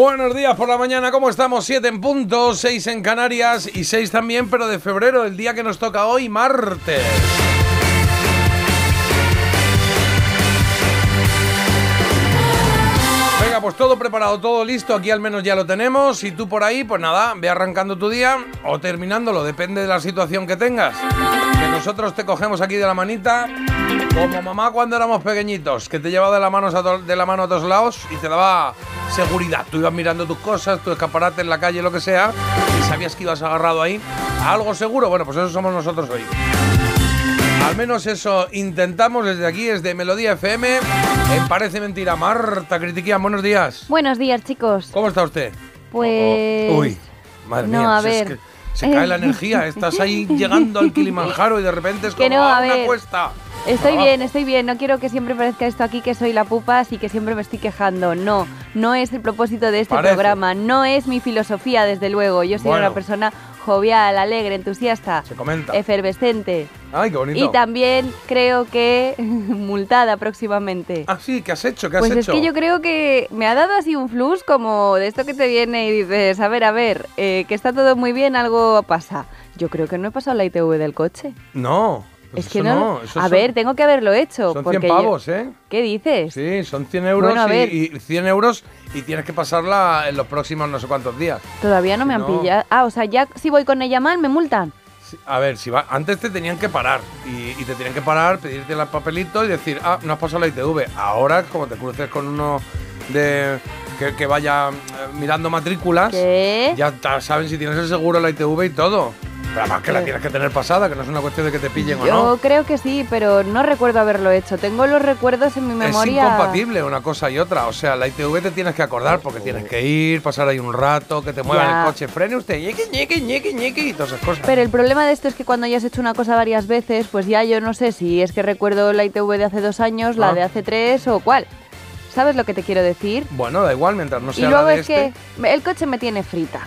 Buenos días por la mañana, ¿cómo estamos? 7 en punto, 6 en Canarias y 6 también, pero de febrero, el día que nos toca hoy, martes. Venga, pues todo preparado, todo listo, aquí al menos ya lo tenemos. Y tú por ahí, pues nada, ve arrancando tu día o terminándolo, depende de la situación que tengas. Nosotros te cogemos aquí de la manita, como mamá cuando éramos pequeñitos, que te llevaba de la mano a, de la mano a todos lados y te daba seguridad. Tú ibas mirando tus cosas, tu escaparate en la calle, lo que sea, y sabías que ibas agarrado ahí a algo seguro. Bueno, pues eso somos nosotros hoy. Al menos eso intentamos desde aquí, desde Melodía FM. En Parece Mentira, Marta Critiquian, buenos días. Buenos días, chicos. ¿Cómo está usted? Pues. Uy, madre no, mía, a si es ver. que se cae la energía. Estás ahí llegando al Kilimanjaro y de repente es Que como no, "Ah, a una ver. cuesta. Estoy Ah, bien, estoy bien. No quiero que siempre parezca esto aquí que soy la pupa y que siempre me estoy quejando. No, no es el propósito de este Parece. programa. No es mi filosofía, desde luego. Yo soy Bueno. una persona jovial, alegre, entusiasta, Se comenta. efervescente. Ay, qué bonito. Y también creo que multada próximamente. Ah, sí, ¿qué has hecho? ¿Qué has Pues es hecho? que yo creo que me ha dado así un flux como de esto que te viene y dices, a ver, a ver, eh, que está todo muy bien, algo pasa. Yo creo que no he pasado la ITV del coche. No. Pues es que no. a son- ver, tengo que haberlo hecho. Son porque 100 yo- pavos, ¿eh? ¿Qué dices? Sí, son 100 euros Bueno, y- y, 100 euros y tienes que pasarla en los próximos no sé cuántos días. Todavía no Si me han pillado. Ah, o sea, ya si voy con ella mal, me multan. A ver, si va, antes te tenían que parar y, y te tenían que parar, pedirte el papelito y decir, ah, no has pasado la ITV. Ahora, como te cruces con uno de que, que vaya eh, mirando matrículas, ¿Qué? ya saben si tienes el seguro, la ITV y todo. Pero además que la tienes que tener pasada, que no es una cuestión de que te pillen Yo o no. creo que sí, pero no recuerdo haberlo hecho. Tengo los recuerdos en mi memoria. Es incompatible una cosa y otra. O sea, la ITV te tienes que acordar porque tienes que ir, pasar ahí un rato, que te muevan Ya. el coche, frene usted, ñeque, ñeque, ñeque, ñeque y todas esas cosas. Pero el problema de esto es que cuando ya has hecho una cosa varias veces, pues ya yo no sé si es que recuerdo la ITV de hace dos años, la Ah. de hace tres o cuál. ¿Sabes lo que te quiero decir? Bueno, da igual, mientras no Y sea luego la de es este. que el coche me tiene frita.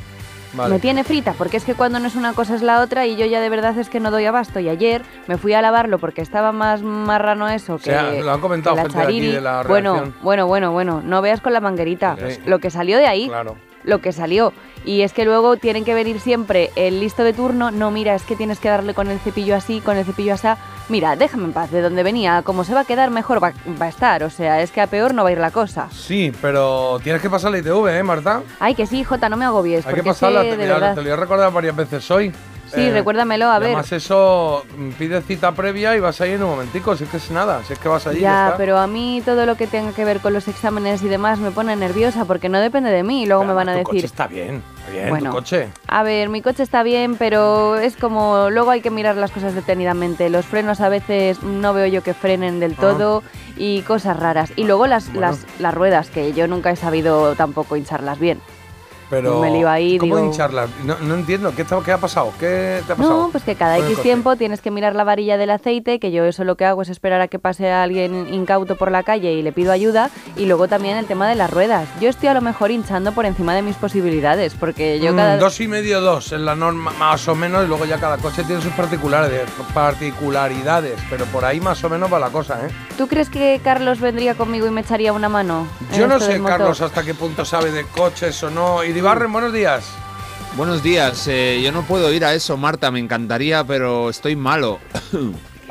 Vale. Me tiene frita, porque es que cuando no es una cosa es la otra y yo ya de verdad es que no doy abasto. Y ayer me fui a lavarlo porque estaba más marrano eso que, sea, lo han comentado que la gente de aquí chariri. de la bueno, bueno, bueno, bueno, no veas con la manguerita. Sí. Lo que salió de ahí, Claro. Lo que salió. Y es que luego tienen que venir siempre el listo de turno. No, mira, es que tienes que darle con el cepillo así, con el cepillo así. Mira, déjame en paz, de donde venía, como se va a quedar, mejor va, va a estar. O sea, es que a peor no va a ir la cosa. Sí, pero tienes que pasar la ITV, ¿eh, Marta? Ay, que sí, Jota, no me agobies. Hay que pasarla, te, te voy a recordar varias veces hoy. Sí, recuérdamelo, a ver. Además eso, mm, pide cita previa y vas ahí en un momentico, si es que es nada, si es que vas allí ya, está. pero a mí todo lo que tenga que ver con los exámenes y demás me pone nerviosa porque no depende de mí y luego Pero me van a tu coche decir, está bien, está bien, Bueno. tu coche. a ver, mi coche está bien, pero es como luego hay que mirar las cosas detenidamente. Los frenos a veces no veo yo que frenen del todo y cosas raras. Y luego las, Ah. Bueno. las, las ruedas, que yo nunca he sabido tampoco hincharlas bien. Pero, me lío ahí, ¿cómo digo- hincharla? No, no entiendo, ¿qué, está- ¿qué ha pasado? ¿Qué te ha pasado? No, pues que cada X tiempo tienes que mirar la varilla del aceite, que yo eso lo que hago es esperar a que pase alguien incauto por la calle y le pido ayuda, y luego también el tema de las ruedas. Yo estoy a lo mejor hinchando por encima de mis posibilidades, porque yo Mm, cada... Dos y medio, dos es la norma, más o menos, y luego ya cada coche tiene sus particularidades, particularidades, pero por ahí más o menos va la cosa, ¿eh? ¿Tú crees que Carlos vendría conmigo y me echaría una mano? en Yo no sé? Carlos, hasta qué punto sabe de coches o no. Iribarren, buenos días. Buenos días, eh, yo no puedo ir a eso, Marta, me encantaría, pero estoy malo.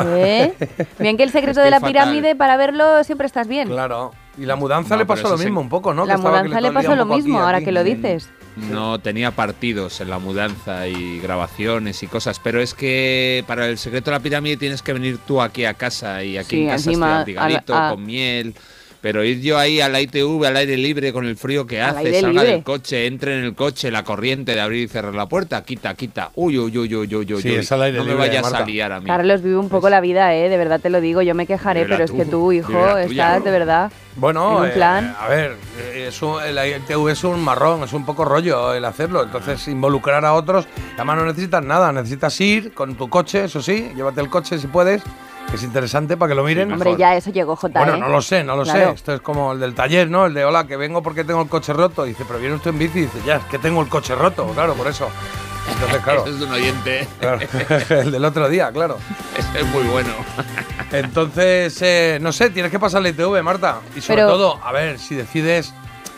¿Eh? Bien que el secreto Estoy de la fatal. pirámide, para verlo siempre estás bien. Claro. Y la mudanza No, le pasó lo mismo un poco, ¿no? la Que mudanza le pasó lo aquí, mismo, ahora aquí. que lo dices. No tenía partidos en la mudanza y grabaciones y cosas, pero es que para el secreto de la pirámide tienes que venir tú aquí a casa y aquí Sí, en casa encima, estoy a a- con miel, Pero ir yo ahí al ITV, al aire libre, con el frío que Al hace, salga libre. del coche, entre en el coche, la corriente de abrir y cerrar la puerta, quita, quita. Uy, uy, uy, uy, uy, uy. Sí, uy. es al aire no me libre, vayas Marta. a liar a mí. Carlos vive un poco la vida, ¿eh? De verdad te lo digo, yo me quejaré, la pero es que tú, tú, hijo, la tuya. estás de verdad. Bueno, en un eh, plan. a ver, eh, es un- el ITV es un marrón, es un poco rollo el hacerlo. Entonces, involucrar a otros, además no necesitas nada, necesitas ir con tu coche, eso sí, llévate el coche si puedes, es interesante para que lo miren. Hombre, ya eso llegó J, Bueno, ¿eh? no lo sé, no lo Claro. sé. Esto es como el del taller, ¿no? El de hola, que vengo porque tengo el coche roto. Dice, pero viene usted en bici. Dice, ya, es que tengo el coche roto, claro, por eso. Entonces, claro. Eso es de un oyente. claro, el del otro día, claro. Ese es muy bueno. Entonces, eh, no sé, tienes que pasarle ITV, Marta. Y sobre Pero- todo, a ver, si decides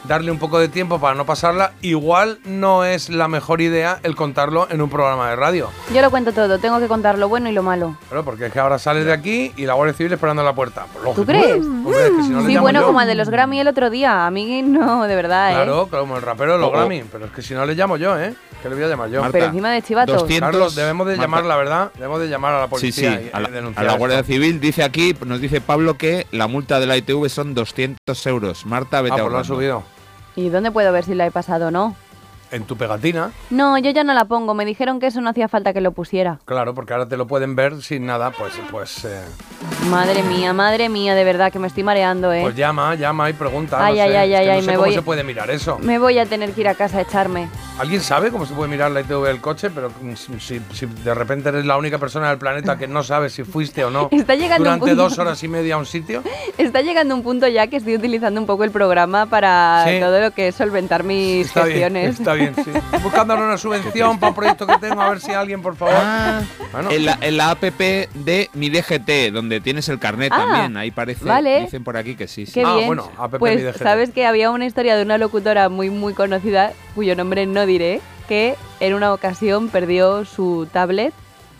darle un poco de tiempo para no pasarla, igual no es la mejor idea el contarlo en un programa de radio. Yo lo cuento todo, tengo que contar lo bueno y lo malo. Claro, porque es que ahora sales de aquí y la Guardia Civil esperando a la puerta. Pues lógico. ¿Tú crees? Hombre, es que si no le Sí, bueno, yo. como el de los Grammy el otro día. A mí no, de verdad, ¿eh? Claro, como el rapero de los Oh, oh. Grammy. Pero es que si no le llamo yo, ¿eh? Que le voy a llamar yo. Marta, Pero encima de chivatos. 200 Carlos, debemos de Marta. llamar, la verdad, debemos de llamar a la Sí, sí, policía y, a la, denunciar a la Guardia esto. Civil dice aquí, nos dice Pablo que la multa de la ITV son 200 euros. Marta, vete Ah, pues lo han subido. ¿Y dónde puedo ver si la he pasado o no? En tu pegatina, No, yo ya no la pongo. Me dijeron que eso no hacía falta que lo pusiera. claro, porque ahora te lo pueden ver sin nada, pues, pues, eh, Madre mía, madre mía, de verdad que me estoy mareando, ¿eh? pues llama, llama y pregunta. Ay, no ay, sé, ay, que ay, no ay, sé me cómo voy- se puede mirar eso. Me voy a tener que ir a casa a echarme. ¿Alguien sabe cómo se puede mirar la ITV del coche? Pero mm, si, de repente eres la única persona del planeta que no sabe si fuiste o no Está llegando un durante punto- dos horas y media a un sitio. Está llegando un punto ya que estoy utilizando un poco el programa para Sí. todo lo que es solventar mis Está bien, está bien, sí. Estoy buscando ahora una subvención para un proyecto que tengo, a ver si alguien, por favor. Ah, Bueno. en, la, en la app de mi DGT, donde tienes el carnet Ah, también, ahí parece. vale. Dicen por aquí que sí, sí. Qué Ah, bien. bueno, app pues Mi DGT. sabes que había una historia de una locutora muy muy conocida, cuyo nombre no diré, que en una ocasión perdió su tablet,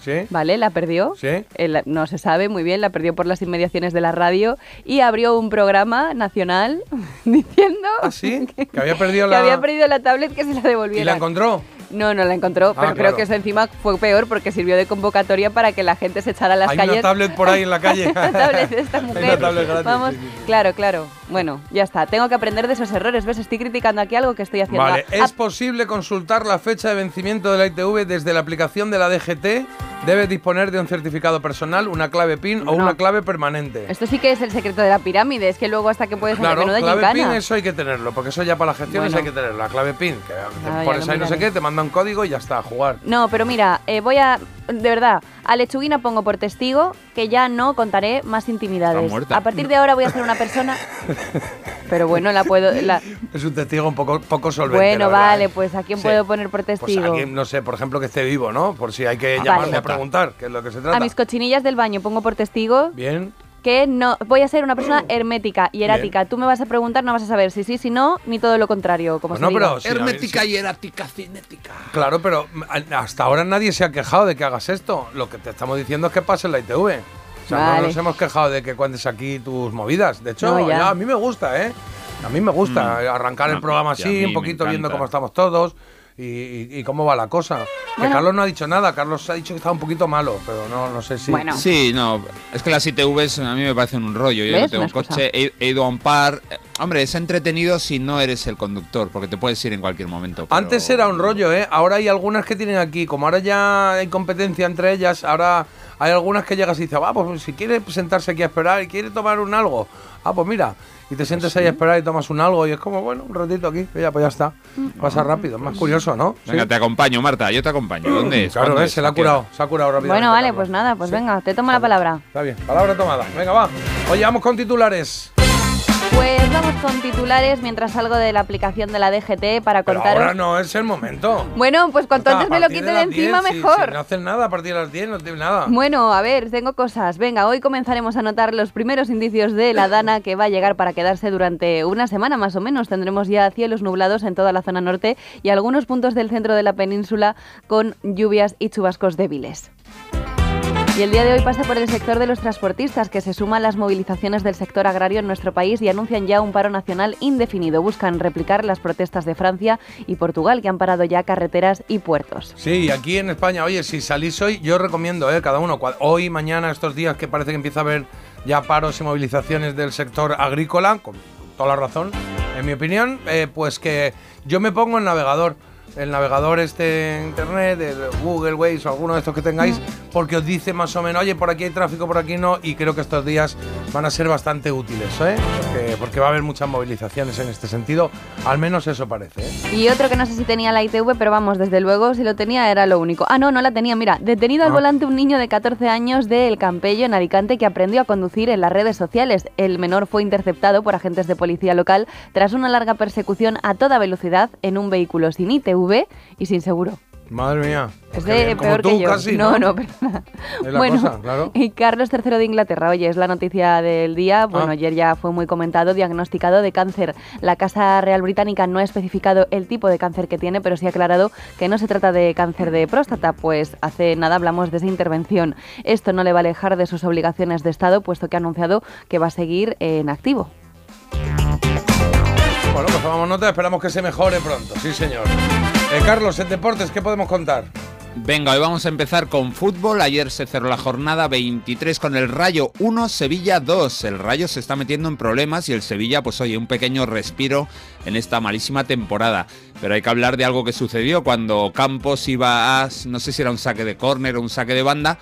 ¿Sí? ¿vale? La perdió. ¿Sí? Eh, no se sabe muy bien, la perdió por las inmediaciones de la radio y abrió un programa nacional diciendo ¿Ah, sí? Que había perdido que la... había perdido la tablet que se la ¿Y devolviera. la encontró? No, no la encontró, pero Ah, creo claro. que eso encima fue peor porque sirvió de convocatoria para que la gente se echara a las Hay calles. una tablet por ahí en la calle. Una tablet de esta Hay mujer. una tablet gratis, Vamos, sí, sí, sí. claro, claro. Bueno, ya está. Tengo que aprender de esos errores. ¿Ves? Estoy criticando aquí algo que estoy haciendo. Vale, es posible consultar la fecha de vencimiento de la ITV desde la aplicación de la DGT. Debes disponer de un certificado personal, una clave PIN o una clave permanente. Esto sí que es el secreto de la pirámide. Es que luego hasta que puedes hacer Claro, menuda clave gincana. PIN eso hay que tenerlo, porque eso ya para las gestiones Bueno. hay que tenerlo. La clave PIN, que Ah, pones ahí no sé qué, te manda un código y ya está, a jugar. No, pero mira, eh, voy a. De verdad, a Lechuguina pongo por testigo que ya no contaré más intimidades. Está muerta. A partir de ahora voy a ser una persona. Pero bueno, la puedo. la- Es un testigo un poco, poco solvente. Bueno, vale, ¿eh? pues ¿a quién Sí. puedo poner por Pues testigo? alguien, no sé, por ejemplo, que esté vivo, ¿no? Por si hay que Ah, llamarle vale. a preguntar, que es lo que se trata. a mis cochinillas del baño pongo por testigo Bien. Que no voy a ser una persona hermética y erática. Tú me vas a preguntar, no vas a saber si sí, si no, ni todo lo contrario, como Pues se no, diga. pero sí, a ver, Hermética sí. y erática cinética. Claro, pero mm, hasta ahora nadie se ha quejado de que hagas esto. Lo que te estamos diciendo es que pase en la ITV. O sea, Vale. no nos hemos quejado de que cuentes aquí tus movidas. De hecho, No, ya. ya, a mí me gusta, ¿eh? A mí me gusta eh, arrancar el programa así, un poquito viendo cómo estamos todos y, y- y cómo va la cosa. Que. Carlos no ha dicho nada. Carlos ha dicho que estaba un poquito malo, pero no, no sé si... Bueno. Sí, no, es que las ITVs a mí me parecen un rollo. Yo ¿Ves? no tengo Una coche, he, he ido a un par. Eh, Hombre, es entretenido si no eres el conductor, porque te puedes ir en cualquier momento. pero- Antes era un rollo, ¿eh? Ahora hay algunas que tienen aquí, como ahora ya hay competencia entre ellas, ahora hay algunas que llegas y dices, ah, pues si quiere sentarse aquí a esperar y quiere tomar un algo, ah, pues mira, y te sientes ahí a esperar y tomas un algo y es como, bueno, un ratito aquí, ya, pues ya está. Pasa rápido, es más curioso, ¿no? Venga, Sí. te acompaño, Marta, yo te acompaño. ¿Dónde es? Claro, ¿Cuándo ¿ves? es? se la ha curado, se ha curado rápidamente. Bueno, vale, Carlos. pues nada, pues Sí. venga, te tomo la palabra. Está bien, palabra tomada. Venga, va. Oye, vamos con titulares. Pues vamos con titulares mientras salgo de la aplicación de la DGT para Pero contaros. ahora no es el momento. Bueno, pues cuanto antes me lo partir quite de, encima 10, si- mejor. Si, no hacen nada a partir de las 10, no tiene nada. Bueno, a ver, tengo cosas. Venga, hoy comenzaremos a notar los primeros indicios de la dana que va a llegar para quedarse durante una semana más o menos. Tendremos ya cielos nublados en toda la zona norte y algunos puntos del centro de la península con lluvias y chubascos débiles. Y el día de hoy pasa por el sector de los transportistas, que se suman las movilizaciones del sector agrario en nuestro país y anuncian ya un paro nacional indefinido. Buscan replicar las protestas de Francia y Portugal, que han parado ya carreteras y puertos. Sí, aquí en España, oye, si salís hoy, yo recomiendo, ¿eh? Cada uno, hoy, mañana, estos días que parece que empieza a haber ya paros y movilizaciones del sector agrícola, con toda la razón, en mi opinión, eh, pues que yo me pongo en navegador el navegador este internet, el Google Waze o alguno de estos que tengáis, porque os dice más o menos, oye, por aquí hay tráfico, por aquí no, y creo que estos días van a ser bastante útiles, ¿eh? porque, porque va a haber muchas movilizaciones en este sentido, al menos eso parece. ¿eh? Y otro que no sé si tenía la ITV, pero vamos, desde luego si lo tenía era lo único. Ah, no, no la tenía. Mira, detenido al Ah. volante un niño de 14 años de El Campello en Alicante que aprendió a conducir en las redes sociales. El menor fue interceptado por agentes de policía local tras una larga persecución a toda velocidad en un vehículo sin ITV y sin seguro. Madre mía. Es de peor tú que yo. casi, no, ¿no? no, la bueno, cosa, claro. y Carlos III de Inglaterra, oye, es la noticia del día. Bueno, Ah. ayer ya fue muy comentado, diagnosticado de cáncer. La Casa Real Británica no ha especificado el tipo de cáncer que tiene, pero sí ha aclarado que no se trata de cáncer de próstata, pues hace nada hablamos de esa intervención. Esto no le va a alejar de sus obligaciones de Estado, puesto que ha anunciado que va a seguir en activo. Bueno, pues tomamos nota, esperamos que se mejore pronto, sí señor. Eh, Carlos, en deportes, ¿qué podemos contar? Venga, hoy vamos a empezar con fútbol. Ayer se cerró la jornada 23 con el Rayo 1, Sevilla 2. El Rayo se está metiendo en problemas y el Sevilla, pues oye, un pequeño respiro en esta malísima temporada. Pero hay que hablar de algo que sucedió cuando Campos iba a, no sé si era un saque de córner o un saque de banda.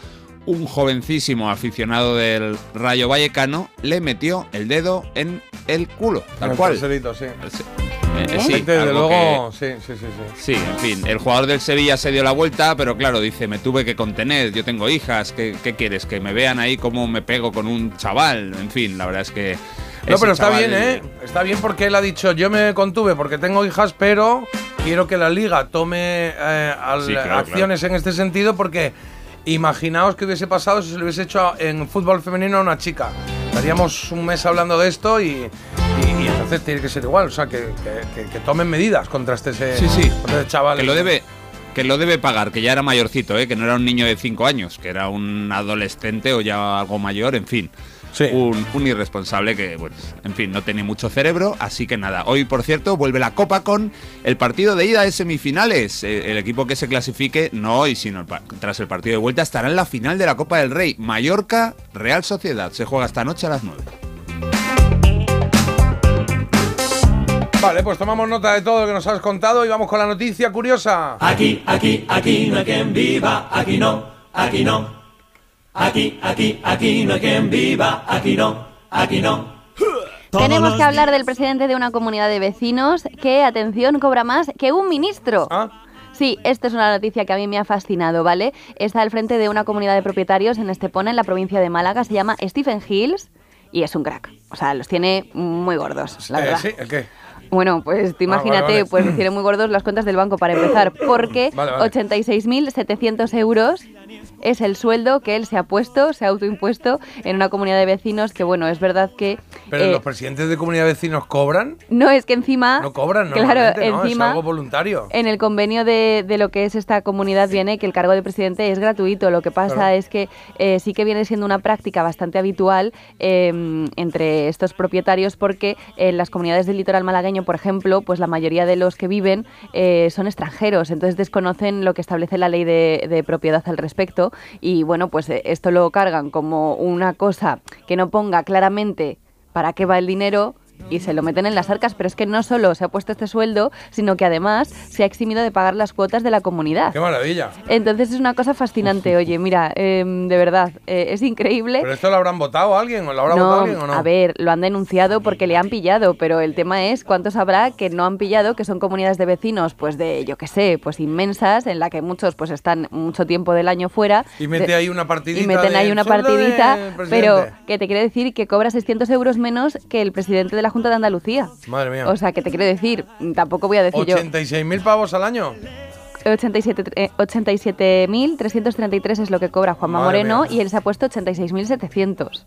Un jovencísimo aficionado del Rayo Vallecano le metió el dedo en el culo, tal el cual. sí. Sí, eh, sí, Desde algo que- luego, sí, sí, sí, sí. Sí, en fin, el jugador del Sevilla se dio la vuelta, pero claro, dice, me tuve que contener, yo tengo hijas, ¿qué, qué quieres? Que me vean ahí como me pego con un chaval, en fin, la verdad es que... No, pero está bien, ¿eh? Está bien porque él ha dicho, yo me contuve porque tengo hijas, pero quiero que la liga tome eh, al- Sí, claro, acciones en este sentido porque imaginaos que hubiese pasado si se lo hubiese hecho en fútbol femenino a una chica. Estaríamos un mes hablando de esto y, entonces tiene que ser igual, o sea, que, que- que- que tomen medidas contra este, ese, Sí, sí. contra ese chaval. Que lo debe... Que lo debe pagar, que ya era mayorcito, ¿eh? que no era un niño de 5 años, que era un adolescente o ya algo mayor, en fin. Sí. Un, un irresponsable que, en fin, no tiene mucho cerebro, así que nada. Hoy, por cierto, vuelve la Copa con el partido de ida de semifinales. Eh, El, equipo que se clasifique, no hoy, sino el tras el partido de vuelta, estará en la final de la Copa del Rey. Mallorca, Real Sociedad. Se juega esta noche a las 9. Vale, pues tomamos nota de todo lo que nos has contado y vamos con la noticia curiosa. Aquí, aquí, aquí no hay quien viva, aquí no, aquí no. Aquí, aquí, aquí no hay quien viva, aquí no, aquí no. Tenemos que hablar del presidente de una comunidad de vecinos que, atención, cobra más que un ministro. Ah, Sí, esta es una noticia que a mí me ha fascinado, ¿vale? Está al frente de una comunidad de propietarios en Estepona, en la provincia de Málaga. Se llama Stephen Hills y es un crack. O sea, los tiene muy gordos, la eh, verdad. sí, ¿el qué? Bueno, pues tú Ah, vale, imagínate, vale. pues muy gordos las cuentas del banco para empezar, porque vale. 86.700 euros es el sueldo que él se ha puesto, se ha autoimpuesto en una comunidad de vecinos que, bueno, es verdad que... Pero eh, los presidentes de comunidad de vecinos cobran. no, es que encima... No cobran, no. Claro, ¿no? Es encima... algo voluntario. En el convenio de, de lo que es esta comunidad viene que el cargo de presidente es gratuito. Lo que pasa Claro. es que eh, sí que viene siendo una práctica bastante habitual eh, entre estos propietarios porque en las comunidades del litoral malagueño, por ejemplo, pues la mayoría de los que viven eh, son extranjeros, entonces desconocen lo que establece la ley de, de propiedad al respecto y bueno, pues eh, esto lo cargan como una cosa que no ponga claramente para qué va el dinero y se lo meten en las arcas, pero es que no solo se ha puesto este sueldo, sino que además se ha eximido de pagar las cuotas de la comunidad. Qué maravilla. Entonces es una cosa fascinante, oye, mira, em, de verdad, eh, es increíble. ¿Pero esto lo habrán votado alguien o lo habrá votado No, alguien o no? a ver, lo han denunciado porque le han pillado, pero el tema es cuántos habrá que no han pillado, que son comunidades de vecinos, pues de, yo qué sé, pues inmensas, en la que muchos pues están mucho tiempo del año fuera. Y mete De- ahí una partidita Y meten ahí una partidita, pero que te quiero decir que cobra 600 euros menos que el presidente de la Junta de Andalucía. Madre mía. O sea, que te quiero decir, tampoco voy a decir yo... 86.000 pavos al año. 87, eh, 87.333 es lo que cobra Juanma Madre Moreno mía. y él se ha puesto 86.700.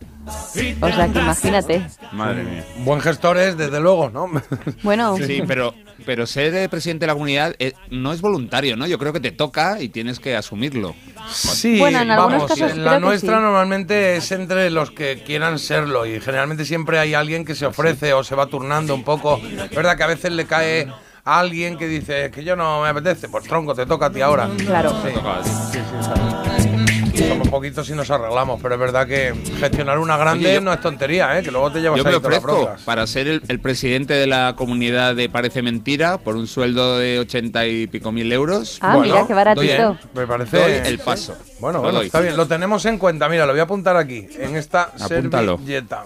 O sea, que imagínate. Madre mía. Buen gestor es, desde luego, ¿no? Bueno, Sí, pero, pero ser presidente de la comunidad eh, no es voluntario, ¿no? Yo creo que te toca y tienes que asumirlo. Sí, Bueno, en algunos vamos, casos en creo la nuestra sí. normalmente es entre los que quieran serlo y generalmente siempre hay alguien que se ofrece o se va turnando un poco. Es verdad que a veces le cae alguien que dice, que yo no me apetece, pues tronco, te toca a ti ahora. Claro. Sí. Somos poquitos y nos arreglamos, pero es verdad que gestionar una grande no es tontería, ¿eh? que luego te llevas yo me ahí todas ofrezco para ser el, presidente de la comunidad de Parece Mentira por un sueldo de ochenta y pico mil euros. Ah, mira qué baratito. me parece el paso. Bueno, bueno, está bien, lo tenemos en cuenta. Mira, lo voy a apuntar aquí, en esta Apúntalo. servilleta.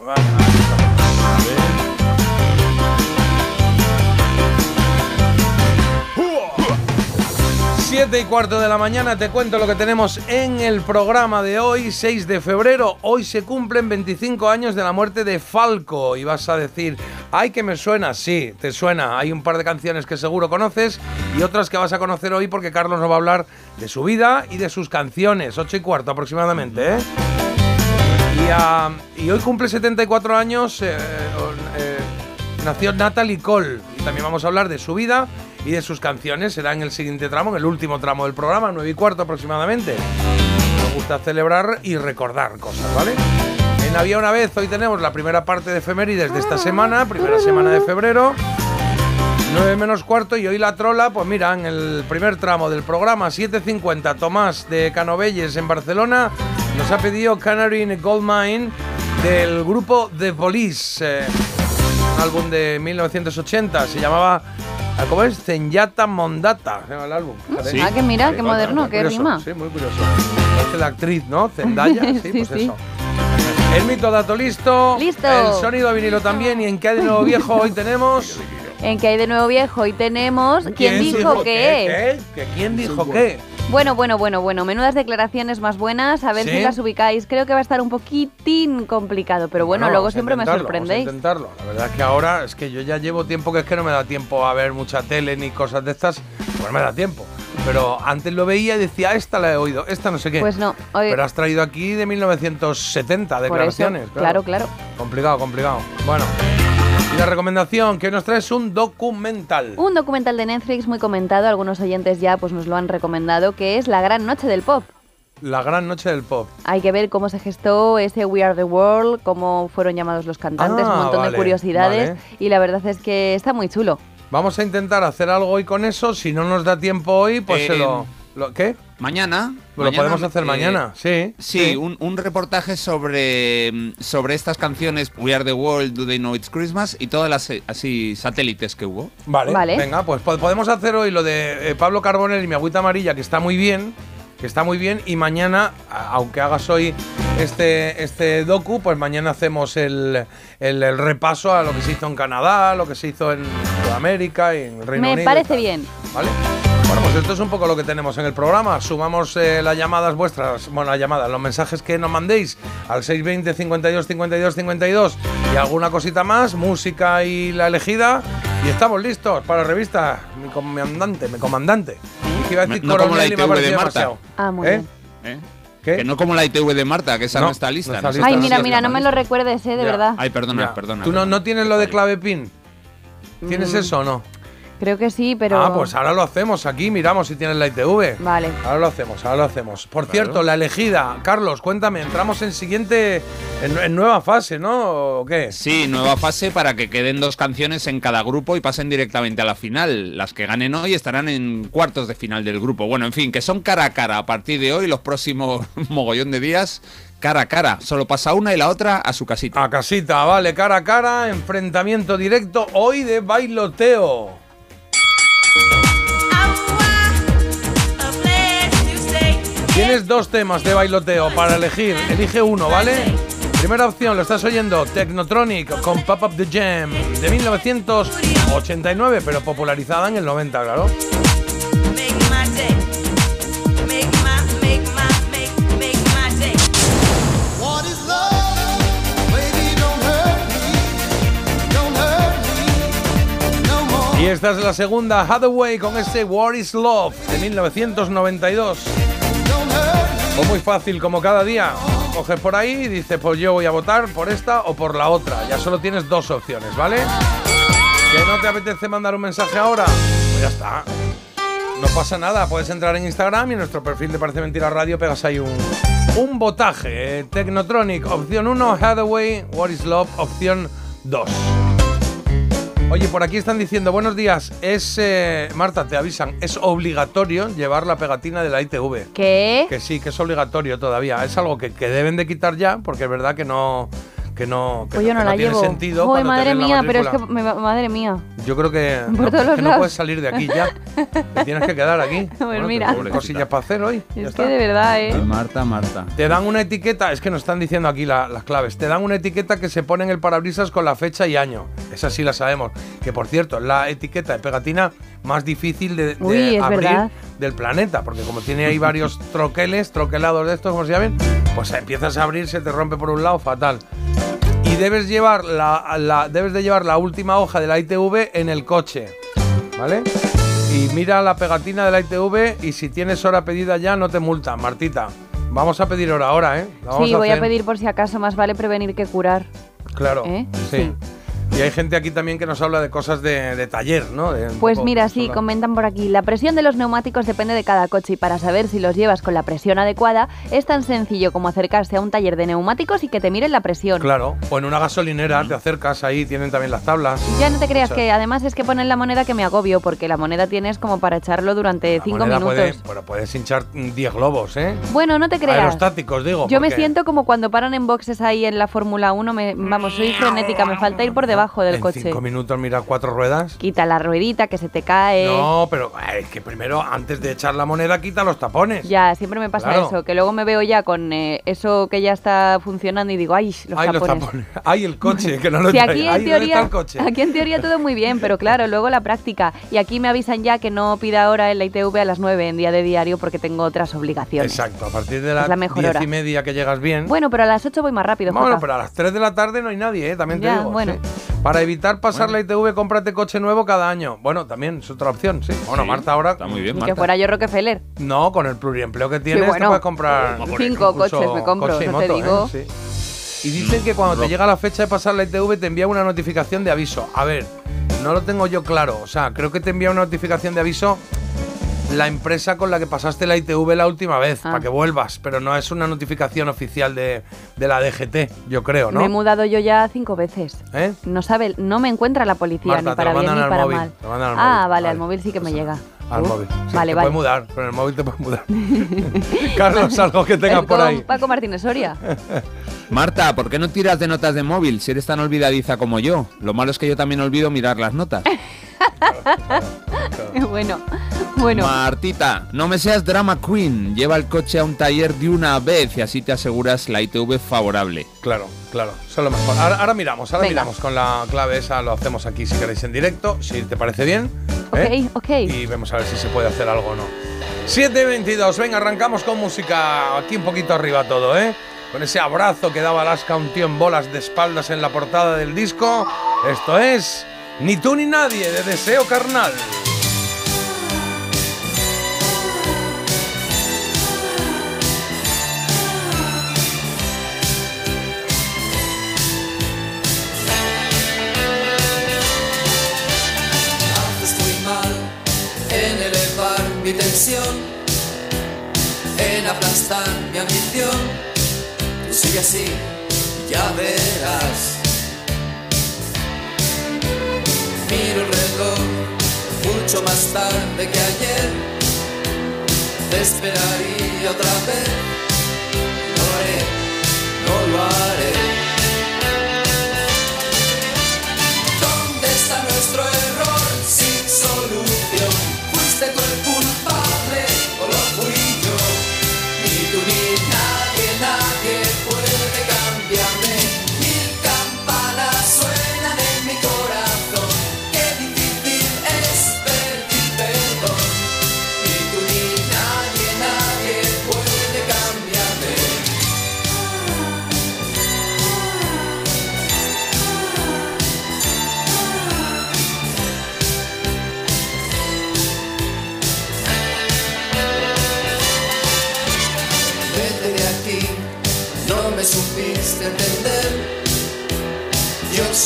7 y cuarto de la mañana te cuento lo que tenemos en el programa de hoy, 6 de febrero. Hoy se cumplen 25 años de la muerte de Falco y vas a decir, ay que me suena, sí, te suena. Hay un par de canciones que seguro conoces y otras que vas a conocer hoy porque Carlos nos va a hablar de su vida y de sus canciones, 8 y cuarto aproximadamente. ¿eh? Y, hoy cumple 74 años, eh, eh, nació Natalie Cole y también vamos a hablar de su vida y de sus canciones. Será en el siguiente tramo, en el último tramo del programa, 9 y cuarto aproximadamente. Nos gusta celebrar y recordar cosas, ¿vale? En Había una vez, hoy tenemos la primera parte de efemérides de esta semana, primera semana de febrero. 9 menos cuarto y hoy la trola, pues mira, en el primer tramo del programa 7.50, Tomás de Canovelles en Barcelona nos ha pedido Canary in a Gold Mine del grupo The Police, eh, un álbum de 1980, se llamaba, ¿cómo es? Zenyata Mondata, se llama el álbum. fíjate. Sí. Ah, que mira, Sí, qué moderno, Muy qué curioso, rima. Sí, muy curioso. Parece la actriz, ¿no? Zendaya, sí, Sí, pues sí. eso. El mito dato listo. Listo. El sonido vinilo también. Y en qué hay de nuevo viejo hoy tenemos. En que hay de nuevo viejo y tenemos. ¿Quién, dijo qué? ¿Qué? ¿Que ¿Quién dijo qué? Bueno, bueno, bueno, bueno. Menudas declaraciones más buenas. A ver ¿Sí? si las ubicáis. Creo que va a estar un poquitín complicado, pero bueno, luego siempre me intentarlo, vamos a sorprendéis. intentarlo. La verdad es que ahora es que yo ya llevo tiempo que es que no me da tiempo a ver mucha tele ni cosas de estas. Pues no me da tiempo. Pero antes lo veía y decía, esta la he oído, esta no sé qué. Pues no. Oye, Pero has traído aquí de 1970 por eso, declaraciones. claro, claro. Complicado, complicado. Bueno. La recomendación que nos trae es un documental. Un documental de Netflix muy comentado, algunos oyentes ya pues nos lo han recomendado, que es La Gran Noche del Pop. La gran noche del pop. Hay que ver cómo se gestó ese We Are the World, cómo fueron llamados los cantantes, Ah, un montón vale, de curiosidades vale. y la verdad es que está muy chulo. Vamos a intentar hacer algo hoy con eso. Si no nos da tiempo hoy, pues Eh, se lo, lo- ¿Qué? Mañana. Lo mañana, podemos hacer eh, mañana, sí. Sí, Un, un reportaje sobre, sobre estas canciones We Are the World, Do They Know It's Christmas y todas las eh, así satélites que hubo. Vale, Vale. venga, pues po- podemos hacer hoy lo de eh, Pablo Carbonell y mi agüita amarilla, que está muy bien, que está muy bien, y mañana, aunque hagas hoy este, este docu, pues mañana hacemos el, el- el repaso a lo que se hizo en Canadá, lo que se hizo en Sudamérica y en el Reino Me Unido. y parece bien. ¿Vale? Bueno, pues esto es un poco lo que tenemos en el programa. Sumamos eh, las llamadas vuestras, bueno, las llamadas, los mensajes que nos mandéis al 620 52 52 52 y alguna cosita más, música y la elegida. Y estamos listos para la revista. Mi comandante, mi comandante. Y que iba a decir No como la ITV de Marta. demasiado. Ah, muy ¿Eh? bien. ¿eh? ¿Qué? Que no como la ITV de Marta, que esa no, No, está lista. no está no sé. lista. Ay, mira, mira, no me lo recuerdes, eh, de Ya. verdad. Ay, perdona, Ya. perdona. ¿Tú no, perdona. no tienes lo de clave pin? ¿Tienes Mm. eso o no? Creo que sí, pero... Ah, pues ahora lo hacemos aquí, miramos si tienes la ITV. Vale. Ahora lo hacemos, ahora lo hacemos. Por cierto, la elegida, Carlos, cuéntame, entramos en siguiente, en, en nueva fase, ¿no? ¿O qué? Sí, nueva fase para que queden dos canciones en cada grupo y pasen directamente a la final. Las que ganen hoy estarán en cuartos de final del grupo. Bueno, en fin, que son cara a cara a partir de hoy, los próximos mogollón de días, cara a cara. Solo pasa una y la otra a su casita. A casita, vale, cara a cara, enfrentamiento directo hoy de bailoteo. Tienes dos temas de bailoteo para elegir. Elige uno, ¿vale? Primera opción, lo estás oyendo, Technotronic con Pop Up the Jam de 1989, pero popularizada en el 90, claro. Y esta es la segunda, Hathaway con este What is Love de 1992. Don't hurt me. Fue muy fácil, como cada día. Coges por ahí y dices, pues yo voy a votar por esta o por la otra. Ya solo tienes dos opciones, ¿vale? ¿Que no te apetece mandar un mensaje ahora? Pues ya está. No pasa nada, puedes entrar en Instagram y en nuestro perfil de Parece Mentira Radio pegas ahí un, un votaje. Eh, Technotronic, opción 1, Hathaway, What is Love, opción 2. Oye, por aquí están diciendo, buenos días, es, eh, Marta, te avisan, es obligatorio llevar la pegatina de la ITV. ¿Qué? Que sí, que es obligatorio todavía. Es algo que, que deben de quitar ya, porque es verdad que no, que no, que Pues yo no que la tiene llevo. sentido. Joder, madre mía, pero es que me va- madre mía. Yo creo que, no, que no puedes salir de aquí ya. Te tienes que quedar aquí. Pues te mira. cosillas para hacer hoy. ya Es está. que de verdad, ¿eh? Marta, Marta. Te dan una etiqueta, es que nos están diciendo aquí la- las claves. Te dan una etiqueta que se pone en el parabrisas con la fecha y año. Esa sí la sabemos. Que por cierto, es la etiqueta de pegatina más difícil de, de Uy, es abrir verdad. del planeta. Porque como tiene ahí varios troqueles, troquelados de estos, como se llaman, pues empiezas a abrir, se te rompe por un lado, fatal. Y debes llevar la, la- debes de llevar la última hoja de la ITV en el coche. ¿Vale? Y mira la pegatina de la ITV y si tienes hora pedida ya no te multan, Martita. Vamos a pedir hora ahora, ¿eh? La vamos Sí, voy a pedir por si acaso, más vale prevenir que curar. Claro. ¿Eh? Sí. Sí. Y hay gente aquí también que nos habla de cosas de, de taller, ¿no? De Pues mira, sí, comentan por aquí. La presión de los neumáticos depende de cada coche y para saber si los llevas con la presión adecuada es tan sencillo como acercarse a un taller de neumáticos y que te miren la presión. Claro. O en una gasolinera te acercas ahí, tienen también las tablas. Ya no te creas O sea, que además es que ponen la moneda que me agobio porque la moneda tienes como para echarlo durante cinco minutos. Puede, bueno, puedes hinchar mm, 10 globos, ¿eh? Bueno, no te creas. Aerostáticos, digo. Yo me siento como cuando paran en boxes ahí en la Fórmula 1, me, vamos, soy frenética, me falta ir por debajo del en coche. cinco minutos mira cuatro ruedas. Quita la ruedita que se te cae. No, pero eh, es que primero, antes de echar la moneda, quita los tapones. Ya, siempre me pasa Claro. eso, que luego me veo ya con eh, eso que ya está funcionando y digo, ay, los Ay, los tapones. tapones. Ay, el coche, que no lo Sí, aquí Ay, en, ¿dónde está teoría, el coche? aquí en teoría todo muy bien, pero claro, luego la práctica. Y aquí me avisan ya que no pida ahora en la ITV a las 9 en día de diario porque tengo otras obligaciones. Exacto, a partir de las la mejor 10 hora. y media que llegas bien. Bueno, pero a las 8 voy más rápido, Bueno, Jota. pero a las 3 de la tarde no hay nadie, ¿eh? También te Ya, digo. bueno. sí. Para evitar pasar la ITV, cómprate coche nuevo cada año. Bueno, también es otra opción, sí. Bueno, Sí, Marta ahora. Está muy bien, Marta. que fuera yo Rockefeller. No, con el pluriempleo que tienes, bueno. te puedes comprar. Cinco coches me compro, coche y no te digo. ¿eh? Sí. Y dicen que cuando te llega la fecha de pasar la ITV te envía una notificación de aviso. A ver, no lo tengo yo claro. O sea, creo que te envía una notificación de aviso la empresa con la que pasaste la ITV la última vez, Ah. para que vuelvas. Pero no es una notificación oficial de, de la DGT, yo creo, ¿no? Me he mudado yo ya cinco veces. ¿Eh? No sabe, no me encuentra la policía Marta, ni te para lo bien ni al para móvil, mal. te lo mandan al ah, móvil, vale, vale. al móvil sí que me llega. Al Uh, móvil. Sí, vale, te vale. puedes mudar, con el móvil te puedes mudar. Carlos, algo que tengas por ahí. Paco Martínez Soria. Marta, ¿por qué no tiras de notas de móvil si eres tan olvidadiza como yo? Lo malo es que yo también olvido mirar las notas. bueno, bueno. Martita, no me seas drama queen. Lleva el coche a un taller de una vez y así te aseguras la ITV favorable. Claro, claro, eso es lo mejor. Ahora, ahora miramos, ahora Venga. miramos con la clave esa, lo hacemos aquí si queréis en directo, si te parece bien. ¿eh? Ok, ok. Y vemos a ver si se puede hacer algo o no. 7.22, venga, arrancamos con música aquí un poquito arriba todo, ¿eh? Con ese abrazo que daba Alaska un tío en bolas de espaldas en la portada del disco. Esto es Ni tú ni nadie de Deseo Carnal. Mi tensión, en aplastar mi ambición. Tú sigue así, ya verás. Miro el mucho más tarde que ayer. Te esperaría otra vez. No lo haré, no lo haré. ¿Dónde está nuestro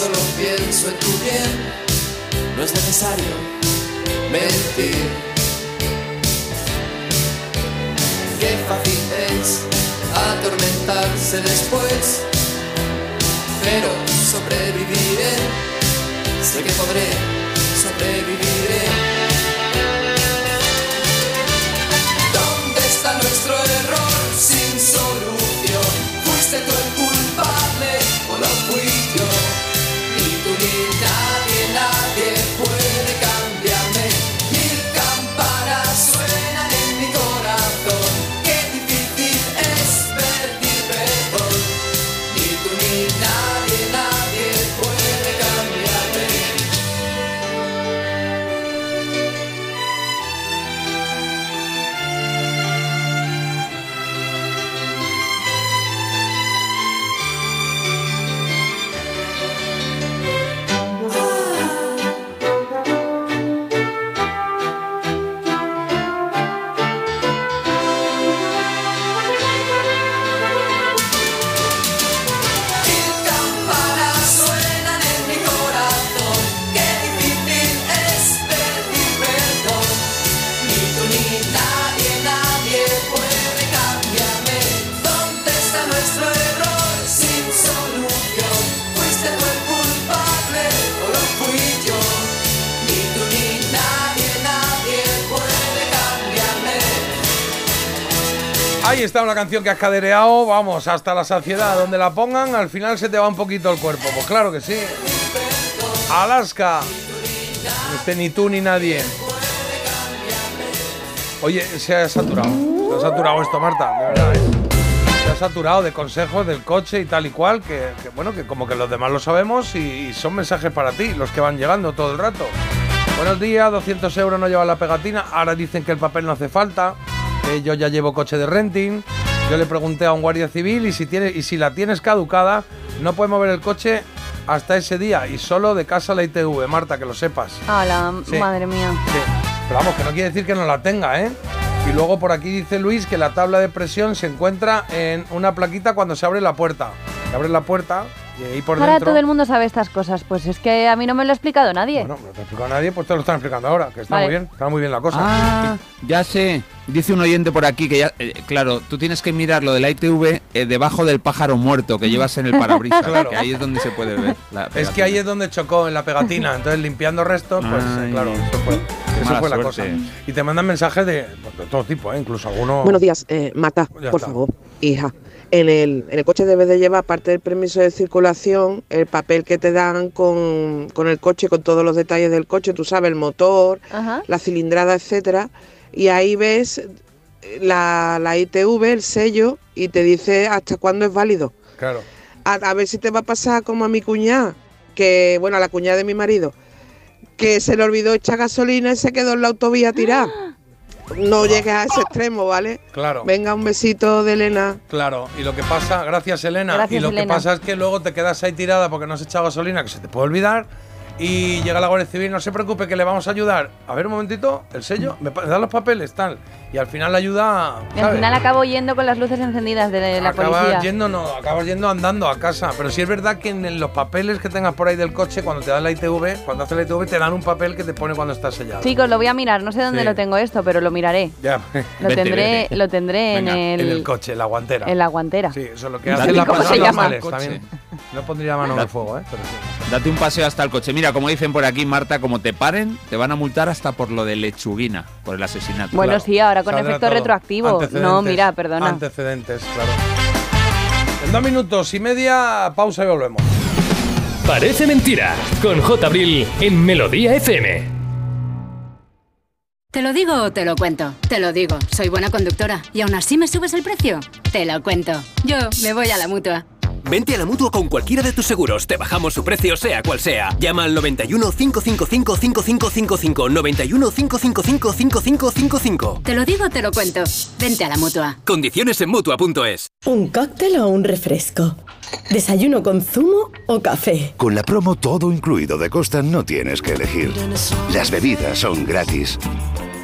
solo pienso en tu bien, no es necesario mentir. Qué fácil es atormentarse después, pero sobreviviré sé que podré, sobreviviré. ¿Dónde está nuestro error sin solución? ¿Fuiste tú el culpable o lo fui Está una canción que has cadereado, vamos, hasta la saciedad. Donde la pongan, al final se te va un poquito el cuerpo. Pues claro que sí. Alaska. Este ni tú ni nadie. Oye, se ha saturado. Se ha saturado esto, Marta, de verdad. ¿eh? Se ha saturado de consejos del coche y tal y cual, que, que, bueno, que como que los demás lo sabemos y, y son mensajes para ti, los que van llegando todo el rato. Buenos días, 200 euros no lleva la pegatina, ahora dicen que el papel no hace falta, que yo ya llevo coche de renting, yo le pregunté a un guardia civil y si, tiene, y si la tienes caducada, no puedes mover el coche hasta ese día y solo de casa a la ITV, Marta, que lo sepas. A la Sí. madre mía. Sí. Pero vamos, que no quiere decir que no la tenga, ¿eh? Y luego por aquí dice Luis que la tabla de presión se encuentra en una plaquita cuando se abre la puerta. Se abre la puerta y ahí por Ahora dentro... todo el mundo sabe estas cosas. Pues es que a mí no me lo ha explicado nadie. Bueno, no te ha explicado nadie, pues te lo están explicando ahora, que está Vale. muy bien, está muy bien la cosa. Ah, ya sé. Dice un oyente por aquí que ya, eh, claro, tú tienes que mirar lo de la ITV eh, debajo del pájaro muerto que llevas en el parabrisas, Claro. que ahí es donde se puede ver. la Es que ahí es donde chocó en la pegatina, entonces limpiando restos, pues Ay, claro, eso fue, eso mala fue la cosa. Y te mandan mensajes de, pues, de todo tipo, ¿eh? incluso algunos... Buenos días, eh, Marta, Ya por está. favor, hija. En el, en el coche debes de llevar, aparte del permiso de circulación, el papel que te dan con, con el coche, con todos los detalles del coche, tú sabes, el motor, Ajá. la cilindrada, etcétera. Y ahí ves la, la ITV, el sello, y te dice hasta cuándo es válido. Claro. A, a ver si te va a pasar como a mi cuñada, que, bueno, a la cuñada de mi marido, que se le olvidó echar gasolina y se quedó en la autovía tirada. No llegues a ese extremo, ¿vale? Claro. Venga, un besito de Elena. Claro, y lo que pasa, gracias Elena, Gracias, y lo que pasa es que luego te quedas ahí tirada porque no has echado gasolina, que se te puede olvidar, y llega la Guardia Civil, no se preocupe que le vamos a ayudar. A ver un momentito, el sello, me pa- da los papeles, tal, y al final la ayuda, Y al ¿sabes? final acabo yendo con las luces encendidas de la acabas policía. yendo, no, acabas yendo andando a casa. Pero sí es verdad que en los papeles que tengas por ahí del coche, cuando te dan la ITV, cuando haces la ITV, te dan un papel que te pone cuando está sellado. Chicos, lo voy a mirar. No sé dónde Sí. lo tengo esto, pero lo miraré. Ya, Lo Vete, tendré, vete. lo tendré en, el, en el coche, en la guantera. en la guantera. Sí, eso es lo que Dale, hace la ¿cómo se persona llama? normales, Coche. también. No pondría mano el fuego, ¿eh? Pero sí. Date un paseo hasta el coche. Mira, como dicen por aquí, Marta, como te paren, te van a multar hasta por lo de lechuguina, por el asesinato. Bueno, Claro, sí, ahora con saldrá efecto todo. retroactivo. No, mira, perdona. Antecedentes, claro. En dos minutos y media, pausa y volvemos. Parece mentira, con J. Abril en Melodía FM. ¿Te lo digo o te lo cuento? Te lo digo, soy buena conductora. ¿Y aún así me subes el precio? Te lo cuento. Yo me voy a la mutua. Vente a la mutua con cualquiera de tus seguros. Te bajamos su precio, sea cual sea. Llama al 91 555 5555. 91 555 5555. Te lo digo o te lo cuento. Vente a la mutua. Condiciones en mutua.es. ¿Un cóctel o un refresco? ¿Desayuno con zumo o café? Con la promo todo incluido de Costa no tienes que elegir. Las bebidas son gratis.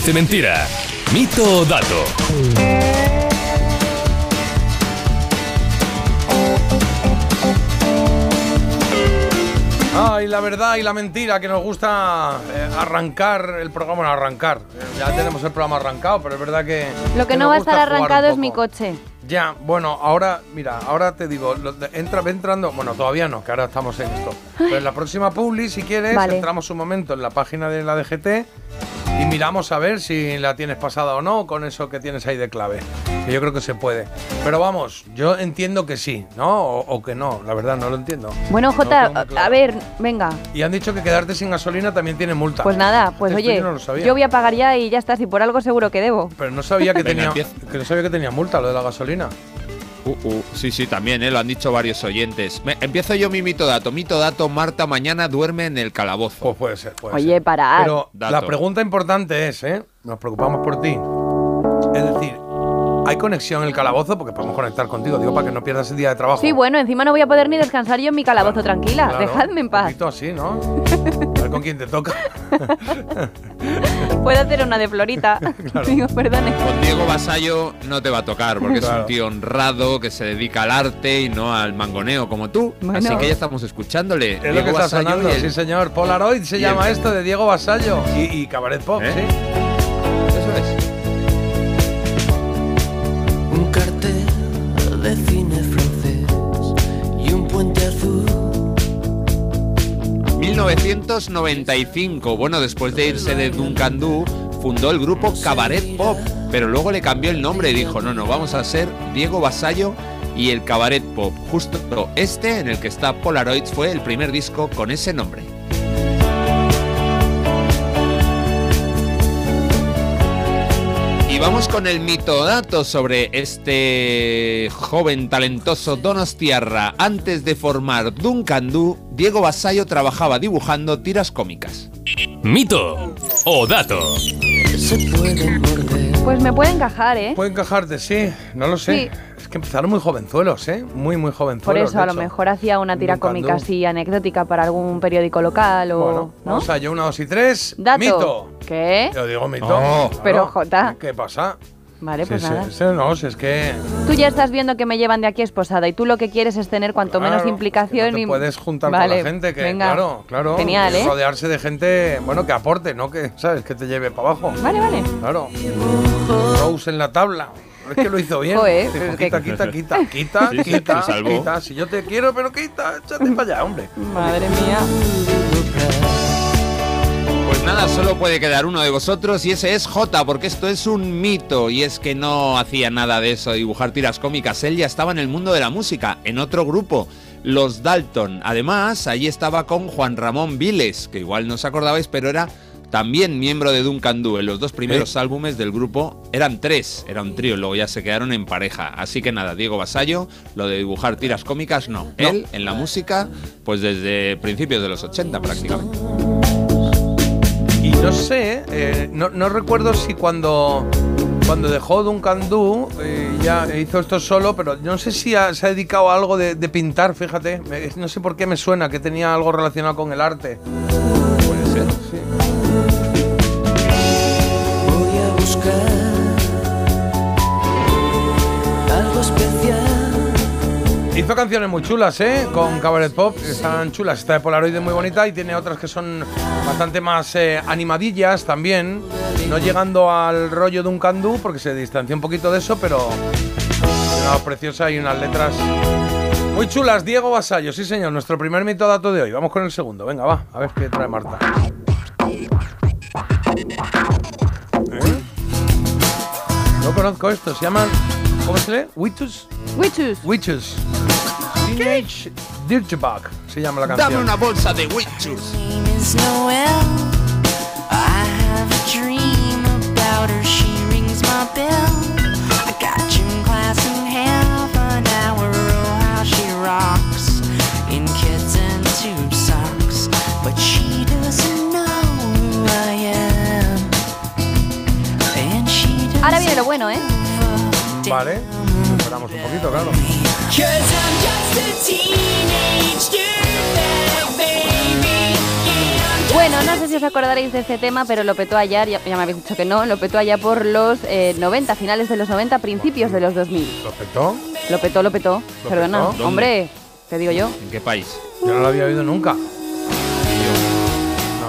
Parece Mentira. Mito o dato. Ay, la verdad y la mentira, que nos gusta eh, arrancar el programa, bueno, arrancar. Eh, ya tenemos el programa arrancado, pero es verdad que... Lo que que no va a estar arrancado es mi coche. Ya, bueno, ahora, mira, ahora te digo, lo de- entra, ve entrando, bueno, todavía no, que ahora estamos en esto. Pero en la próxima Publi, si quieres, Vale. entramos un momento en la página de la DGT y miramos a ver si la tienes pasada o no con eso que tienes ahí de clave. Que yo creo que se puede. Pero vamos, yo entiendo que sí, ¿no? O, o que no, la verdad, no lo entiendo. Bueno, No Jota, muy claro. a ver, venga. Y han dicho que quedarte sin gasolina también tiene multa. Pues nada, pues Esto oye, yo no lo sabía. yo voy a pagar ya y ya está, si por algo seguro que debo. Pero no sabía que Venga, tenía, que no sabía que tenía multa lo de la gasolina. Uh, uh, sí, sí, también, ¿eh? lo han dicho varios oyentes. Me- empiezo yo mi mito dato. Mito dato, Marta mañana duerme en el calabozo. Pues puede ser, puede Oye, parad. Pero Dato. la pregunta importante es, ¿eh? Nos preocupamos por ti. Es decir, ¿hay conexión en el calabozo? Porque podemos conectar contigo, digo, para que no pierdas el día de trabajo. Sí, bueno, encima no voy a poder ni descansar yo en mi calabozo tranquila. Claro, Dejadme en Un paz. poquito así, ¿no? A ver con quién te toca. Puedo hacer una de Florita. Digo, perdone. Con Diego Basallo no te va a tocar porque es Claro. un tío honrado que se dedica al arte y no al mangoneo como tú. Bueno. Así que ya estamos escuchándole. Es lo que está Basallo sonando, el- sí señor. Polaroid se llama el- esto de Diego Basallo y, y Cabaret Pop, ¿Eh? sí. 1995. Bueno, después de irse de Duncan Du, fundó el grupo Cabaret Pop, pero luego le cambió el nombre y dijo, no, no, vamos a ser Diego Basallo y el Cabaret Pop. Justo este, en el que está Polaroid, fue el primer disco con ese nombre. Vamos con el mitodato sobre este joven talentoso Donostiarra. Antes de formar Duncan Du, Diego Basallo trabajaba dibujando tiras cómicas. Mito o dato. Pues me puede encajar, ¿eh? Puede encajarte, sí, no lo sé. Sí. Es que empezaron muy jovenzuelos, ¿eh? Muy, muy Por jovenzuelos. eso, de a lo mejor hacía una tira cómica así anecdótica para algún periódico local o. Bueno, ¿no? vamos allá, una, dos y tres. Dato. Mito. ¿Qué? Yo digo mito. Oh. claro. Pero, Jota. ¿Qué pasa? Vale, Sí, pues sí, nada. sí, no, si es que. Tú ya estás viendo que me llevan de aquí esposada y tú lo que quieres es tener cuanto menos Claro, implicación que no te y puedes juntar vale, con la gente que venga. claro claro Genial, ¿eh? rodearse de gente bueno que aporte no que sabes que te lleve para abajo Vale, vale. claro Rose en la tabla es que lo hizo bien Joder, Dijo, es que- quita quita quita quita Sí, sí, quita salvó. quita si yo te quiero pero quita échate para allá hombre Madre mía. Pues nada, solo puede quedar uno de vosotros y ese es J, porque esto es un mito y es que no hacía nada de eso, dibujar tiras cómicas. Él ya estaba en el mundo de la música, en otro grupo, los Dalton. Además, allí estaba con Juan Ramón Viles, que igual no os acordabais, pero era también miembro de Duncan Du. En los dos primeros álbumes del grupo eran tres, era un trío, luego ya se quedaron en pareja. Así que nada, Diego Basallo, lo de dibujar tiras cómicas no. Él en la música, pues desde principios de los 80 prácticamente. Y no sé eh, no, no recuerdo si cuando cuando dejó Duncan Du eh, ya hizo esto solo pero no sé si ha- se ha dedicado a algo de, de pintar fíjate Me- no sé por qué me suena que tenía algo relacionado con el arte Puede ser. Voy a buscar algo especial. Hizo canciones muy chulas, ¿eh? Con Cabaret Pop, están chulas. Esta de Polaroid es muy bonita y tiene otras que son bastante más eh, animadillas también. No llegando al rollo de un candú, porque se distancia un poquito de eso, pero una preciosa y unas letras muy chulas. Diego Basallo, sí señor, nuestro primer mito dato de hoy. Vamos con el segundo, venga, va, a ver qué trae Marta. ¿Eh? No conozco esto, se llaman. ¿Cómo se lee? Witches. Witches. Witches. Teenage Dirtbag se llama la canción. Dame una bolsa de Witchers. name is Noel. I have a dream about her. She rings my bell. I got gym class in half an hour. Oh, how she rocks in kids and tube socks. But she doesn't know who I am. And she Ahora viene lo bueno, ¿eh? Vale. Esperamos un poquito, claro. Bueno, no sé si os acordaréis de este tema, pero lo petó ayer, ya, ya me habéis dicho que no, lo petó allá por los eh, 90, finales de los 90, principios de los 2000. ¿Lo petó? Lo petó, lo petó. ¿Lo Perdona, hombre, te digo yo. ¿En qué país? Yo no lo había oído nunca.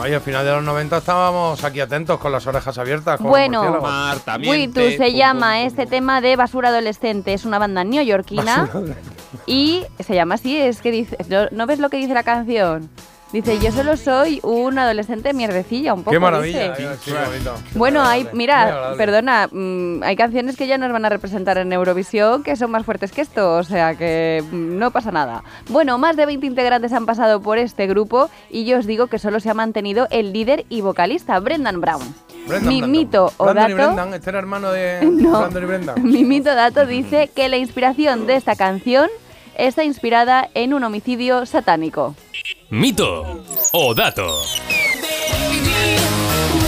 Y al final de los 90 estábamos aquí atentos con las orejas abiertas. como Bueno. Marta, Witu miente. se llama este tema de Basura Adolescente, es una banda neoyorquina Basura. y se llama así, es que dice, ¿no, no ves lo que dice la canción? Dice, yo solo soy un adolescente mierdecilla, un poco. Qué maravilla. dice. sí, bonito. Bueno, hay, mira, perdona, mm, hay canciones que ya nos van a representar en Eurovisión que son más fuertes que esto, o sea que mm, no pasa nada. Bueno, más de 20 integrantes han pasado por este grupo y yo os digo que solo se ha mantenido el líder y vocalista, Brendan Brown. Brendan, Mi Brandon. mito o Brandon y dato... Brendan, este era hermano de No. Brandon y Brendan. Mi mito dato dice que la inspiración de esta canción está inspirada en un homicidio satánico. Mito o dato.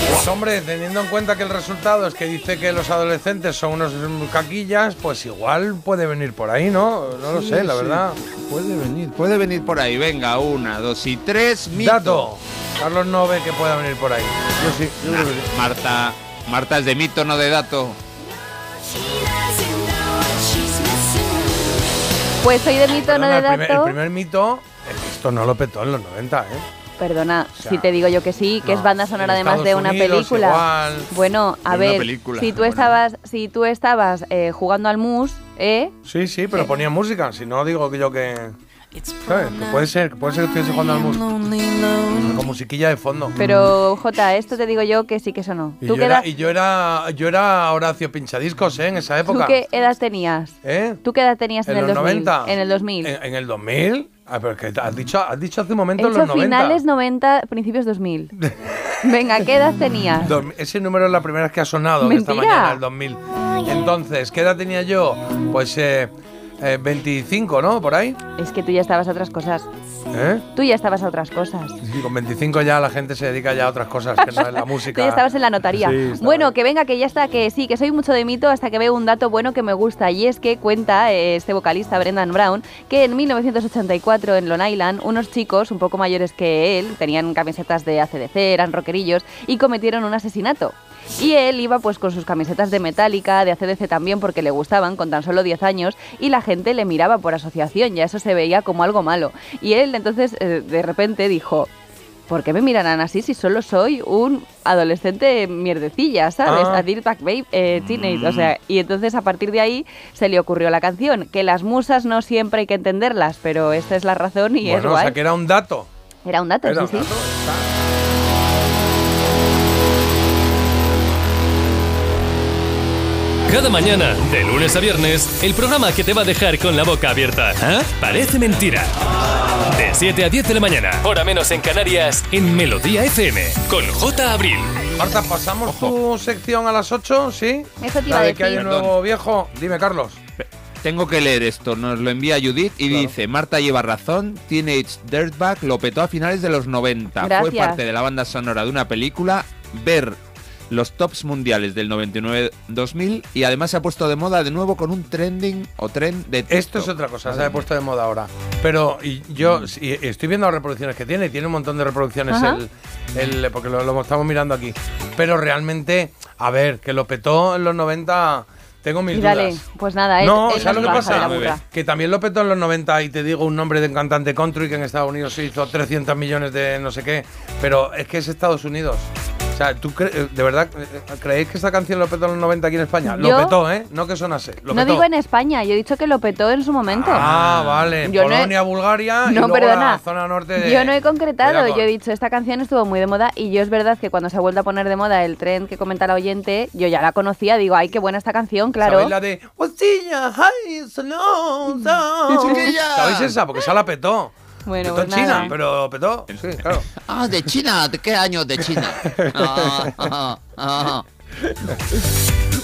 Pues hombre, teniendo en cuenta que el resultado es que dice que los adolescentes son unos caquillas, pues igual puede venir por ahí, ¿no? No lo sé, la Sí, verdad. Puede venir, puede venir por ahí. Venga, una, dos y tres. Mito. Dato. Carlos no ve que pueda venir por ahí. Yo sí, yo creo que sí. Marta, Marta es de mito, no de dato. Pues soy de mito, no Perdona, de el, primer, el dato. primer mito, eh, esto no lo petó en los 90, ¿eh? Perdona, sea, si te digo yo que sí, que no, es banda sonora además de una Unidos película. igual. Bueno, a ver, película, si tú bueno. estabas, si tú estabas eh, jugando al mus, ¿eh? Sí, sí, pero ponía música, si no digo que yo que... ¿Sabes? Que puede ser, que puede ser que estuviese jugando al mus. Con musiquilla de fondo. Pero, Jota, esto te digo yo que sí que eso no. Y ¿Tú yo, qué, era, edad, y yo era yo era Horacio Pinchadiscos, ¿eh? En esa ¿tú época. qué edad tenías? ¿Eh? ¿Tú qué edad tenías en, ¿En el los 2000? 90? En el 2000. ¿En, en el 2000? Ah, pero que has dicho, has dicho hace un He momento en dicho los 90. finales 90, principios 2000. Venga, ¿qué edad tenías? Dos- Ese número es la primera vez que ha sonado esta Mentira. mañana, el 2000. Entonces, ¿qué edad tenía yo? Pues eh, eh, 25, ¿no? Por ahí. Es que tú ya estabas a otras cosas. ¿Eh? Tú ya estabas a otras cosas. Sí, con 25 ya la gente se dedica ya a otras cosas que no es la música. Tú ya estabas en la notaría. Sí, bueno, que venga, que ya está, que sí, que soy mucho de mito hasta que veo un dato bueno que me gusta. Y es que cuenta eh, este vocalista, Brendan Brown, que en 1984 en Long Island, unos chicos un poco mayores que él, tenían camisetas de ACDC, eran rockerillos, y cometieron un asesinato. Y él iba pues con sus camisetas de Metallica, de ACDC también porque le gustaban, con tan solo 10 años, y la gente le miraba por asociación, ya eso se veía como algo malo. Y él entonces eh, de repente dijo, ¿por qué me mirarán así si solo soy un adolescente mierdecilla, ¿sabes? Ah. A Dirtbag Babe, eh, Teenage, o sea, y entonces a partir de ahí se le ocurrió la canción, que las musas no siempre hay que entenderlas, pero esta es la razón y es Bueno, o guay. sea que era un dato. Era un dato, Era sí, un sí. Cada mañana, de lunes a viernes, el programa que te va a dejar con la boca abierta. ¿Ah? Parece mentira. De 7 a 10 de la mañana, hora menos en Canarias, en Melodía FM, con J. Abril. Marta, ¿pasamos tu sección a las 8? ¿Sí? Eso te La iba a de que hay un nuevo viejo. Dime, Carlos. Tengo que leer esto, nos lo envía Judith y dice, Marta lleva razón, Teenage Dirtbag lo petó a finales de los 90. Fue parte de la banda sonora de una película, ver los tops mundiales del 99-2000 y además se ha puesto de moda de nuevo con un trending o trend de Esto es otra cosa, se ha puesto de moda ahora. Pero y yo sí, estoy viendo las reproducciones que tiene, y tiene un montón de reproducciones el, el- porque lo, lo estamos mirando aquí. Pero realmente, a ver, que lo petó en los 90, tengo mis Y dale, dudas. pues nada, no, él ¿sabes lo pasa? Que también lo petó en los 90 y te digo un nombre de un cantante country que en Estados Unidos se hizo 300 millones de no sé qué, pero es que es Estados Unidos. O sea, ¿tú cre- de verdad eh, creéis que esta canción lo petó en los 90 aquí en España? Lo petó, ¿eh? No que sonase. Lo No petó. digo en España, yo he dicho que lo petó en su momento. Ah, vale. Yo no he- Polonia, Bulgaria y No, luego perdona. la zona norte de... Yo no he concretado, yo he dicho, esta canción estuvo muy de moda y yo es verdad que cuando se ha vuelto a poner de moda el tren que comenta la oyente, yo ya la conocía, digo, ay, qué buena esta canción, claro. ¿Sabéis la de... ¿Sabéis esa? Porque esa la petó. Bueno, petó en pues China, nada. pero petó. Sí, claro. Ah, de China, ¿de qué año de China? Ah, ah, ah.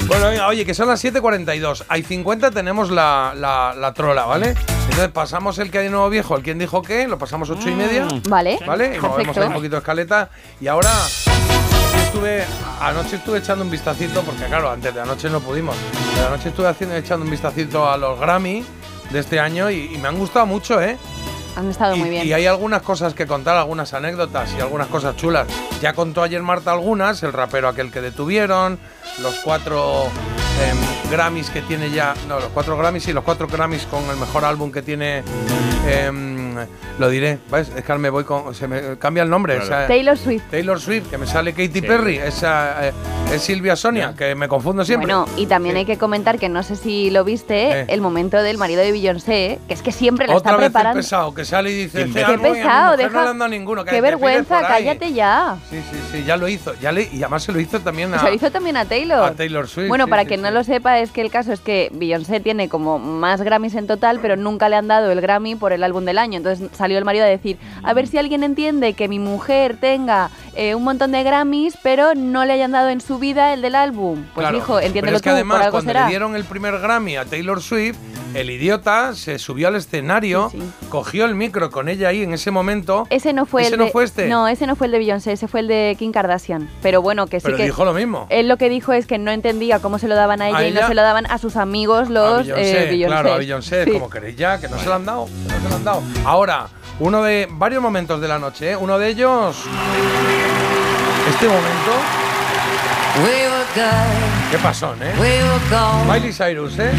Bueno, venga, oye, que son las 7.42. Hay 50, tenemos la, la, la trola, ¿vale? Entonces pasamos el que hay de nuevo viejo, el quien dijo qué, lo pasamos 8 y media. Vale, ¿Vale? Y movemos perfecto. ahí un poquito de escaleta. Y ahora estuve, anoche estuve echando un vistacito, porque claro, antes de anoche no pudimos. Pero anoche estuve haciendo, echando un vistacito a los Grammy de este año y, y me han gustado mucho, ¿eh? Han estado Y, muy bien. y hay algunas cosas que contar, algunas anécdotas y algunas cosas chulas. Ya contó ayer Marta algunas, el rapero aquel que detuvieron, los cuatro em, Grammys que tiene ya, no, los cuatro Grammys y los cuatro Grammys con el mejor álbum que tiene, lo diré, ¿ves? Es que me voy con, se me cambia el nombre. Claro. o sea, Taylor Swift. Taylor Swift, que me sale Katy Perry, esa eh, es Silvia Sonia, que me confundo siempre. Bueno, y también hay que comentar que no sé si lo viste, Eh. el momento del marido de Beyoncé, que es que siempre la Otra está vez preparando. pesado que sale y dice, Qué "Este Qué álbum y a mi pesado, deja. no le ninguno. que Qué vergüenza, por ahí". cállate ya. Sí, sí, sí, ya lo hizo. Ya le, y además se lo hizo también a, Se lo hizo también a Taylor. a Taylor Swift. Bueno, sí, para sí, quien sí. no lo sepa, es que el caso es que Beyoncé tiene como más Grammys en total, pero nunca le han dado el Grammy por el álbum del año. Entonces salió el marido a decir, a ver si alguien entiende que mi mujer tenga eh, un montón de Grammys, pero no le hayan dado en su vida el del álbum. Pues Claro, hijo, entiéndelo pero es que tú, además, por algo cuando será. le dieron el primer Grammy a Taylor Swift, el idiota se subió al escenario, cogió el micro con ella ahí en ese momento. Ese no fue ¿Ese el no de, fue este? No, ese no fue el de Beyoncé, ese fue el de Kim Kardashian. Pero bueno, que sí Pero que dijo lo mismo. Él lo que dijo es que no entendía cómo se lo daban a ella, A y no se lo daban a sus amigos a los Beyoncé, eh, Beyoncé. claro, a Beyoncé, Sí. como queréis ya, que no se lo han dado, no se lo han dado. Ahora, uno de varios momentos de la noche, ¿eh? uno de ellos, este momento, qué pasó, ¿eh? Miley Cyrus, ¿eh?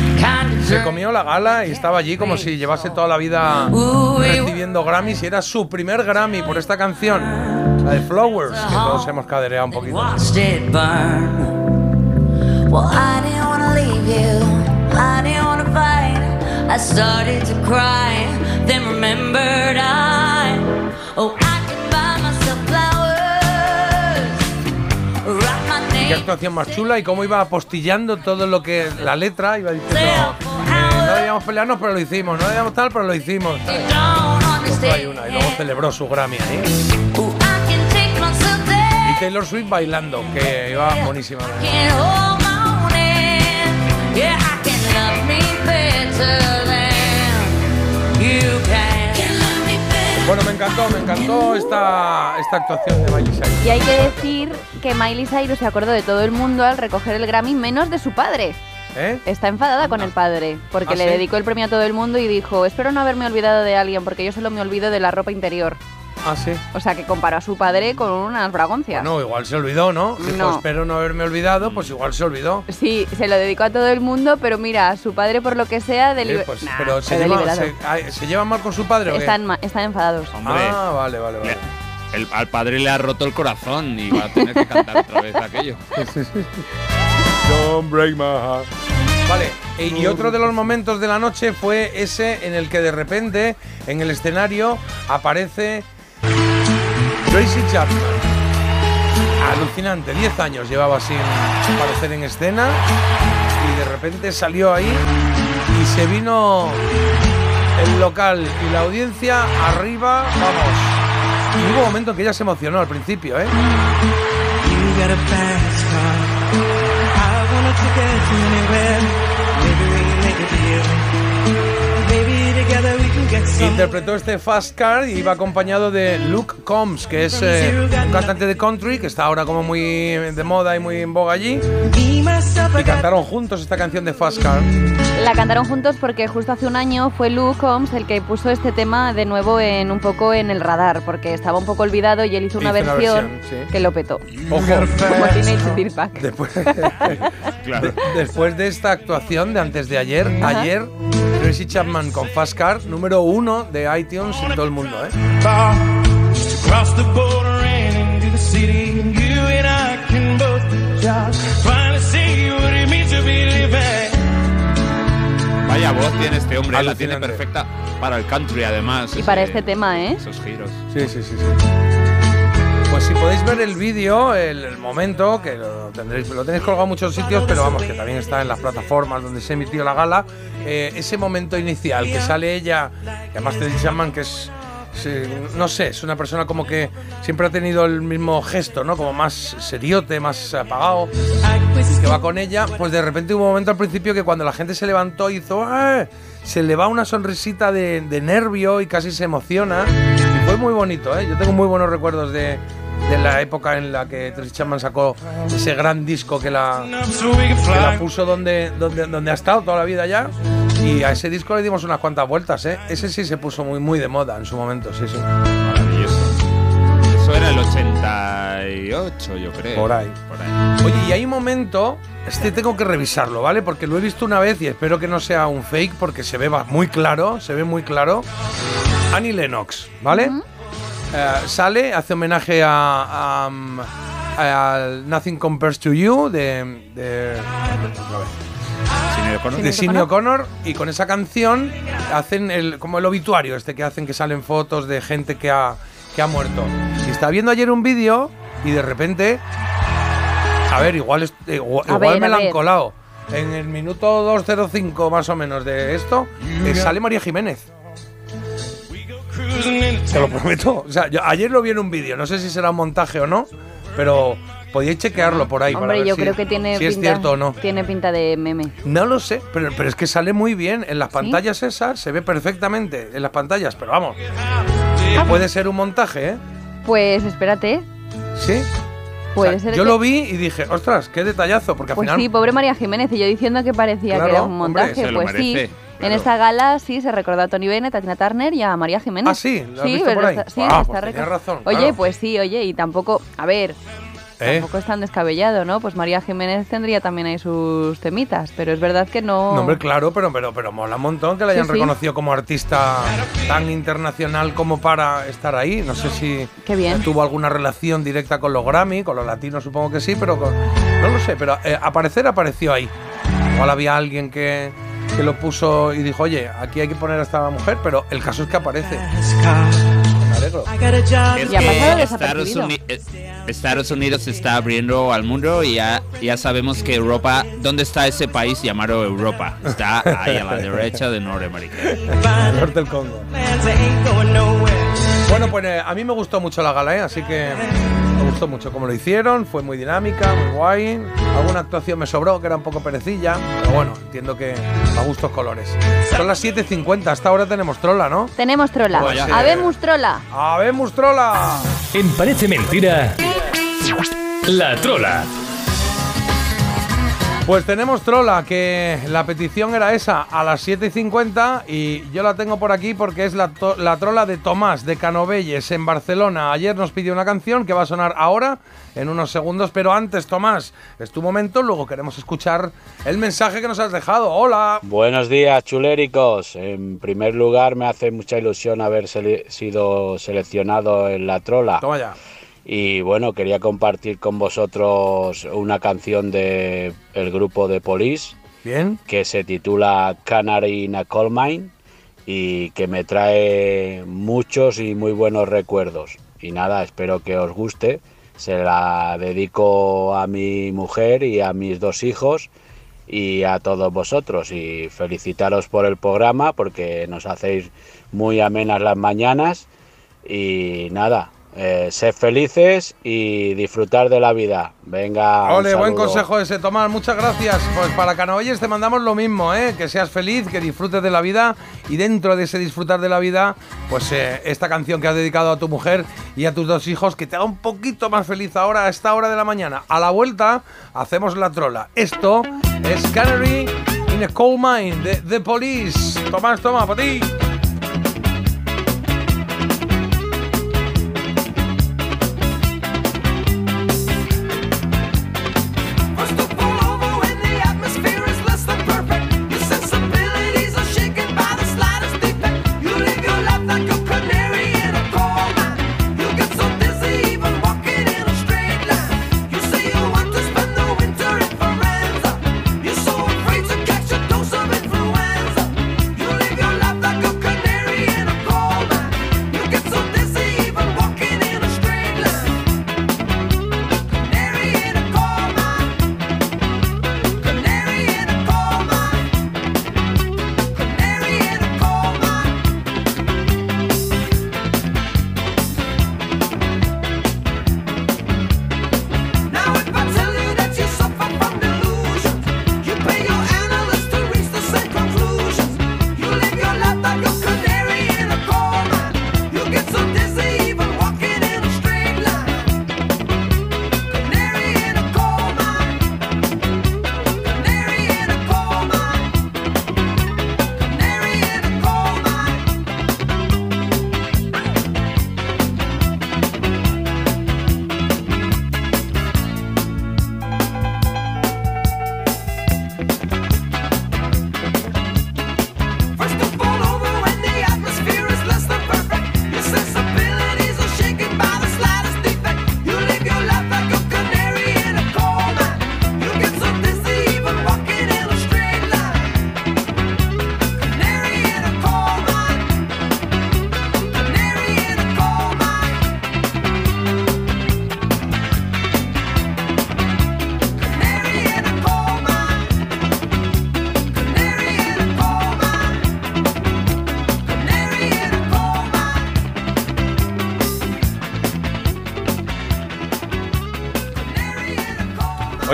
Se comió la gala y estaba allí como si llevase toda la vida recibiendo Grammys y era su primer Grammy por esta canción, la de Flowers, que todos hemos cadereado un poquito. I started to cry. Then remember Oh, I can buy myself flowers. Write my Qué actuación más chula y cómo iba apostillando todo lo que la letra iba diciendo. eh, no debíamos pelearnos, pero lo hicimos. No debíamos tal, pero lo hicimos. ahí una, y luego celebró su Grammy ahí. Y Taylor Swift bailando, que iba buenísima. Bueno, me encantó, me encantó esta, esta actuación de Miley Cyrus. Y hay que decir que Miley Cyrus se acordó de todo el mundo al recoger el Grammy menos de su padre. ¿Eh? Está enfadada con el padre porque ¿Ah, le sí? dedicó el premio a todo el mundo y dijo, espero no haberme olvidado de alguien porque yo solo me olvido de la ropa interior. Ah, sí. O sea que comparó a su padre con unas bragoncias. No, igual se olvidó, ¿no? Dijo, No. espero no haberme olvidado, pues igual se olvidó. Sí, se lo dedicó a todo el mundo, pero mira, su padre por lo que sea, Eh, deliber- pues, Nah, pero se lleva, deliberado. se, ay, ¿se lleva mal con su padre o están, están enfadados. Hombre, Ah, vale, vale, vale. el- al padre le ha roto el corazón y va a tener que cantar otra vez aquello. Don't break my heart. Vale, e- y otro de los momentos de la noche fue ese en el que de repente en el escenario aparece Tracy Chapman. Alucinante, 10 años llevaba sin aparecer en escena y de repente salió ahí y se vino el local y la audiencia arriba, vamos. Y hubo un momento en que ella se emocionó al principio, ¿eh? Interpretó este Fast Car y iba acompañado de Luke Combs, que es eh, un cantante de country que está ahora como muy de moda y muy en boga allí. Y cantaron juntos esta canción de Fast Car. La cantaron juntos porque justo hace un año fue Luke Combs el que puso este tema de nuevo en un poco en el radar, porque estaba un poco olvidado y él hizo una Hizo una versión, versión, sí. que lo petó. Ojo, Como Teenage Dirtbag. Después, de- después de esta actuación de antes de ayer, Ajá. ayer Tracy Chapman con Fast Car, número uno de iTunes en todo el mundo, ¿eh? bar. Cross the border and into the city. You and I can both get jobs. Finally see what it means to be living. Vaya voz tiene este hombre, la tiene perfecta para el country además. Y ese- para este tema, ¿eh? Esos giros. Sí, sí, sí, sí. Pues si podéis ver el vídeo, el, momento, que lo, tendréis, lo tenéis colgado en muchos sitios, pero vamos, que también está en las plataformas donde se emitió la gala, eh, ese momento inicial que sale ella, y además te Chapman, que es, es, no sé, es una persona como que siempre ha tenido el mismo gesto, ¿no? Como más seriote, más apagado, que va con ella, pues de repente hubo un momento al principio que cuando la gente se levantó hizo, "¡Ah!", se le va una sonrisita de, de nervio y casi se emociona. Y fue muy bonito, ¿eh? Yo tengo muy buenos recuerdos de, de la época en la que Tracy Chapman sacó ese gran disco que la, que la puso donde, donde, donde ha estado toda la vida ya. Y a ese disco le dimos unas cuantas vueltas, ¿eh? Ese sí se puso muy, muy de moda en su momento, sí, sí. Maravilloso. Eso era el 88, yo creo. Por ahí. Por ahí. Oye, y hay un momento, este tengo que revisarlo, ¿vale? Porque lo he visto una vez y espero que no sea un fake porque se ve va- muy claro, se ve muy claro. Annie Lennox, ¿vale? Eh, sale, hace homenaje a, al Nothing Compares to You de, de, de Sidney O'Connor y con esa canción hacen el, como el obituario este que hacen que salen fotos de gente que ha, que ha muerto. Y estaba viendo ayer un vídeo y de repente, a ver, igual, eh, igual, A igual ver, me la han colado. En el minuto 205 más o menos de esto, eh, sale María Jiménez. Te lo prometo. O sea, yo ayer lo vi en un vídeo, no sé si será un montaje o no, pero podíais chequearlo por ahí. para Hombre, ver yo si- creo que tiene si es pinta, cierto o no. tiene pinta de meme. No lo sé, pero, pero es que sale muy bien. En las pantallas esas se ve perfectamente en las pantallas, pero vamos. Puede ser un montaje, ¿eh? Pues espérate, Sí. puede O sea, ser yo que- lo vi y dije, ostras, qué detallazo, porque al Pues final. sí, pobre María Jiménez, y yo diciendo que parecía Claro, que era un montaje, pues sí. En esta gala sí se recordó a Tony Bennett, a Tina Turner y a María Jiménez. Ah, sí, ¿lo has sí, visto pero por ahí? está- sí, Ah, está pues razón, Oye, claro. pues sí, oye, y tampoco, a ver, ¿Eh? tampoco es tan descabellado, ¿no? Pues María Jiménez tendría también ahí sus temitas, pero es verdad que no. No, hombre, claro, pero, pero, pero mola un montón que la Sí, hayan sí. reconocido como artista tan internacional como para estar ahí. No sé si Qué bien. tuvo alguna relación directa con los Grammy, con los latinos supongo que sí, pero con- no lo sé, pero eh, aparecer apareció ahí. Igual había alguien que, que lo puso y dijo, oye, aquí hay que poner a esta mujer, pero el caso es que aparece. Es que Estados. Uni- eh, Estados Unidos se está abriendo al mundo y ya, ya sabemos que Europa, ¿dónde está ese país llamado Europa? Está ahí a la derecha de Norteamérica. Norte del Congo. Bueno, pues eh, a mí me gustó mucho la gala, ¿eh? así que me gustó mucho cómo lo hicieron, fue muy dinámica, muy guay. Alguna actuación me sobró, que era un poco perecilla, pero bueno, entiendo que a gustos colores. Son las 7.50, hasta ahora tenemos trola, ¿no? Tenemos trola. Pues, eh, Habemos trola. ¡Habemos trola! En Parece Mentira, La Trola. Pues tenemos trola, que la petición era esa, a las 7.50 y yo la tengo por aquí porque es la, la trola de Tomás de Canovelles en Barcelona. Ayer nos pidió una canción que va a sonar ahora, en unos segundos, pero antes, Tomás, es tu momento, luego queremos escuchar el mensaje que nos has dejado. Hola. Buenos días, chuléricos. En primer lugar, me hace mucha ilusión haber sele- sido seleccionado en la trola. Toma ya. Y bueno, quería compartir con vosotros una canción de el grupo de Police. Bien. Que se titula Canary in a Coal Mine y que me trae muchos y muy buenos recuerdos. Y nada, espero que os guste. Se la dedico a mi mujer y a mis dos hijos y a todos vosotros. Y felicitaros por el programa porque nos hacéis muy amenas las mañanas. Y nada, eh, sed felices y disfrutar de la vida. Venga. Ole, buen consejo ese, Tomás, muchas gracias. Pues para Canovelles te mandamos lo mismo, ¿eh? que seas feliz, que disfrutes de la vida y dentro de ese disfrutar de la vida, pues eh, esta canción que has dedicado a tu mujer y a tus dos hijos, que te haga un poquito más feliz ahora a esta hora de la mañana. A la vuelta hacemos la trola. Esto es Canary in a Coal Mine de The Police. Tomás, toma, para ti.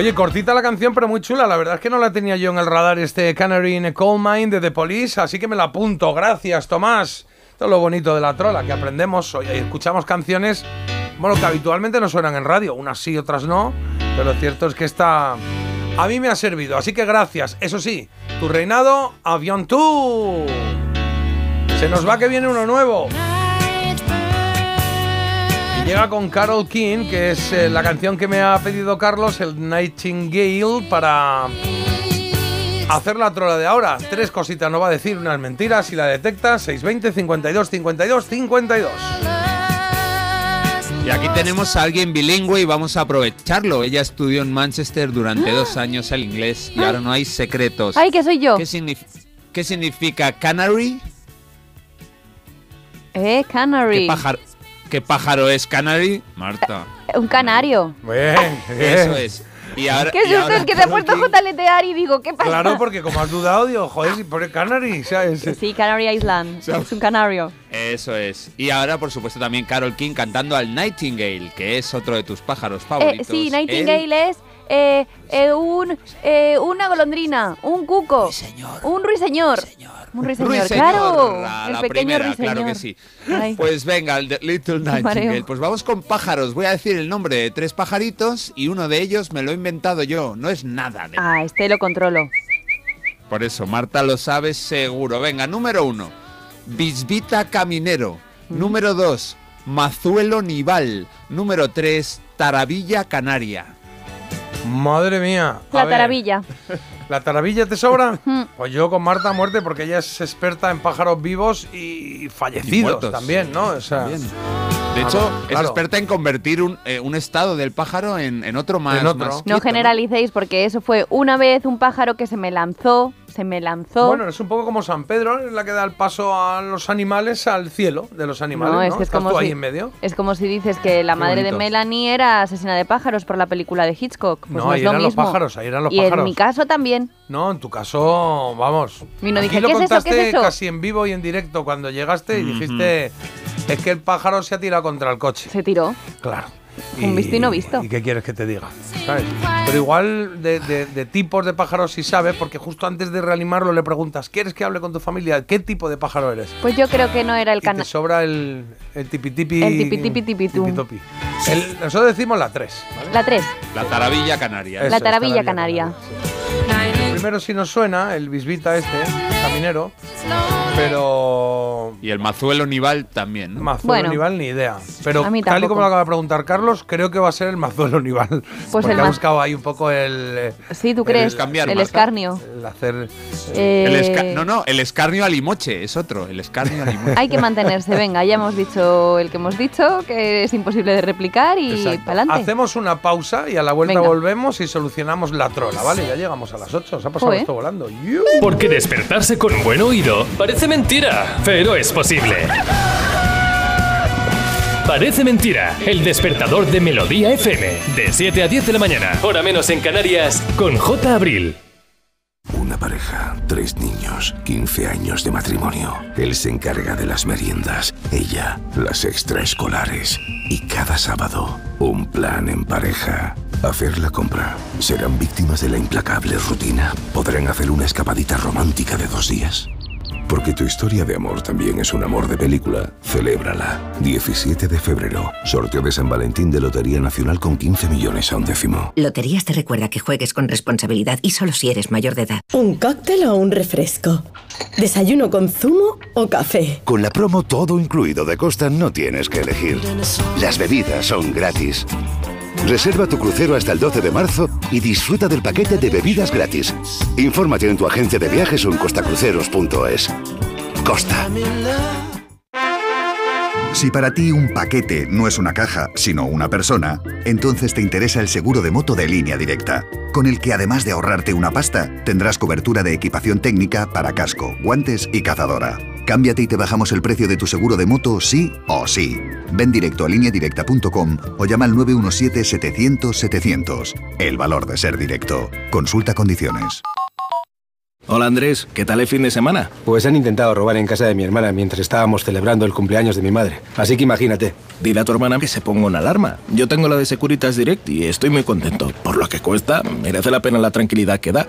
Oye, cortita la canción, pero muy chula. La verdad es que no la tenía yo en el radar este Canary in a Coal Mine de The Police, así que me la apunto. Gracias, Tomás. Es lo bonito de la trola, que aprendemos, oye, escuchamos canciones, bueno, que habitualmente no suenan en radio, unas sí, otras no, pero lo cierto es que esta a mí me ha servido, así que gracias. Eso sí, tu reinado, avión tú. Se nos va que viene uno nuevo. Llega con Carol King, que es eh, la canción que me ha pedido Carlos, el Nightingale, para hacer la trola de ahora. Tres cositas no va a decir, unas mentiras, si la detecta, 620 52 52 52. Y aquí tenemos a alguien bilingüe y vamos a aprovecharlo. Ella estudió en Manchester durante dos años el inglés y ahora no hay secretos. Ay, que soy yo. ¿Qué, signif- qué significa canary? Eh, Canary. ¿Qué pájaro, ¿Qué pájaro es Canary? Marta. Un canario. Bien, Eso es. Y ahora, ¿Qué y susto ahora es que te he puesto a jaletear y digo, ¿qué pasa? Claro, porque como has dudado, digo, joder, si pone Canary, ¿sabes? Sí, Canary Island. Es un canario. Eso es. Y ahora, por supuesto, también Carol King cantando al Nightingale, que es otro de tus pájaros Eh, favoritos. sí, El- Nightingale es eh, eh, un, eh, una golondrina, un cuco, un ruiseñor. Un ruiseñor, Ruiseñor, claro. la, el la pequeño primera, ruiseñor. claro que sí. Ay. Pues venga, el de Little. Nightingale. Pues vamos con pájaros. Voy a decir el nombre de tres pajaritos y uno de ellos me lo he inventado yo. No es nada de... Ah, este lo controlo. Por eso, Marta lo sabe seguro. Venga, número uno, Bisbita Caminero. Número dos, Mazuelo Nival. Número tres, Taravilla Canaria. Madre mía. A La ver, taravilla. ¿La taravilla te sobra? Pues yo con Marta a muerte porque ella es experta en pájaros vivos y fallecidos Y también, ¿no? O sea, De hecho, Claro, es experta en convertir un, eh, un estado del pájaro en, en otro más. En otro. más No generalicéis porque eso fue una vez un pájaro que se me lanzó, se me lanzó. Bueno, es un poco como San Pedro, es la que da el paso a los animales al cielo de los animales, ¿no? No, es que es como tú ahí si- en medio. Es como si dices que la Qué madre de. Melanie era asesina de pájaros por la película de Hitchcock. Pues No, no, ahí es lo eran los pájaros, ahí eran los y pájaros. en mi caso también. No, en tu caso, vamos. Y no Aquí dije, lo ¿qué es eso? contaste ¿Qué es eso? casi en vivo y en directo cuando llegaste y dijiste, es que el pájaro se ha tirado contra el coche. Se tiró. Claro. Un visto y no visto. ¿Y qué quieres que te diga? ¿Sabes? Pero igual de, de- de tipos de pájaros sí sabes, porque justo antes de reanimarlo le preguntas, ¿quieres que hable con tu familia? ¿Qué tipo de pájaro eres? Pues yo creo que no era el Y te canal. sobra el, el tipitipi. El tipitipi-tipitú. tipitopi. El- nosotros decimos la 3. La 3. La Taravilla Canaria. Eso La es, taravilla canaria. El primero sí nos suena, el bisbita este, caminero, pero... Y el Mazuelo Nival también. ¿no? Mazuelo Bueno. Nival ni idea. Pero A mí tal y como lo acaba de preguntar Carlos, creo que va a ser el Mazuelo Nival. Pues porque el ha buscado ahí un poco el... eh, Sí, ¿tú el crees? el Marta. escarnio. El hacer... Eh, El esca- no, no, el escarnio a limoche, es otro, el escarnio a limoche. Hay que mantenerse, venga, ya hemos dicho el que hemos dicho, que es imposible de replicar y para adelante. Hacemos una pausa y a la vuelta Venga. volvemos y solucionamos la trola, ¿vale? Ya llegamos a las 8, se ha pasado Joder. esto volando. ¡Yu! Porque despertarse con buen oído parece mentira, pero es posible. Parece mentira, el despertador de Melodía FM, de 7 a 10 de la mañana, hora menos en Canarias, con J. Abril. Una pareja, tres niños, 15 años de matrimonio. Él se encarga de las meriendas, ella las extraescolares. Y cada sábado, un plan en pareja. Hacer la compra. ¿Serán víctimas de la implacable rutina? ¿Podrán hacer una escapadita romántica de dos días? Porque tu historia de amor también es un amor de película. Celébrala. 17 de febrero. Sorteo de San Valentín de Lotería Nacional con 15 millones a un décimo. Loterías te recuerda que juegues con responsabilidad y solo si eres mayor de edad. ¿Un cóctel o un refresco? ¿Desayuno con zumo o café? Con la promo todo incluido de Costa no tienes que elegir. Las bebidas son gratis. Reserva tu crucero hasta el 12 de marzo y disfruta del paquete de bebidas gratis. Infórmate en tu agencia de viajes o en costacruceros.es. Costa. Si para ti un paquete no es una caja, sino una persona, entonces te interesa el seguro de moto de línea directa, con el que además de ahorrarte una pasta, tendrás cobertura de equipación técnica para casco, guantes y cazadora. Cámbiate y te bajamos el precio de tu seguro de moto sí o sí. Ven directo a lineadirecta.com o llama al 917-700-700. El valor de ser directo. Consulta condiciones. Hola Andrés, ¿qué tal el fin de semana? Pues han intentado robar en casa de mi hermana mientras estábamos celebrando el cumpleaños de mi madre. Así que imagínate. Dile a tu hermana que se ponga una alarma. Yo tengo la de Securitas Direct y estoy muy contento. Por lo que cuesta, merece la pena la tranquilidad que da.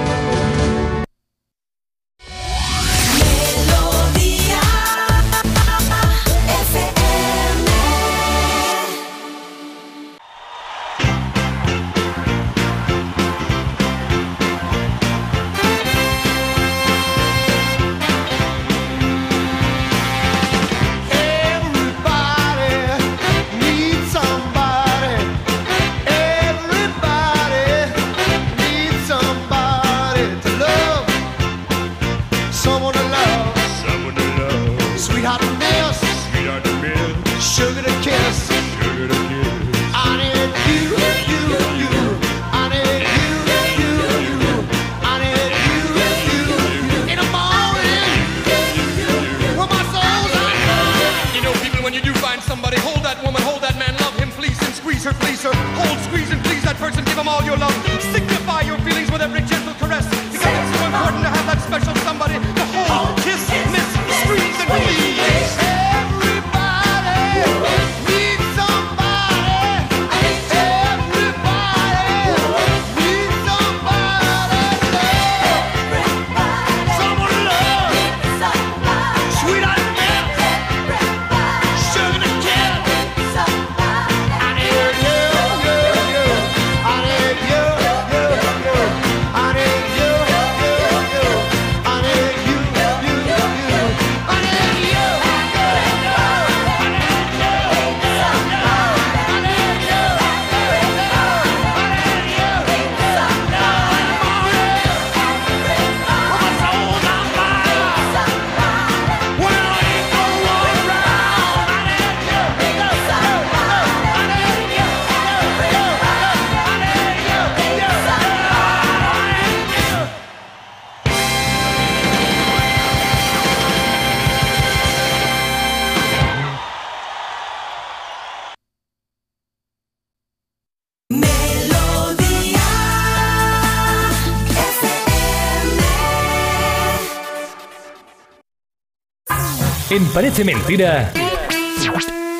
En Parece Mentira,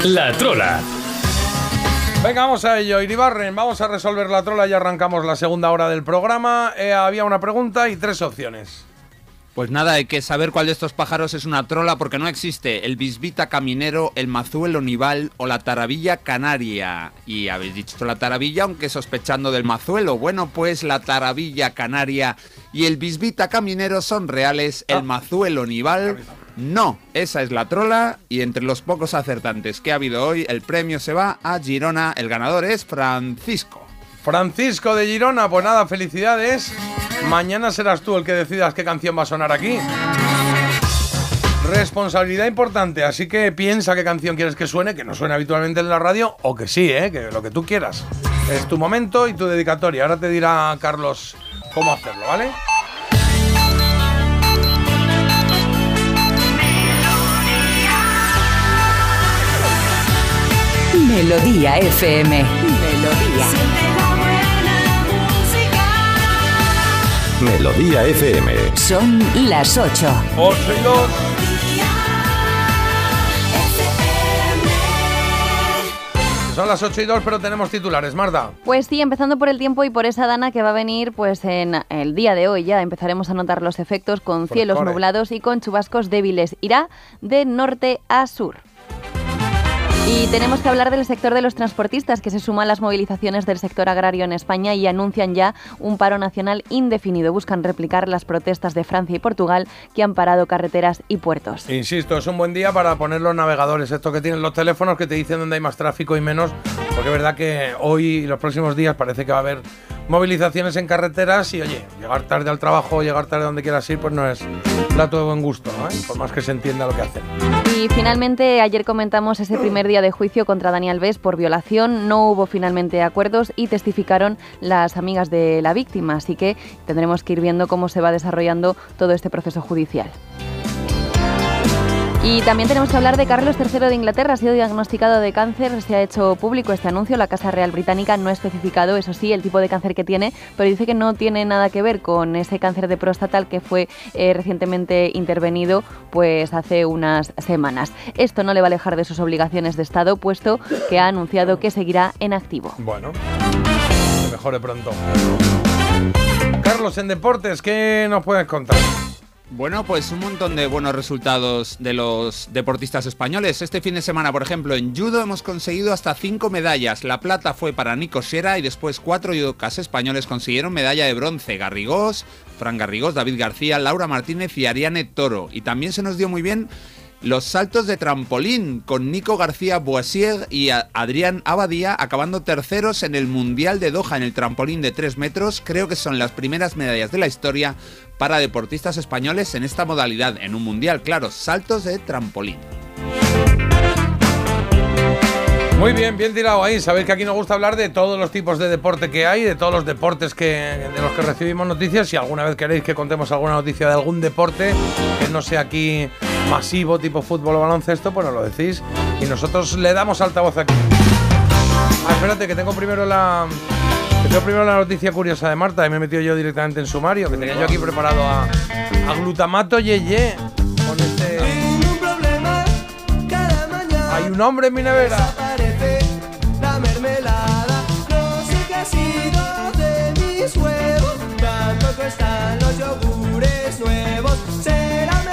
La Trola. Venga, vamos a ello. Iribarren, vamos a resolver la trola y arrancamos la segunda hora del programa. Eh, había una pregunta y tres opciones. Pues nada, hay que saber cuál de estos pájaros es una trola porque no existe el bisbita caminero, el mazuelo nival o la taravilla canaria. Y habéis dicho la taravilla aunque sospechando del mazuelo. Bueno, pues la taravilla canaria y el bisbita caminero son reales, el mazuelo nival no. Esa es la trola y entre los pocos acertantes que ha habido hoy, el premio se va a Girona. El ganador es Francisco. Francisco de Girona, pues nada, felicidades. Mañana serás tú el que decidas qué canción va a sonar aquí. Responsabilidad importante, así que piensa qué canción quieres que suene, que no suene habitualmente en la radio, o que sí, ¿eh? que lo que tú quieras. Es tu momento y tu dedicatoria. Ahora te dirá Carlos cómo hacerlo, ¿vale? Melodía FM. Melodía. Melodía FM. Son las 8. 8 y 2. Son las 8 y 2, pero tenemos titulares, Marta. Pues sí, empezando por el tiempo y por esa dana que va a venir pues en el día de hoy ya empezaremos a notar los efectos con Pues cielos corre. nublados y con chubascos débiles. Irá de norte a sur. Y tenemos que hablar del sector de los transportistas que se suma a las movilizaciones del sector agrario en España y anuncian ya un paro nacional indefinido. Buscan replicar las protestas de Francia y Portugal que han parado carreteras y puertos. Insisto, es un buen día para poner los navegadores, estos que tienen los teléfonos que te dicen dónde hay más tráfico y menos, porque es verdad que hoy y los próximos días parece que va a haber movilizaciones en carreteras y oye, llegar tarde al trabajo o llegar tarde donde quieras ir, pues no es plato de buen gusto, ¿no? ¿Eh? por más que se entienda lo que hacen. Y finalmente, ayer comentamos ese primer día de juicio contra Daniel Alves por violación. No hubo finalmente acuerdos y testificaron las amigas de la víctima. Así que tendremos que ir viendo cómo se va desarrollando todo este proceso judicial. Y también tenemos que hablar de Carlos III de Inglaterra. Ha sido diagnosticado de cáncer. Se ha hecho público este anuncio. La Casa Real Británica no ha especificado, eso sí, el tipo de cáncer que tiene, pero dice que no tiene nada que ver con ese cáncer de próstata que fue eh, recientemente intervenido pues hace unas semanas. Esto no le va a alejar de sus obligaciones de Estado, puesto que ha anunciado que seguirá en activo. Bueno, que mejore pronto. Carlos, en deportes, ¿qué nos puedes contar? Bueno, pues un montón de buenos resultados de los deportistas españoles. Este fin de semana, por ejemplo, en judo hemos conseguido hasta cinco medallas. La plata fue para Nico Sierra y después cuatro judocas españoles consiguieron medalla de bronce. Garrigós, Fran Garrigós, David García, Laura Martínez y Ariane Toro. Y también se nos dio muy bien los saltos de trampolín con Nico García Boisier y Adrián Abadía acabando terceros en el Mundial de Doha en el trampolín de 3 metros. Creo que son las primeras medallas de la historia para deportistas españoles en esta modalidad, en un mundial, claro, saltos de trampolín. Muy bien, bien tirado ahí. Sabéis que aquí nos gusta hablar de todos los tipos de deporte que hay, de todos los deportes que, de los que recibimos noticias. Si alguna vez queréis que contemos alguna noticia de algún deporte que no sea aquí masivo, tipo fútbol o baloncesto, pues nos lo decís y nosotros le damos altavoz aquí. Ah, espérate, que tengo primero la. Tengo primero la noticia curiosa de Marta y me he metido yo directamente en sumario, que tenía yo aquí preparado a, glutamato yeye. Con este. Hay un hombre en mi nevera. Huevos.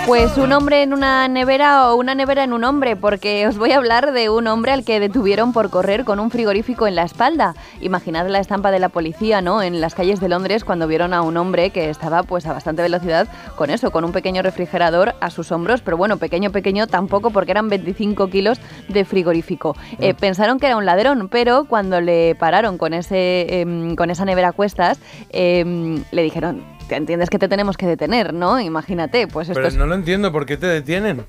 Pues un hombre en una nevera o una nevera en un hombre, porque os voy a hablar de un hombre al que detuvieron por correr con un frigorífico en la espalda. Imaginad la estampa de la policía, ¿no? En las calles de Londres cuando vieron a un hombre que estaba pues a bastante velocidad con eso, con un pequeño refrigerador a sus hombros, pero bueno, pequeño, pequeño tampoco porque eran 25 kilos de frigorífico. Eh, pensaron que era un ladrón, pero cuando le pararon con, ese, em, con esa nevera a cuestas, em, le dijeron, "Te entiendes que te tenemos que detener, ¿no? Imagínate, pues esto Pero es no lo entiendo, ¿por qué te detienen?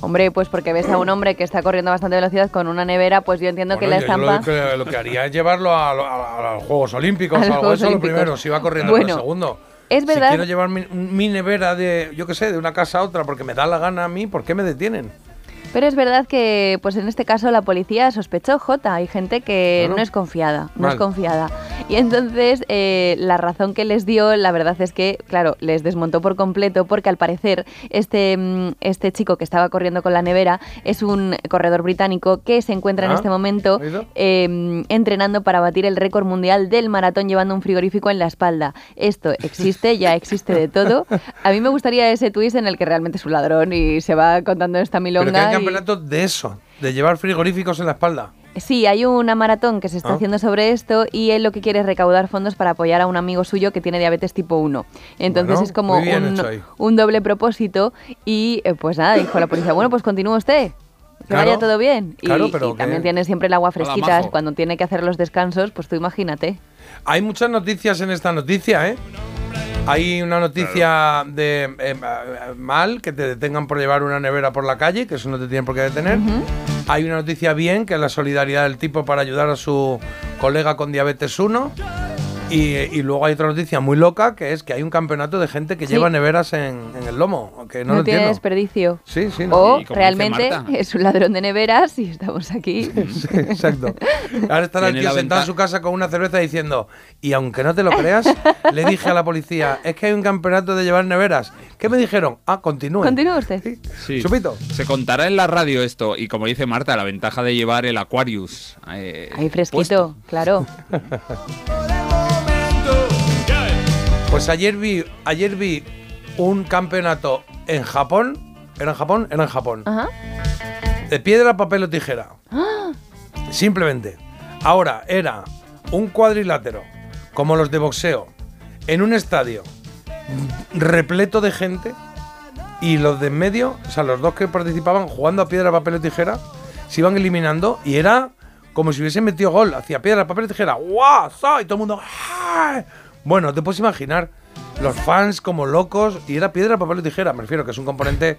Hombre, pues porque ves a un hombre que está corriendo a bastante velocidad con una nevera, pues yo entiendo que la Bueno, yo estampa... lo, que, lo que haría es llevarlo a, lo- a- a los Juegos Olímpicos A los algo Juegos eso lo Olímpicos. primero, si va corriendo Bueno, en el segundo. es verdad- Si quiero llevar mi, mi nevera de, yo qué sé, de una casa a otra porque me da la gana a mí, ¿por qué me detienen? Pero es verdad que, pues en este caso la policía sospechó J. Hay gente que Claro. no es confiada, no es confiada. Y entonces eh, la razón que les dio, la verdad es que, claro, les desmontó por completo porque al parecer este, mm, este chico que estaba corriendo con la nevera es un corredor británico que se encuentra en Ah, este momento eh, entrenando para batir el récord mundial del maratón llevando un frigorífico en la espalda. Esto existe, ya existe de todo. A mí me gustaría ese twist en el que realmente es un ladrón y se va contando esta milonga. Campeonato de eso, de llevar frigoríficos en la espalda. Sí, hay una maratón que se está Ah. haciendo sobre esto y él lo que quiere es recaudar fondos para apoyar a un amigo suyo que tiene diabetes tipo 1. Entonces Bueno, es como un, un doble propósito y eh, pues nada, dijo la policía, bueno, pues continúa usted. Que Claro, vaya todo bien. Y, claro, pero y que- también tiene siempre el agua fresquita majo. cuando tiene que hacer los descansos, pues tú imagínate. Hay muchas noticias en esta noticia, ¿eh? Hay una noticia de eh, mal, que te detengan por llevar una nevera por la calle, que eso no te tienen por qué detener. Hay una noticia bien, que es la solidaridad del tipo para ayudar a su colega con diabetes 1. Y, y luego hay otra noticia muy loca, que es que hay un campeonato de gente que Sí. lleva neveras en, en el lomo, que no, No, lo tiene entiendo. desperdicio. Sí, sí, no. O realmente es un ladrón de neveras y estamos aquí. Exacto. Ahora tío la sentado en su casa con una cerveza diciendo, y aunque no te lo creas, le dije a la policía, es que hay un campeonato de llevar neveras. ¿Qué me dijeron? Ah, continúe. Continúa usted. Sí. Chupito. Se contará en la radio esto y como dice Marta, la ventaja de llevar el Aquarius. eh, Ahí fresquito, claro. Pues ayer vi, ayer vi un campeonato en Japón. ¿Era en Japón? Era en Japón. Ajá. De piedra, papel o tijera. ¡Ah! Simplemente. Ahora era un cuadrilátero, como los de boxeo, en un estadio repleto de gente y los de en medio, o sea, los dos que participaban jugando a piedra, papel o tijera, se iban eliminando y era como si hubiesen metido gol. Hacía piedra, papel o tijera. ¡Guau! ¡Sa! Y todo el mundo. ¡ay! Bueno, te puedes imaginar los fans como locos y era piedra, papel o tijera. Me refiero que es un componente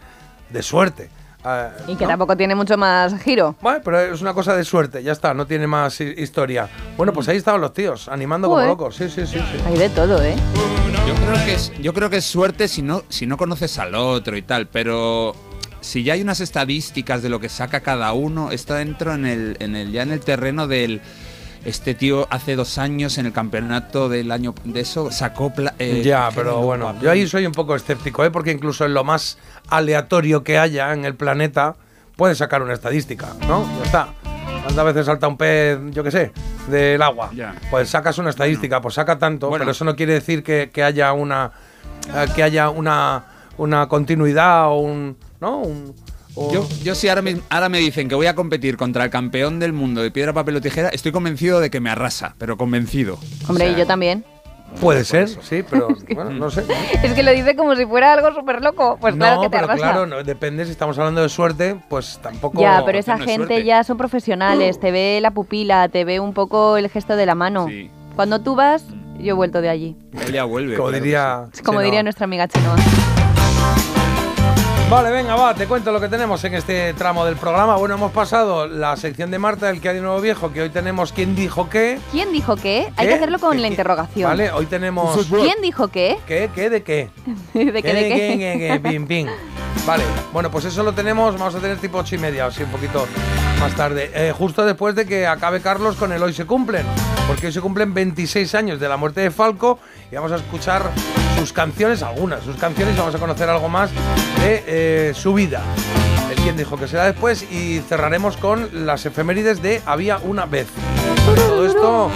de suerte. Ah, Y que ¿no? tampoco tiene mucho más giro. Bueno, pero es una cosa de suerte, ya está, no tiene más hi- historia. Bueno, pues ahí estaban los tíos, animando Joder. como locos. Sí, sí, sí, sí. Hay de todo, ¿eh? Yo creo que es, yo creo que es suerte si no, si no conoces al otro y tal, pero si ya hay unas estadísticas de lo que saca cada uno, está dentro en el, en el, ya en el terreno del este tío hace dos años en el campeonato del año de eso sacó eh, ya, pero bueno, yo ahí soy un poco escéptico, ¿eh? porque incluso en lo más aleatorio que haya en el planeta, puedes sacar una estadística, ¿no? Ya está. ¿Cuántas veces salta un pez, yo qué sé, del agua? Ya. Pues sacas una estadística, pues saca tanto, Bueno. pero eso no quiere decir que, que haya una eh, que haya una, una continuidad o un. ¿No? Un, o- Yo, yo si ahora me, ahora me dicen que voy a competir contra el campeón del mundo de piedra, papel o tijera, estoy convencido de que me arrasa, pero convencido. Hombre, O sea, y yo también. Puede ser, sí, pero bueno, no sé. Es que lo dice como si fuera algo súper loco. Pues claro no, que te pero arrasa. claro, no, depende si estamos hablando de suerte, pues tampoco. Ya, pero esa no gente ya son profesionales, te ve la pupila, te ve un poco el gesto de la mano. Sí. Cuando tú vas, yo he vuelto de allí. Él ya vuelve. Como claro diría. sí. Como diría nuestra amiga Chenoa. Vale, venga, va, te cuento lo que tenemos en este tramo del programa. Bueno, hemos pasado la sección de Marta, el que hay de nuevo viejo, que hoy tenemos quién dijo qué. ¿Quién dijo qué? Hay ¿Qué? que hacerlo con ¿Qué- la qué? interrogación. Vale, hoy tenemos. ¿Quién dijo qué? ¿Qué? ¿Qué? ¿De qué? ¿De qué? ¿De de qué? qué? Pim, pim. Vale, bueno, pues eso lo tenemos, vamos a tener tipo ocho y media, así un poquito más tarde. Eh, justo después de que acabe Carlos con el Hoy se cumplen. Porque hoy se cumplen 26 años de la muerte de Falco y vamos a escuchar sus canciones, algunas, sus canciones y vamos a conocer algo más de eh, su vida. El quien dijo que será después y cerraremos con las efemérides de Había una vez. Todo esto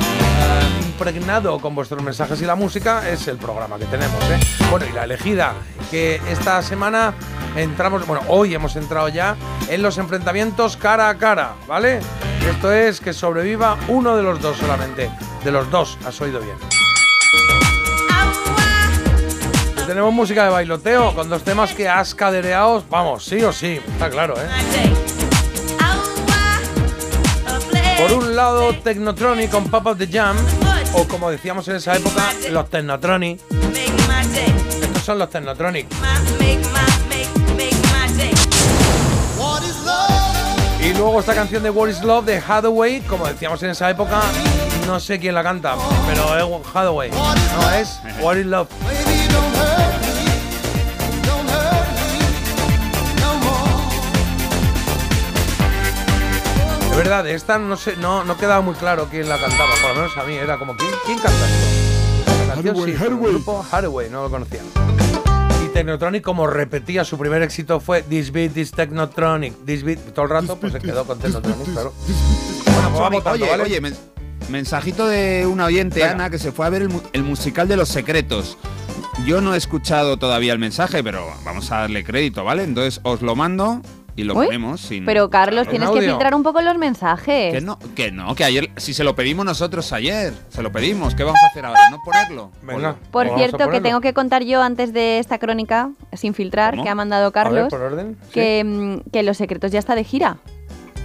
impregnado con vuestros mensajes y la música es el programa que tenemos. ¿eh? Bueno, y la elegida que esta semana entramos, bueno, hoy hemos entrado ya en los enfrentamientos cara a cara, ¿vale? Esto es que sobreviva uno de los dos solamente. De los dos, has oído bien. Tenemos música de bailoteo con dos temas que has cadereado, vamos, sí o sí, está claro, ¿eh? Por un lado, Technotronic con Pop of the Jam, o como decíamos en esa época, los Technotronic. Estos son los Technotronic. Y luego esta canción de What is Love de Hathaway, como decíamos en esa época, no sé quién la canta, pero es Hathaway. No, es What is Love. Verdad, esta no sé, no, no quedaba muy claro quién la cantaba, por lo menos a mí era como ¿quién, quién canta esto? La canción sí, pero el grupo Hathaway, no lo conocía. Y Technotronic, como repetía, su primer éxito fue This Beat is Technotronic. This Beat, todo el rato pues se quedó con Technotronic, claro. Bueno, pues vamos tanto, oye, ¿vale? oye, men- mensajito de una oyente, Venga. Ana, que se fue a ver el, mu- el musical de Los Secretos. Yo no he escuchado todavía el mensaje, pero vamos a darle crédito, ¿vale? Entonces os lo mando y lo Uy, ponemos sin. Pero Carlos, en tienes que filtrar un poco los mensajes. Que no, que no, que ayer, si se lo pedimos nosotros ayer, se lo pedimos, ¿qué vamos a hacer ahora? ¿No ponerlo? Venga. Por cierto, que ponerlo. tengo que contar yo antes de esta crónica, sin filtrar, ¿Cómo? que ha mandado ver, Carlos, por orden. sí. que, mm, que Los Secretos ya está de gira.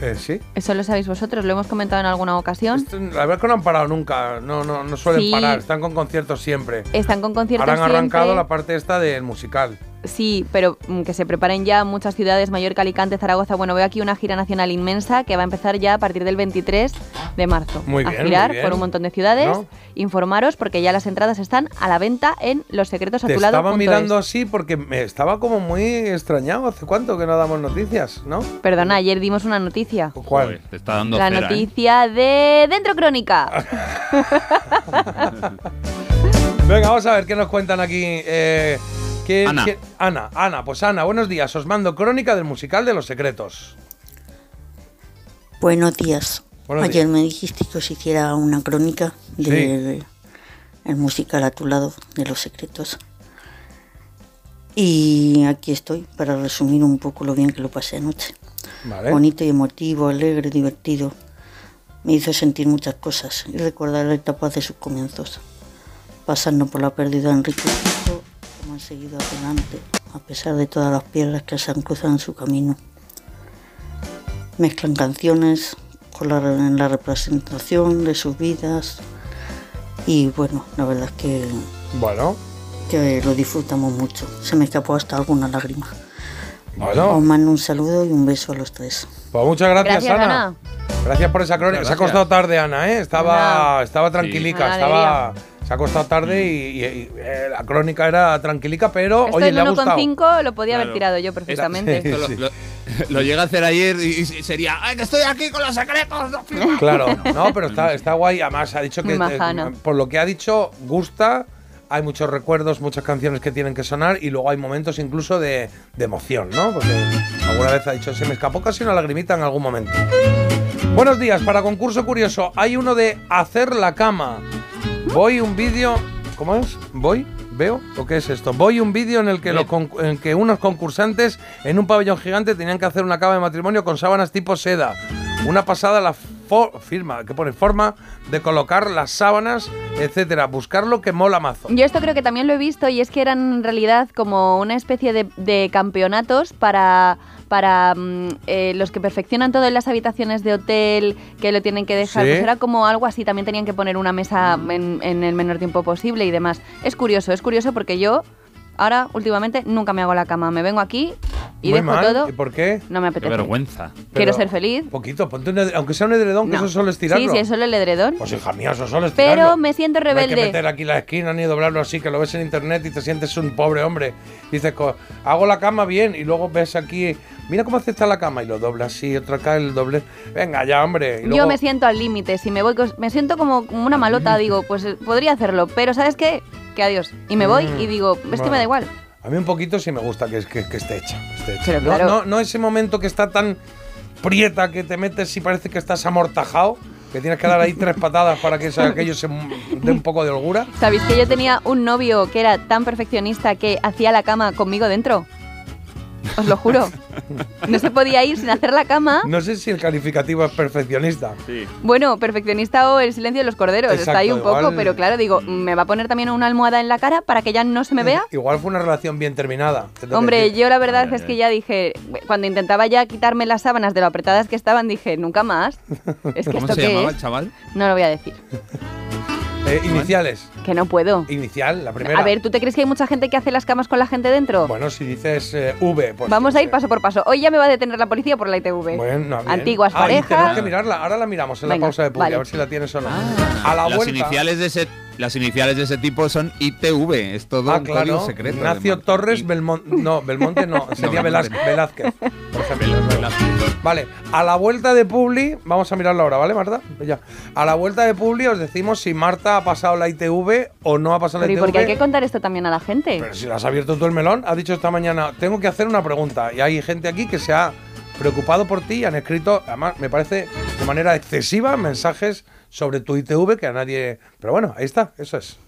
Eh, sí. Eso lo sabéis vosotros, lo hemos comentado en alguna ocasión. Esto, La verdad es que no han parado nunca, no, no, no suelen Sí. parar, están con conciertos siempre. Están con conciertos Ahora han arrancado siempre. la parte esta del musical. Sí, pero mm, que se preparen ya muchas ciudades, Mallorca, Alicante, Zaragoza. Bueno, veo aquí una gira nacional inmensa que va a empezar ya a partir del 23 de marzo. Muy a bien, girar muy bien. por un montón de ciudades. ¿No? Informaros porque ya las entradas están a la venta en Los Secretos a Te tu lado. estaba mirando es. así porque me estaba como muy extrañado. ¿Hace cuánto que no damos noticias, no? Perdona, ayer dimos una noticia. ¿Cuál? Joder, te está dando La cera, ¿eh? noticia de Dentro Crónica. Venga, vamos a ver qué nos cuentan aquí. eh, ¿qué- Ana. qué- Ana, Ana, pues Ana, buenos días. Os mando crónica del musical de Los Secretos. Buenos días. Buenos Ayer días. me dijiste que os hiciera una crónica de el musical a tu lado de los secretos. Y aquí estoy para resumir un poco lo bien que lo pasé anoche. Vale. Bonito y emotivo, alegre, divertido. Me hizo sentir muchas cosas y recordar la etapa de sus comienzos. Pasando por la pérdida de Enrique Han seguido adelante, a pesar de todas las piedras que se han cruzado en su camino. Mezclan canciones con la, en la representación de sus vidas y bueno, la verdad es que, Bueno, que lo disfrutamos mucho. Se me escapó hasta alguna lágrima. bueno. Os mando un saludo y un beso a los tres. Pues muchas gracias, Gracias, Ana. Ana. Gracias por esa crónica. Se ha costado tarde, Ana, ¿eh? Estaba, Nada. estaba tranquilica, Una estaba. Se ha costado tarde y, y- y, eh, la crónica era tranquilica, pero Esto oye, en le ha gustado. 1,5 lo podía haber Claro. tirado yo perfectamente. Sí. Esto lo, lo- lo llega a hacer ayer y, y sería, ¡ay, que estoy aquí con los secretos! no flipas". Claro, no, pero está, está guay. Además, ha dicho que, eh, por lo que ha dicho, gusta. Hay muchos recuerdos, muchas canciones que tienen que sonar y luego hay momentos incluso de, de emoción, ¿no? Porque alguna vez ha dicho, se me escapó casi una lagrimita en algún momento. Buenos días, para concurso curioso, hay uno de hacer la cama. Voy un vídeo, ¿cómo es? Voy, veo, ¿o qué es esto? Voy un vídeo en el que los con- en que unos concursantes en un pabellón gigante tenían que hacer una cama de matrimonio con sábanas tipo seda. Una pasada la firma, que pone forma de colocar las sábanas, etcétera. Buscarlo que mola mazo. Yo esto creo que también lo he visto y es que eran en realidad como una especie de, de campeonatos para, para mm, eh, los que perfeccionan todo en las habitaciones de hotel, que lo tienen que dejar. Sí. Pues era como algo así, también tenían que poner una mesa en, en el menor tiempo posible y demás. Es curioso, es curioso porque yo ahora últimamente nunca me hago la cama. Me vengo aquí y Muy dejo mal. todo. ¿Y por qué? No me ¡Qué apetece. vergüenza! Quiero Pero ser feliz. Poquito, ponte un edredón, aunque sea un edredón, que eso solo es tirarlo. Sí, sí, es solo el edredón. Pues hija mía, eso solo es tirarlo. Pero me siento No hay que rebelde. meter aquí la esquina ni doblarlo así, que lo ves en internet y te sientes un pobre hombre. Dices, hago la cama bien y luego ves aquí Mira cómo acepta la cama y lo dobla así, otra acá el doble. Venga ya, hombre. Y Yo me siento al límite, si me voy, me siento como, como una malota, digo, pues eh, podría hacerlo, pero ¿sabes qué? Que adiós. Y me voy Mm, y digo, es que me da igual. A mí un poquito sí me gusta que, que, que esté hecha. que esté hecha. Pero No- claro. no, no ese momento que está tan prieta que te metes y parece que estás amortajado, que tienes que dar ahí tres patadas para que aquello se dé un poco de holgura. ¿Sabéis que yo tenía un novio que era tan perfeccionista que hacía la cama conmigo dentro? Os lo juro. No se podía ir sin hacer la cama. No sé si el calificativo es perfeccionista. Bueno, perfeccionista o el silencio de los corderos, está ahí un poco, pero claro, digo, ¿me va a poner también una almohada en la cara para que ya no se me vea? Igual fue una relación bien terminada. Hombre, yo la verdad es que ya dije, cuando intentaba ya quitarme las sábanas de lo apretadas que estaban, dije, nunca más. Es que ¿Cómo esto se qué llamaba es? el chaval? No lo voy a decir, Eh, iniciales. Que no puedo. Inicial, la primera. A ver, ¿tú te crees que hay mucha gente que hace las camas con la gente dentro? Bueno, si dices eh, V, pues. Vamos a ir paso por paso. Hoy ya me va a detener la policía por la ITV. Bueno, bien. Antiguas Ah, y tenemos parejas. que mirarla. Ahora la miramos en Venga, la pausa de publi, vale. a ver si la tienes o no. a la las vuelta. iniciales de ese las iniciales de ese tipo son ITV, es todo Ah, un código claro. secreto. Ignacio. Torres Belmonte. No, Belmonte no, sería Velázquez, Velázquez, por ejemplo. Vale, a la vuelta de Publi, vamos a mirarlo ahora, ¿vale, Marta? Ya. A la vuelta de Publi os decimos si Marta ha pasado la ITV o no ha pasado Pero ¿y la por ITV. qué hay que contar esto también a la gente? Pero si lo has abierto tú el melón, has dicho esta mañana, tengo que hacer una pregunta. Y hay gente aquí que se ha preocupado por ti y han escrito, además, me parece de manera excesiva, mensajes sobre tu ITV que a nadie. Pero bueno, ahí está, eso es.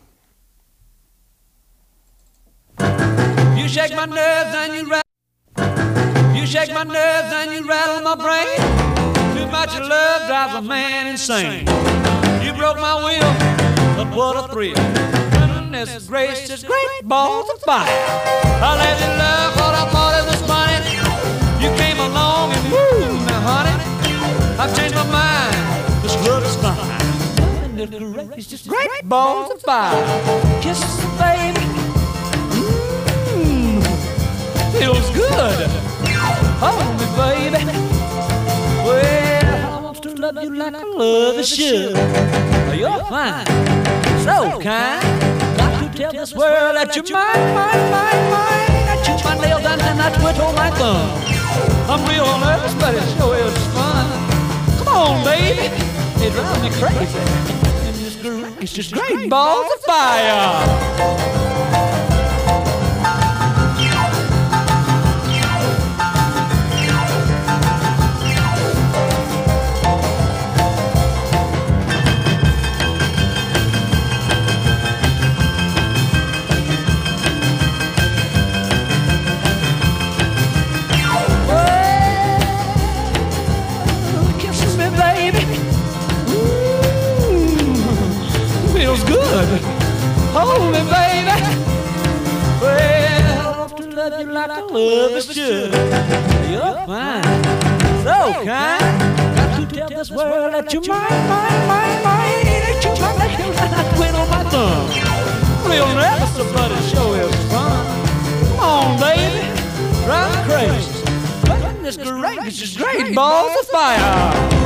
You shake my nerves and you rattle. You shake my nerves and you rattle my brain. Too much love drives a man insane. You broke my will, but what a thrill. Goodness gracious, great balls of fire. I let you love what I thought it was funny. You came along and woo, now honey, I've changed my mind. This love is fine. Goodness gracious, great balls of fire. Kisses, baby. Mmm, feels good. Hold me, baby. Love you like I love a should. Oh, you're fine, so kind. Got to tell this world that you're mine, mine, mine, mine. I chew my nails down and I twiddle my thumb. I'm real nervous, but it sure is fun. Come on, baby. It drives me crazy. And it's great, it's just great balls of fire. Good. Hold me, baby. Well, I to love you like I love is should. You're fine, so kind. Got to tell this world that you're mine, mine, mine, mine. That you're my nails and I twiddle my thumb. Real nervous, but it sure is fun. Come on, baby. Drive crazy. Goodness gracious, great balls of fire.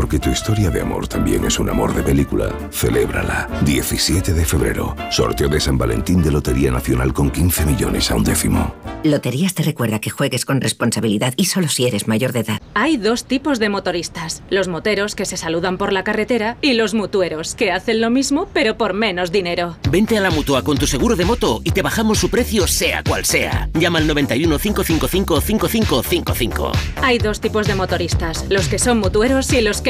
Porque tu historia de amor también es un amor de película. Celébrala. 17 de febrero. Sorteo de San Valentín de Lotería Nacional con 15 millones a un décimo. Loterías te recuerda que juegues con responsabilidad y solo si eres mayor de edad. Hay dos tipos de motoristas, los moteros que se saludan por la carretera y los mutueros que hacen lo mismo pero por menos dinero. Vente a la mutua con tu seguro de moto y te bajamos su precio sea cual sea. Llama al 91 555 5555. Hay dos tipos de motoristas, los que son mutueros y los que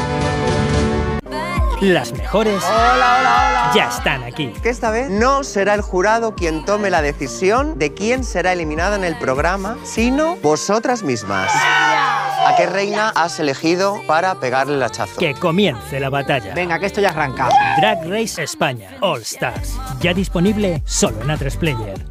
Las mejores Hola, hola, hola. ya están aquí. Que esta vez no será el jurado quien tome la decisión de quién será eliminada en el programa, sino vosotras mismas. ¿A qué reina has elegido para pegarle el hachazo? Que comience la batalla. Venga, que esto ya arranca. Drag Race España All Stars. Ya disponible solo en A3 Player.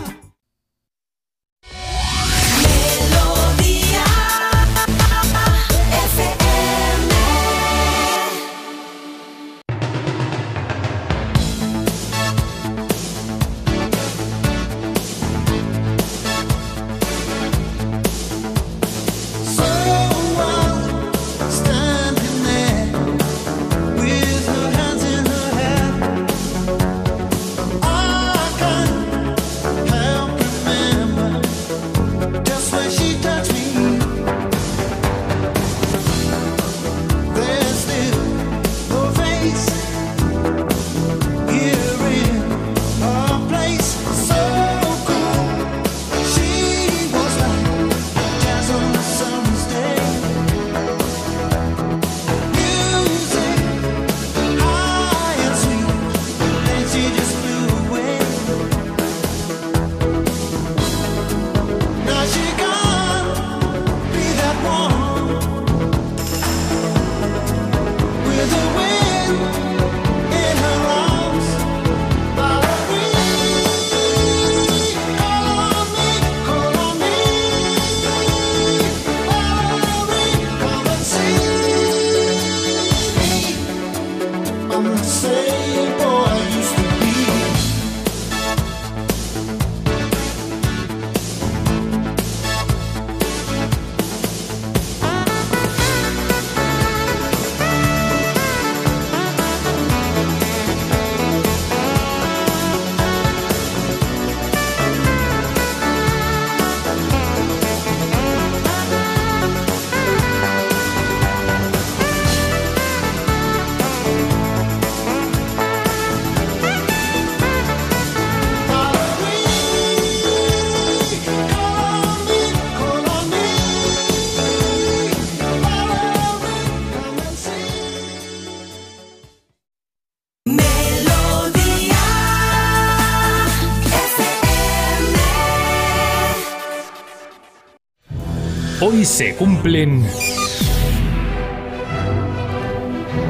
Hoy se cumplen...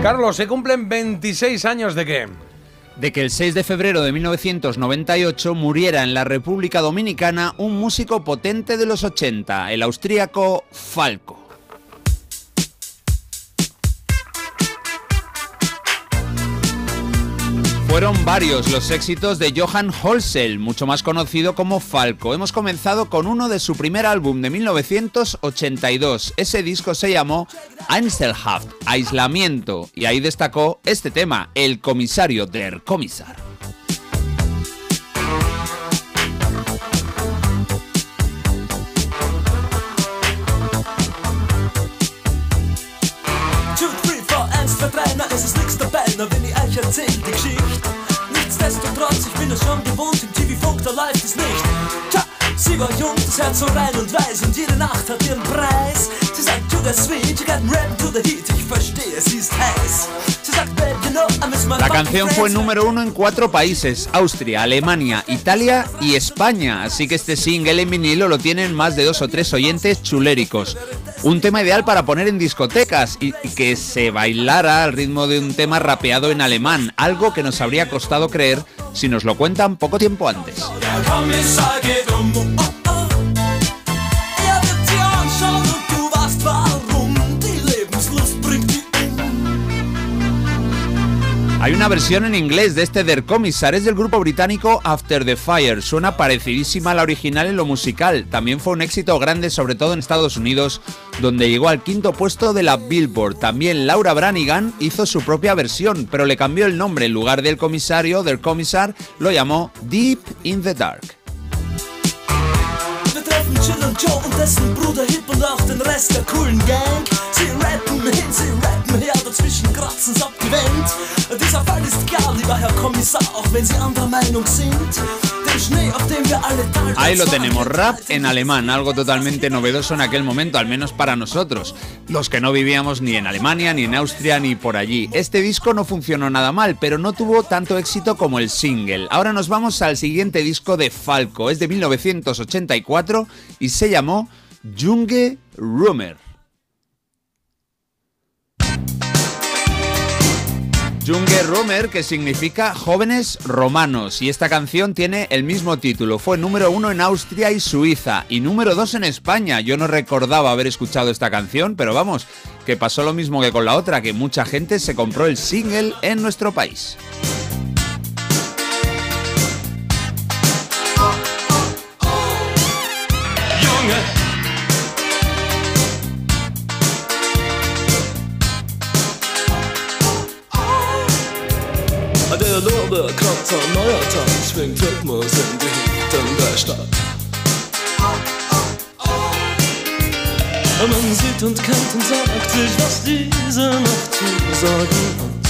Carlos, se cumplen 26 años de qué? de que el 6 de febrero de 1998 muriera en la República Dominicana un músico potente de los 80, el austríaco Falco. Varios los éxitos de Johann Holsel, mucho más conocido como Falco. Hemos comenzado con uno de su primer álbum de 1982. Ese disco se llamó Einzelhaft, Aislamiento, y ahí destacó este tema, El comisario der Kommissar. Nichtsdestotrotz, ich bin es schon gewohnt, im TV-Funk, da läuft es nicht. Tja, sie war jung, das Herz so rein und weiß und jede Nacht hat ihren Preis. Sie sagt, to the sweet, you got red to the heat, ich verstehe, sie ist heiß. Sie sagt, babe, you know, I miss my La canción fue número uno en cuatro países, Austria, Alemania, Italia y España, así que este single en vinilo lo tienen más de dos o tres oyentes chuléricos. Un tema ideal para poner en discotecas y, y que se bailara al ritmo de un tema rapeado en alemán, algo que nos habría costado creer si nos lo cuentan poco tiempo antes. Hay una versión en inglés de este Der Kommissar, es del grupo británico After the Fire. Suena parecidísima a la original en lo musical. También fue un éxito grande, sobre todo en Estados Unidos, donde llegó al quinto puesto de la Billboard. También Laura Branigan hizo su propia versión, pero le cambió el nombre. En lugar del comisario, Der Kommissar, lo llamó Deep in the Dark. Chillin' Joe und dessen Bruder Hip und auch den Rest der coolen Gang. Sie rappen hin, sie rappen her, dazwischen kratzen's ab die Wand. Dieser Fall ist klar, lieber Herr Kommissar, auch wenn Sie anderer Meinung sind. Ahí lo tenemos, rap en alemán, algo totalmente novedoso en aquel momento, al menos para nosotros, los que no vivíamos ni en Alemania, ni en Austria, ni por allí. Este disco no funcionó nada mal, pero no tuvo tanto éxito como el single. Ahora nos vamos al siguiente disco de Falco, es de 1984 y se llamó Junge Rumor. Junge Rumor, que significa jóvenes romanos, y esta canción tiene el mismo título. Fue número uno en Austria y Suiza, y número dos en España. Yo no recordaba haber escuchado esta canción, pero vamos, que pasó lo mismo que con la otra, que mucha gente se compró el single en nuestro país. Der Lorbeerkratzer neuer Tag schwingt Rhythmus in die Hüften der Stadt. Man sieht und kennt und sagt sich, was diese Nacht zu sagen hat.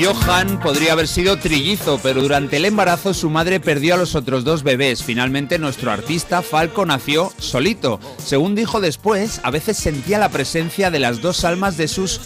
Johann podría haber sido trillizo, pero durante el embarazo su madre perdió a los otros dos bebés. Finalmente nuestro artista Falco nació solito. Según dijo después, a veces sentía la presencia de las dos almas de sus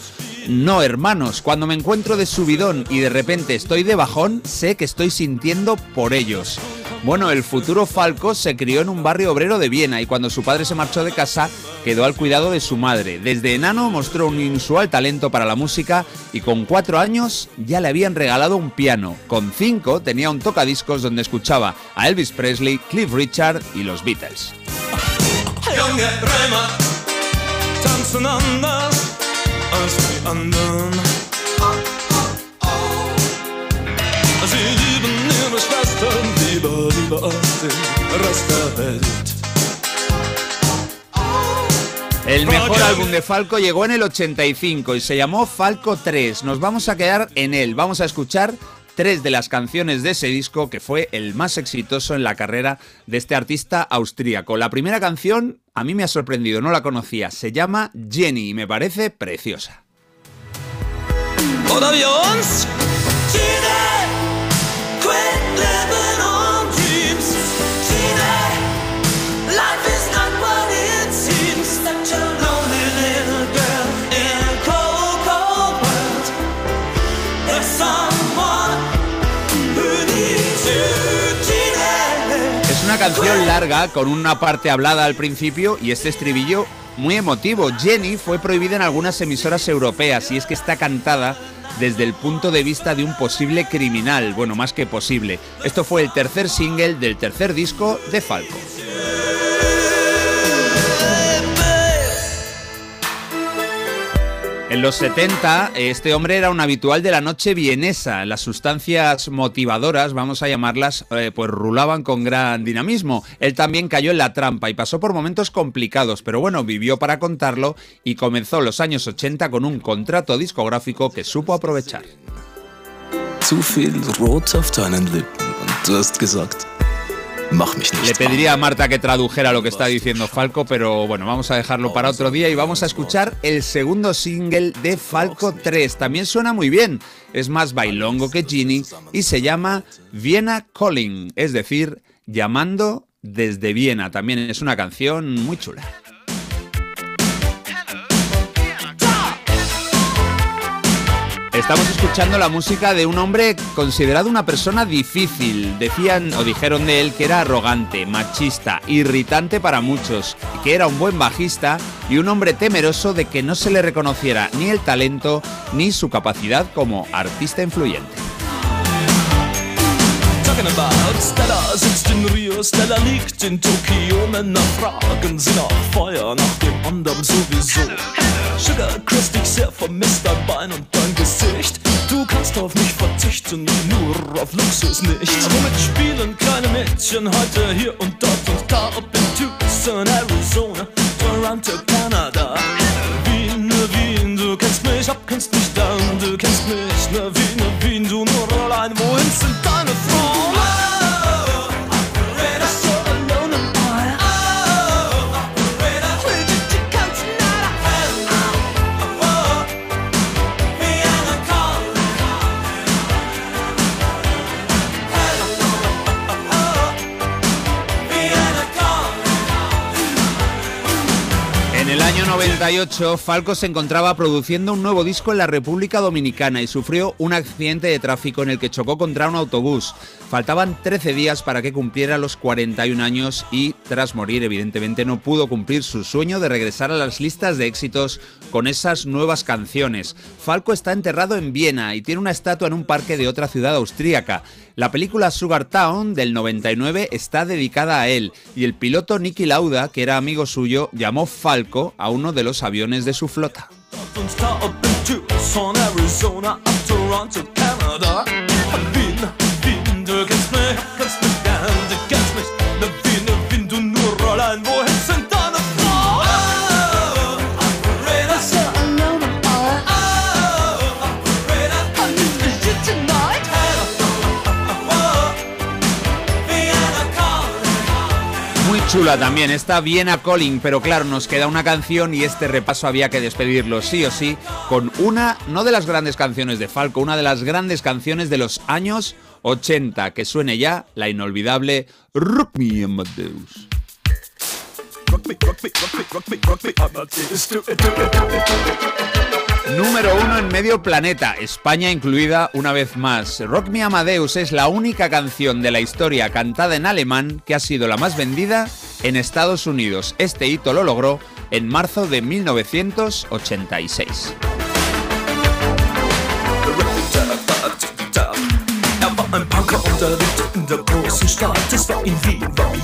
no hermanos. Cuando me encuentro de subidón y de repente estoy de bajón, sé que estoy sintiendo por ellos. Bueno, el futuro Falco se crió en un barrio obrero de Viena y cuando su padre se marchó de casa quedó al cuidado de su madre. Desde enano mostró un inusual talento para la música y con cuatro años ya le habían regalado un piano. Con cinco tenía un tocadiscos donde escuchaba a Elvis Presley, Cliff Richard y los Beatles. Lieber, lieber als den Rest der Welt. El mejor álbum de Falco llegó en el 85 y se llamó Falco 3. Nos vamos a quedar en él. Vamos a escuchar tres de las canciones de ese disco que fue el más exitoso en la carrera de este artista austríaco. La primera canción a mí me ha sorprendido, no la conocía. Se llama Jenny y me parece preciosa. Canción larga con una parte hablada al principio y este estribillo muy emotivo. Jenny fue prohibida en algunas emisoras europeas y es que está cantada desde el punto de vista de un posible criminal, bueno, más que posible. Esto fue el tercer single del tercer disco de Falco. En los 70, este hombre era un habitual de la noche vienesa. Las sustancias motivadoras, vamos a llamarlas, eh, pues rulaban con gran dinamismo. Él también cayó en la trampa y pasó por momentos complicados, pero bueno, vivió para contarlo y comenzó los años 80 con un contrato discográfico que supo aprovechar. Le pediría a Marta que tradujera lo que está diciendo Falco, pero bueno, vamos a dejarlo para otro día y vamos a escuchar el segundo single de Falco 3. También suena muy bien, es más bailongo que Ginny y se llama Viena Calling, es decir, llamando desde Viena. También es una canción muy chula. Estamos escuchando la música de un hombre considerado una persona difícil. Decían o dijeron de él que era arrogante, machista, irritante para muchos, que era un buen bajista y un hombre temeroso de que no se le reconociera ni el talento ni su capacidad como artista influyente. Talking about Stella sitzt in Rio, Stella liegt in Tokio. Männer fragen sie nach Feuer, nach dem anderen sowieso. Sugar Chris, dich sehr vermisst, dein Bein und dein Gesicht. Du kannst auf mich verzichten, nur auf Luxus nicht. Womit spielen kleine Mädchen heute hier und dort und da? Ob in Tucson, Arizona, Toronto, Kanada. Wien, ne Wien, du kennst mich ab, kennst mich dann, du kennst mich, ne Wien, ne Wien, du nur allein, wohin sind 98, Falco se encontraba produciendo un nuevo disco en la República Dominicana y sufrió un accidente de tráfico en el que chocó contra un autobús. Faltaban 13 días para que cumpliera los 41 años y, tras morir, evidentemente no pudo cumplir su sueño de regresar a las listas de éxitos con esas nuevas canciones. Falco está enterrado en Viena y tiene una estatua en un parque de otra ciudad austríaca. La película Sugar Town del 99 está dedicada a él y el piloto Nicky Lauda, que era amigo suyo, llamó Falco a uno de los aviones de su flota. Chula también, está Viena Calling, pero claro, nos queda una canción y este repaso había que despedirlo sí o sí con una, no de las grandes canciones de Falco, una de las grandes canciones de los años 80, que suene ya la inolvidable Rock Me Amadeus. Rock me, rock me, rock me, rock me. Número uno en medio planeta, España incluida una vez más. Rock Me Amadeus es la única canción de la historia cantada en alemán que ha sido la más vendida en Estados Unidos. Este hito lo logró en marzo de 1986.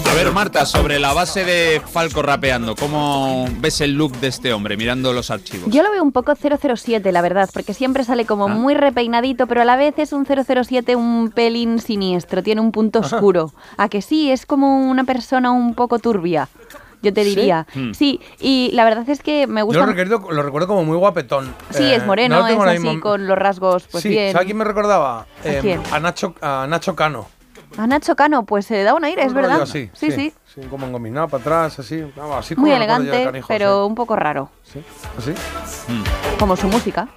A ver, Marta, sobre la base de Falco rapeando, ¿cómo ves el look de este hombre mirando los archivos? Yo lo veo un poco 007, la verdad, porque siempre sale como Ah. muy repeinadito, pero a la vez es un 007 un pelín siniestro, tiene un punto oscuro. A que sí, es como una persona un poco turbia, yo te diría. Hmm. Sí, y la verdad es que me Yo gusta... lo recuerdo, lo recuerdo como muy guapetón. Sí, Eh, es moreno, no lo es así con los rasgos, pues sí, bien. ¿sabes quién me recordaba? ¿A Eh, quién? a Nacho, a Nacho Cano. A Nacho Cano, pues se le da un aire, es verdad. así, sí, sí. sí. como engominado para atrás, así. así como Muy yo elegante, canijo, pero un poco raro. Sí. ¿Así? Como su música.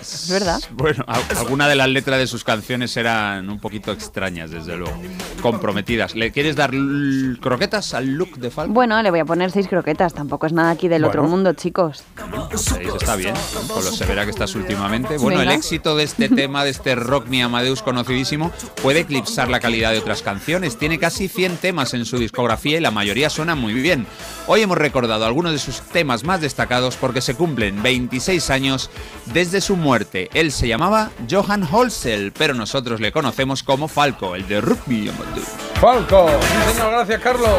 Es verdad. Bueno, al- alguna de las letras de sus canciones eran un poquito extrañas, desde luego. Comprometidas. ¿Le quieres dar croquetas al look de Falco? Bueno, le voy a poner seis croquetas, tampoco es nada aquí del otro Bueno. mundo, chicos. Seis, está bien, con lo severa que estás últimamente. Bueno, Venga. el éxito de este tema, de este Rock Me Amadeus conocidísimo, puede eclipsar la calidad de otras canciones. Tiene casi 100 temas en su discografía y la mayoría suenan muy bien. Hoy hemos recordado algunos de sus temas más destacados porque se cumplen 26 años desde su muerte. Él se llamaba Johann Holzel, pero nosotros le conocemos como Falco, el de Amadeus. Falco. Sí, señor, gracias, Carlos.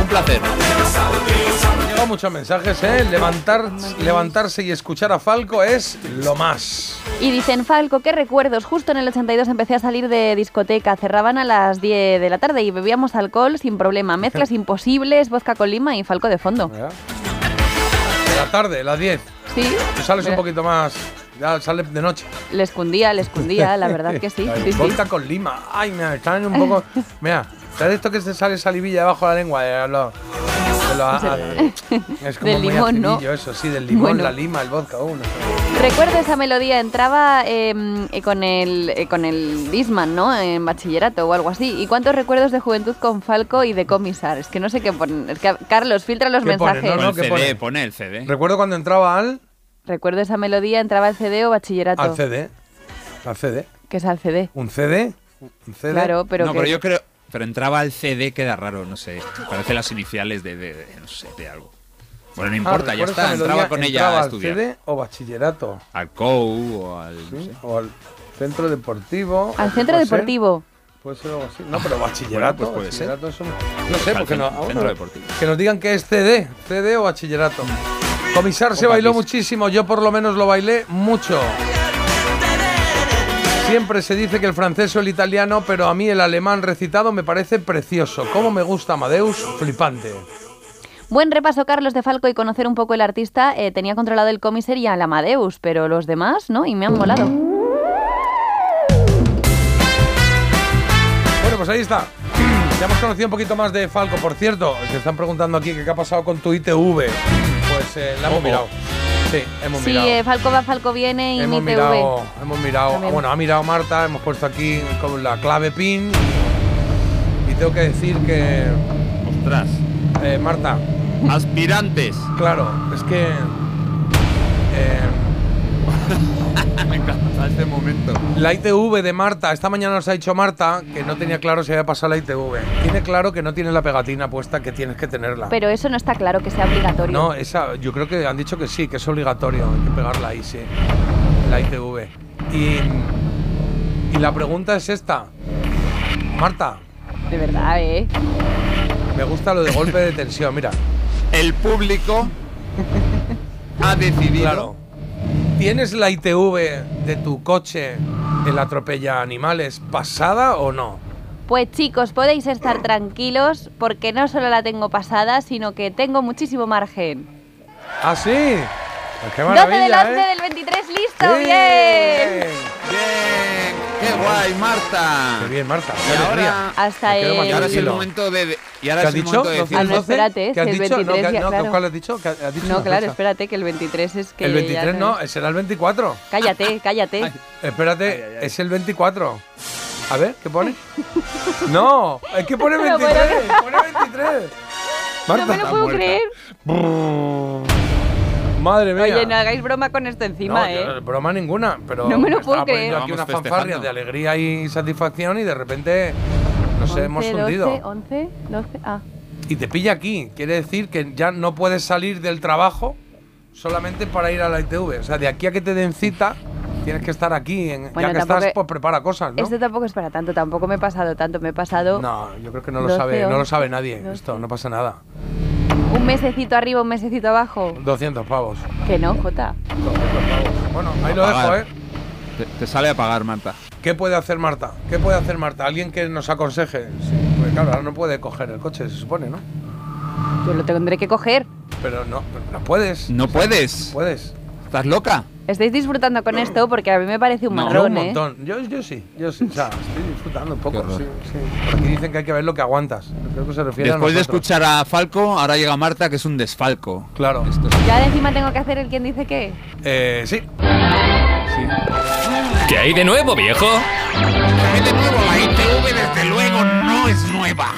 Un placer. Han llegado muchos mensajes, ¿eh? Levantar, levantarse y escuchar a Falco es lo más. Y dicen, Falco, qué recuerdos. Justo en el 82 empecé a salir de discoteca. Cerraban a las 10 de la tarde y bebíamos alcohol sin problema. Mezclas imposibles, vodka con lima y Falco de fondo. La tarde, las 10. Sí. Tú sales un poquito más. Ya sales de noche. Le escondía, le escondía, la verdad que sí. Sí, con lima. Ay, me están un poco. Mira, ¿sabes esto que te sale salivilla debajo de la lengua? Lo- ah, es como Del muy limón, ¿no? eso, sí, del limón, Bueno. la lima, el vodka. uh, no sé. Recuerdo esa melodía, entraba eh, eh, con el eh, con el Disman, ¿no? En bachillerato o algo así. ¿Y cuántos recuerdos de juventud con Falco y de Comisar? Es que no sé qué poner. Es que, Carlos, filtra los ¿Qué pone? mensajes. No, no, el ¿qué CD, pone? pone el CD. Recuerdo cuando entraba al, Recuerdo esa melodía, entraba el CD o bachillerato. al CD. Al CD. Que es al CD. ¿Un CD? ¿Un CD? Claro, pero no, que- pero yo creo. Pero entraba al CD, queda raro, no sé. Parece las iniciales de, de- de- no sé, de algo. Bueno, no importa, Ah, ya ¿recuerdas está. Entraba con ella Entraba a al estudiar. CD o bachillerato. Al COU o al. no Sí, sé. O al centro deportivo. Al ¿o centro ser? deportivo. Puede ser algo así. No, pero bachillerato. Bueno, pues puede ser. bachillerato no- no sé, Al porque no. centro- ah, deportivo. que nos digan que es CD, CD o bachillerato. Comisar se bailó muchísimo, yo por lo menos lo bailé mucho. Siempre se dice que el francés o el italiano, pero a mí el alemán recitado me parece precioso. Cómo me gusta Amadeus, flipante. Buen repaso, Carlos, de Falco y conocer un poco el artista. Eh, tenía controlado el Comiser y al Amadeus, pero los demás, ¿no? Y me han molado. Bueno, pues ahí está. Ya hemos conocido un poquito más de Falco. Por cierto, te están preguntando aquí qué ha pasado con tu ITV. Pues eh, la hemos mirado. Sí, hemos Sí, mirado. eh, Falco va, Falco viene y Hemos mi mirado, hemos mirado, También. bueno, ha mirado Marta, hemos puesto aquí con la clave PIN y tengo que decir que, Ostras. eh, Marta, Aspirantes. Claro, es que. eh, Me encanta este momento. la ITV de Marta, esta mañana nos ha dicho Marta que no tenía claro si había pasado la ITV. Tiene claro que no tiene la pegatina puesta, que tienes que tenerla. Pero eso no está claro que sea obligatorio. No, esa, yo creo que han dicho que sí, que es obligatorio, hay que pegarla ahí, sí. La ITV. Y, y la pregunta es esta. Marta, De verdad, ¿eh? me gusta lo de golpe de tensión, mira. El público ha decidido. Claro. ¿Tienes la ITV de tu coche, el atropella animales, pasada o no? Pues chicos, podéis estar tranquilos porque no solo la tengo pasada, sino que tengo muchísimo margen. ¿Ah, sí? Pues qué 12 del 11 maravilla, ¿eh? del 23, listo, bien. Bien, Marta. Qué bien, Marta. Y ahora, alegría. Hasta el- y ahora es el momento de. de- y ahora ¿Qué es has el dicho? momento de ¿12 decir. Ah, no, 12? espérate, ¿Qué has el dicho? No, 23 que- ya, no, claro. ¿Cuál has dicho? ¿Qué has dicho No, una claro, fecha? espérate, que el 23 es que. El ya 23 no, será el 24. Cállate, cállate. Espérate, es el 24. A ver, ¿qué pone? no, es que pone No lo 23. puedo Pone 23. no me lo puedo creer. Madre mía. Oye, no hagáis broma con esto encima, No, ¿eh? yo- broma ninguna, pero No me lo puedo poniendo creer. aquí una fanfarria de alegría y satisfacción y de repente nos hemos 11, hundido. 12, 11, 12. Ah, Y te pilla aquí. Quiere decir que ya no puedes salir del trabajo solamente para ir a la ITV. O sea, de aquí a que te den cita, tienes que estar aquí. En, Bueno, ya que tampoco estás, es- pues prepara cosas, ¿no? Esto tampoco es para tanto, tampoco me he pasado tanto, me he pasado No, yo creo que no lo 12, sabe, no lo 11, sabe nadie. 12. Esto no pasa nada. Un mesecito arriba, un mesecito abajo. 200 pavos. Que no, Jota. 200 pavos. Bueno, ahí lo dejo. ¿eh? Te, te sale a pagar, Marta. ¿Qué puede hacer Marta? ¿Qué puede hacer Marta? Alguien que nos aconseje. Sí, porque claro, ahora no puede coger el coche, se supone, ¿no? Yo lo tendré que coger. Pero no, no puedes. No puedes. Puedes. ¿Estás loca? Estáis disfrutando con esto porque a mí me parece un Yo marrón, un ¿eh? Yo, yo sí, yo sí. O sea, estoy disfrutando un poco. Qué. Sí, sí. Por aquí dicen que hay que ver lo que aguantas. Creo que se refiere Después a de escuchar a Falco, ahora llega Marta, que es un desfalco. Claro. Esto es- Ya de encima tengo que hacer el quien dice qué. Eh, sí. ¿Qué hay de nuevo, viejo? de nuevo, la ITV desde luego no es nueva.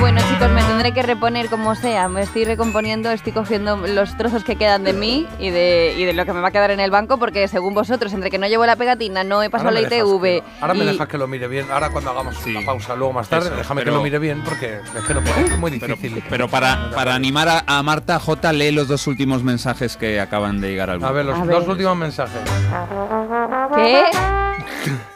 Bueno, chicos, me tendré que reponer como sea. Me estoy recomponiendo, estoy cogiendo los trozos que quedan de mí y de, y de lo que me va a quedar en el banco, porque según vosotros, entre que no llevo la pegatina, no he pasado Ahora la me dejas ITV. que- ahora me y- dejas que lo mire bien. Ahora cuando hagamos una pausa luego más tarde, Eso, déjame que lo mire bien porque es que no puedo. Es muy difícil. Pero para, para animar a, a Marta, J, lee los dos últimos mensajes que acaban de llegar al grupo. A ver, los A dos últimos mensajes. ¿Qué?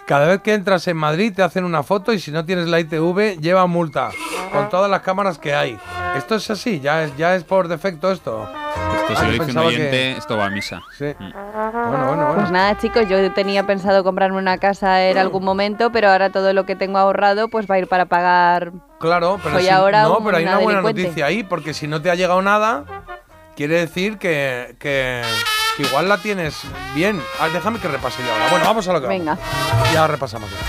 Cada vez que entras en Madrid te hacen una foto y si no tienes la ITV lleva multa con todas las cámaras que hay. Esto es así, ya es, ya es por defecto esto. Esto lo dice un oyente, que- esto va a misa. Sí. Bueno, bueno, Pues bueno. nada, chicos, yo tenía pensado comprarme una casa en algún momento, pero ahora todo lo que tengo ahorrado pues va a ir para pagar. Claro, pero Soy si- ahora no, pero hay una buena delincuente. noticia ahí, porque si no te ha llegado nada, quiere decir que, que, que igual la tienes bien. Ah, déjame que repase yo ahora. Bueno, vamos a lo que Venga. vamos. Ya repasamos. esto.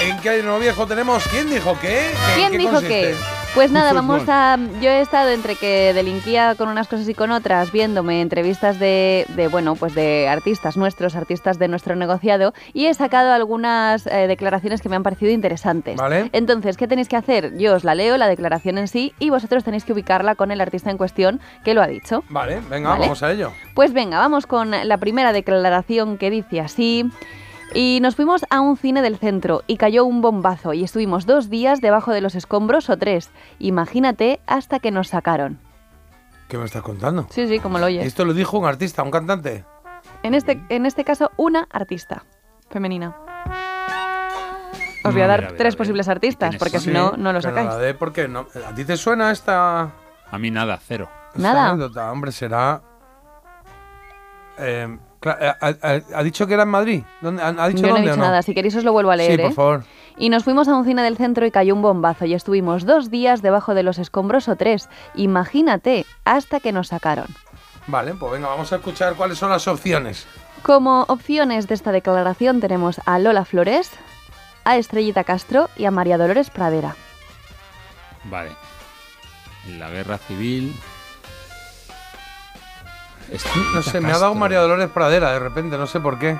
¿En qué nuevo viejo tenemos? ¿Quién dijo qué? ¿Qué- ¿Quién qué dijo consiste? qué? Pues nada, vamos a. Yo he estado entre que delinquía con unas cosas y con otras, viéndome entrevistas de, de, bueno, pues de artistas nuestros, artistas de nuestro negociado, y he sacado algunas eh, declaraciones que me han parecido interesantes. Vale. Entonces, ¿qué tenéis que hacer? Yo os la leo, la declaración en sí, y vosotros tenéis que ubicarla con el artista en cuestión que lo ha dicho. Vale, venga, Vale. vamos a ello. Pues venga, vamos con la primera declaración que dice así. Y nos fuimos a un cine del centro y cayó un bombazo y estuvimos dos días debajo de los escombros o tres. Imagínate hasta que nos sacaron. ¿Qué me estás contando? Sí, sí, como lo oyes. Esto lo dijo un artista, un cantante. En este, en este caso, una artista femenina. Os voy a dar a ver, a ver, tres a ver. posibles artistas, ¿Quiénes porque si no, no lo pero sacáis. la de por qué no. ¿A ti te suena esta, A mí nada, cero. esta Nada. anécdota? Hombre, será. Eh, ha, ha- ha dicho que era en Madrid? ¿Dónde? ¿Ha, ha dicho Yo no he dicho no? nada, si queréis os lo vuelvo a leer. sí, por ¿eh? favor. Y nos fuimos a un cine del centro y cayó un bombazo y estuvimos dos días debajo de los escombros o tres. Imagínate, hasta que nos sacaron. Vale, pues venga, vamos a escuchar cuáles son las opciones. Como opciones de esta declaración tenemos a Lola Flores, a Estrellita Castro y a María Dolores Pradera. Vale. La guerra civil. No sé, me ha dado María Dolores Pradera de repente, no sé por qué.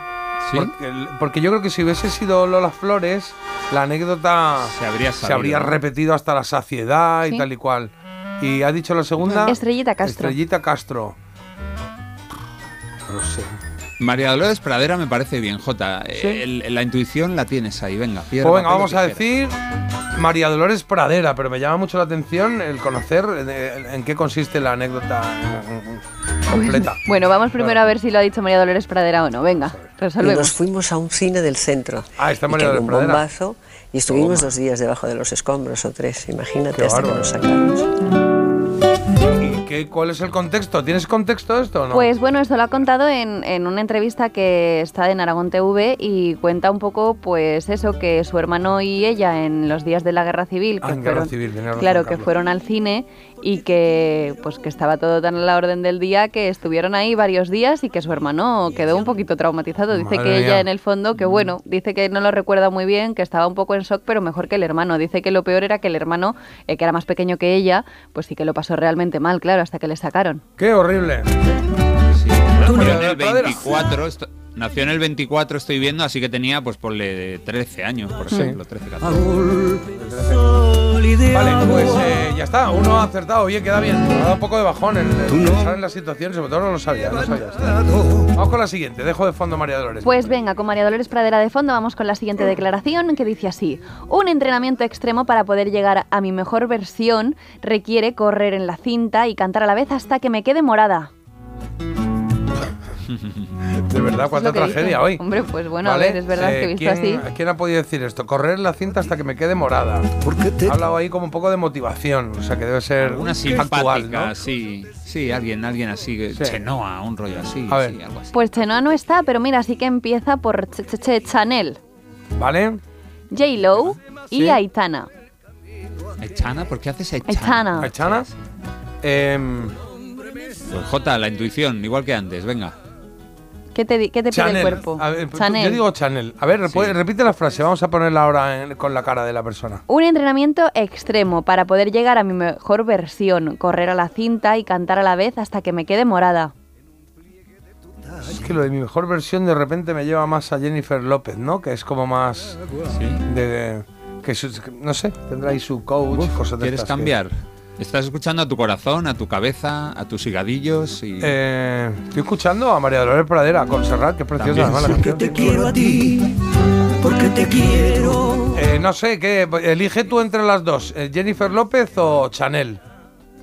¿Sí? Porque, porque yo creo que si hubiese sido Lola Flores, la anécdota Se habría se habría repetido hasta la saciedad y tal y cual. ¿Y ha dicho la segunda? Estrellita Castro. Estrellita Castro. No sé. María Dolores Pradera me parece bien, Jota. El- la intuición la tienes ahí, venga. Pues venga, vamos a decir María Dolores Pradera, pero me llama mucho la atención el conocer eh, en qué consiste la anécdota mm, completa. Bueno, vamos primero a ver si lo ha dicho María Dolores Pradera o no. Venga, Y resolvemos. nos fuimos a un cine del centro. Ah, está María Dolores un Pradera. bombazo y estuvimos dos días debajo de los escombros o tres, imagínate, Qué hasta que nos sacamos. ¿Y qué, cuál es el contexto? ¿Tienes contexto de esto o no? Pues bueno, esto lo ha contado en, en una entrevista que está en Aragón TV y cuenta un poco, pues eso, que su hermano y ella en los días de la Guerra Civil, que Ah, en Guerra Civil, razón, claro, que fueron al cine y que pues que estaba todo tan a la orden del día que estuvieron ahí varios días y que su hermano quedó un poquito traumatizado. Dice Madre que ella en el fondo, que bueno, dice que no lo recuerda muy bien, que estaba un poco en shock, pero mejor que el hermano. Dice que lo peor era que el hermano, eh, que era más pequeño que ella, pues sí que lo pasó realmente mal, claro, hasta que le sacaron. ¡Qué horrible! Nació en el Pradera. 24, esto- nació en el 24, estoy viendo, así que tenía, pues ponle 13 años, por Sí. ejemplo, 13, 14. Vale, pues eh, ya está, uno ha acertado, bien, queda bien. Me ha dado un poco de bajón en, en pensar en la situación, sobre todo no lo sabía, no sabía. Vamos con la siguiente, dejo de fondo María Dolores. Pues venga, con María Dolores Pradera de fondo vamos con la siguiente declaración que dice así. Un entrenamiento extremo para poder llegar a mi mejor versión requiere correr en la cinta y cantar a la vez hasta que me quede morada. De verdad, cuánta tragedia dice. hoy. Hombre, pues bueno, Vale, a ver, es verdad eh, que visto ¿quién, así. ¿Quién ha podido decir esto? Correr la cinta hasta que me quede morada. Ha hablado ahí como un poco de motivación, o sea que debe ser Una actual, simpática, ¿no? sí. Sí, alguien, alguien así, que- Sí. Chenoa, un rollo así, A ver. sí, algo así. Pues Chenoa no está, pero mira, sí que empieza por Ch Ch Ch Chanel, ¿Vale? J-Lo y Sí. Aitana. ¿Echana? ¿Por qué haces Echana? Aitana. ¿Aitana? Em, Pues Jota, la intuición, igual que antes, venga. ¿Qué te, qué te pide el cuerpo? A ver, tú- Chanel. Yo digo Chanel. A ver, repu- repite la frase, vamos a ponerla ahora en- con la cara de la persona. Un entrenamiento extremo para poder llegar a mi mejor versión, correr a la cinta y cantar a la vez hasta que me quede morada. Es que lo de mi mejor versión de repente me lleva más a Jennifer López, ¿no? Que es como más de... Que su- que no sé, tendrá ahí su coach, cosas de ¿Quieres estas que- cambiar? Estás escuchando a tu corazón, a tu cabeza, a tus higadillos y... Eh, estoy escuchando a María Dolores Pradera, con Serrat, que preciosa También. además la canción. quiero a ti, porque te quiero. Eh, no sé, ¿qué? elige tú entre las dos, eh, Jennifer López o Chanel.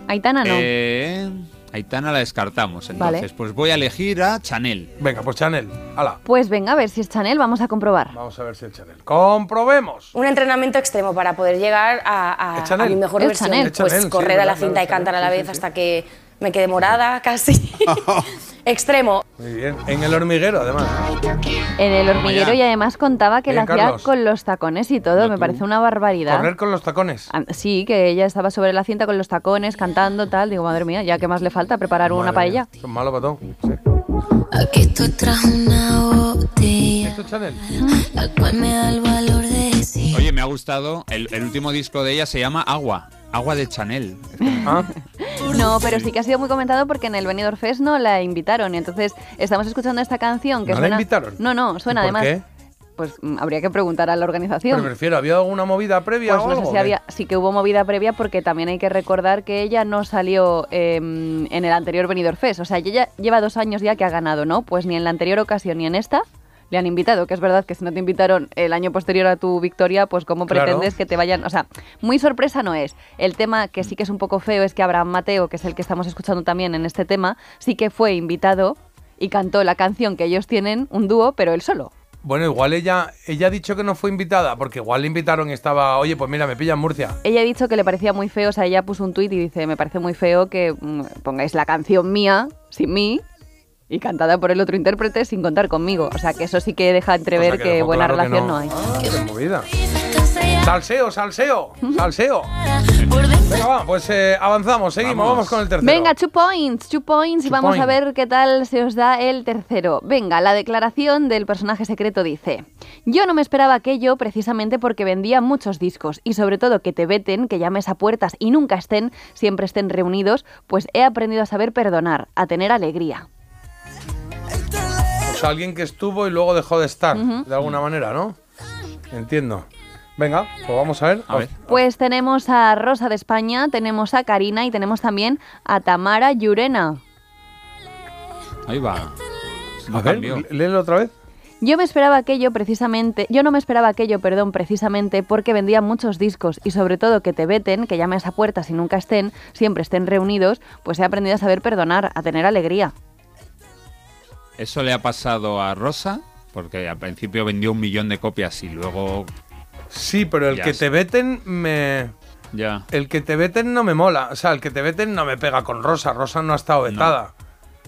Aitana no. Eh, Aitana la descartamos, entonces. Vale. Pues voy a elegir a Chanel. Venga, pues Chanel, hala. Pues venga, a ver si es Chanel, vamos a comprobar. Vamos a ver si es Chanel. ¡Comprobemos! Un entrenamiento extremo para poder llegar a, a- mi mejor Es versión. Chanel. Es Pues Chanel, correr a la verdad, cinta y cantar a la vez sí, hasta que me quede morada, casi. extremo. Muy bien. En el hormiguero, además. En el hormiguero y además contaba que Bien, lo hacía Carlos. con los tacones y todo, me parece una barbaridad. Correr con los tacones. Ah, Sí, que ella estaba sobre la cinta con los tacones, cantando, tal. Digo, madre mía, ya que más le falta preparar una Madre paella. mía, Son malos para todo. Sí. Aquí estoy tras una botella, ¿Esto es Chanel? la cual me da el valor de decir. Oye, me ha gustado, el, el último disco de ella se llama Agua, Agua de Chanel. Ah, No, pero sí que ha sido muy comentado porque en el Benidorm Fest no la invitaron y entonces estamos escuchando esta canción que ¿No la suena. invitaron? No, no, suena ¿Y por además. qué? Pues mm, habría que preguntar a la organización. Pero prefiero, ¿había alguna movida previa Pues o no algo? sé si había, sí que hubo movida previa porque también hay que recordar que ella no salió eh, en el anterior Benidorm Fest. O sea, ella lleva dos años ya que ha ganado, ¿no? Pues ni en la anterior ocasión ni en esta le han invitado, que es verdad que si no te invitaron el año posterior a tu victoria, pues cómo Claro. pretendes que te vayan, o sea, muy sorpresa no es. El tema que sí que es un poco feo es que Abraham Mateo, que es el que estamos escuchando también en este tema, sí que fue invitado y cantó la canción que ellos tienen, un dúo, pero él solo. Bueno, igual ella, ella ha dicho que no fue invitada, porque igual le invitaron y estaba, oye, pues mira, me pilla en Murcia. Ella ha dicho que le parecía muy feo, o sea, ella puso un tuit y dice, me parece muy feo que mm, pongáis la canción mía, sin mí, y cantada por el otro intérprete sin contar conmigo. O sea, que eso sí que deja entrever Cosa que buena claro que relación no. no. hay. Ah, qué movida. Salseo, salseo, salseo. Venga, va, pues eh, avanzamos, seguimos, vamos. con el tercero. Venga, two points, two points, y vamos a ver qué tal se os da el tercero. Venga, la declaración del personaje secreto dice: Yo no me esperaba aquello precisamente porque vendía muchos discos y sobre todo que te veten, que llames a puertas y nunca estén, siempre estén reunidos, pues he aprendido a saber perdonar, a tener alegría. O sea, alguien que estuvo y luego dejó de estar, de alguna manera, ¿no? Entiendo. Venga, pues vamos a ver. A ver. Pues tenemos a Rosa de España, tenemos a Karina y tenemos también a Tamara Llurena. Ahí va. No A ver, léelo otra vez. Yo me esperaba aquello precisamente, yo no me esperaba aquello, perdón, precisamente porque vendían muchos discos y sobre todo que te veten, que llames a puertas y nunca estén, siempre estén reunidos, pues he aprendido a saber perdonar, a tener alegría. Eso le ha pasado a Rosa, porque al principio vendió un millón de copias y luego Sí, pero el Ya que sé. te veten me. ya. El que te veten no me mola. O sea, el que te veten no me pega con Rosa. Rosa no ha estado vetada.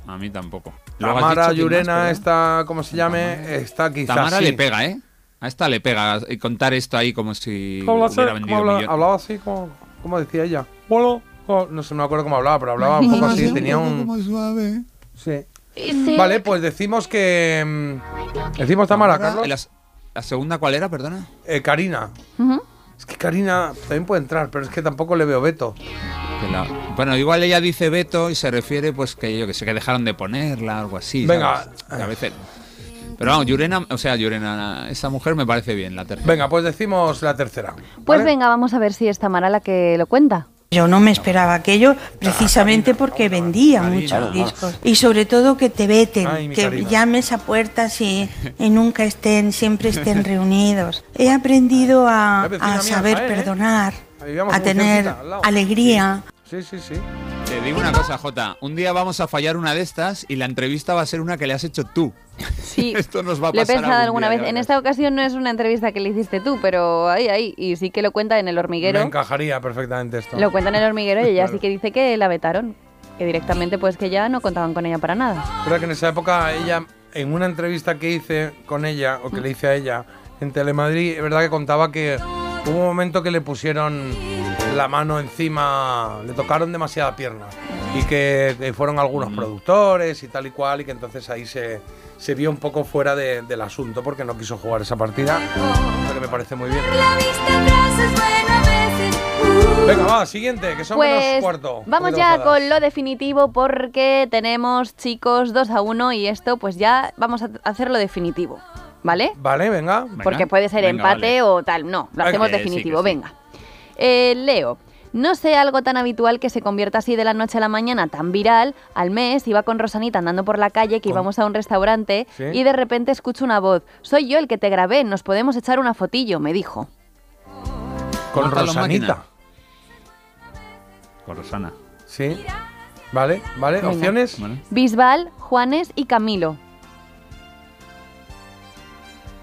A mí tampoco. Quién más, Llurena, está, ¿cómo se llame? Está quizás. Tamara sí. le pega, ¿eh? A esta le pega. Y contar esto ahí como si ¿Cómo habla- hubiera vendido un habla- millón. hablaba así, como, como decía ella. Bueno, oh, no sé, no me acuerdo cómo hablaba, pero hablaba un poco así. Tenía un. Sí. Vale, pues decimos que. mm, Decimos Tamara, Carlos. ¿La, la segunda cuál era, perdona? Eh, Karina. Es que Karina también puede entrar, pero es que tampoco le veo la- Bueno, igual ella dice Beto y se refiere pues que yo que sé, que dejaron de ponerla, algo así. Venga. a veces... Pero vamos, Yurena, o sea, Yurena, esa mujer me parece bien, la tercera. Venga, pues decimos la tercera. Pues ¿vale? venga, vamos a ver si es Tamara la que lo cuenta. Yo no me esperaba aquello precisamente porque vendía muchos discos. Y sobre todo que te veten, que llames a puertas y, y nunca estén, siempre estén reunidos. He aprendido a, a saber ¿eh? perdonar, a tener alegría. Sí, sí, sí. Digo una cosa, Jota. Un día vamos a fallar una de estas y la entrevista va a ser una que le has hecho tú. Sí, Esto nos va a Lo he pasar pensado algún alguna día, vez. En esta ocasión no es una entrevista que le hiciste tú, pero ahí, ahí. Y sí que lo cuenta en el Me hormiguero. encajaría perfectamente esto. Lo cuenta en el hormiguero y ella Claro. sí que dice que la vetaron. Que directamente pues que ya no contaban con ella para nada. Creo que en esa época ella, en una entrevista que hice con ella, o que le hice a ella, en Telemadrid, es verdad que contaba que hubo un momento que le pusieron la mano encima, le tocaron demasiada pierna. Y que, que fueron algunos productores y tal y cual, y que entonces ahí se, se vio un poco fuera de- del asunto porque no quiso jugar esa partida, lo que me parece muy bien. Venga, va, siguiente, que son menos Pues cuarto. vamos ya con lo definitivo porque tenemos chicos 2 a 1 y esto pues ya vamos a hacer lo definitivo, ¿vale? Vale, venga. Porque puede ser venga, empate vale. o tal. No, lo hacemos definitivo. sí. Venga. Eh, Leo. No sé algo tan habitual que se convierta así de la noche a la mañana, tan viral. Al mes iba con Rosanita andando por la calle, que Con- íbamos a un restaurante Sí. y de repente escucho una voz. Soy yo el que te grabé, nos podemos echar una fotillo, me dijo. Con Rosanita. Con Rosana. Sí. Vale, vale. Venga. ¿Opciones? Bisbal, Juanes y Camilo.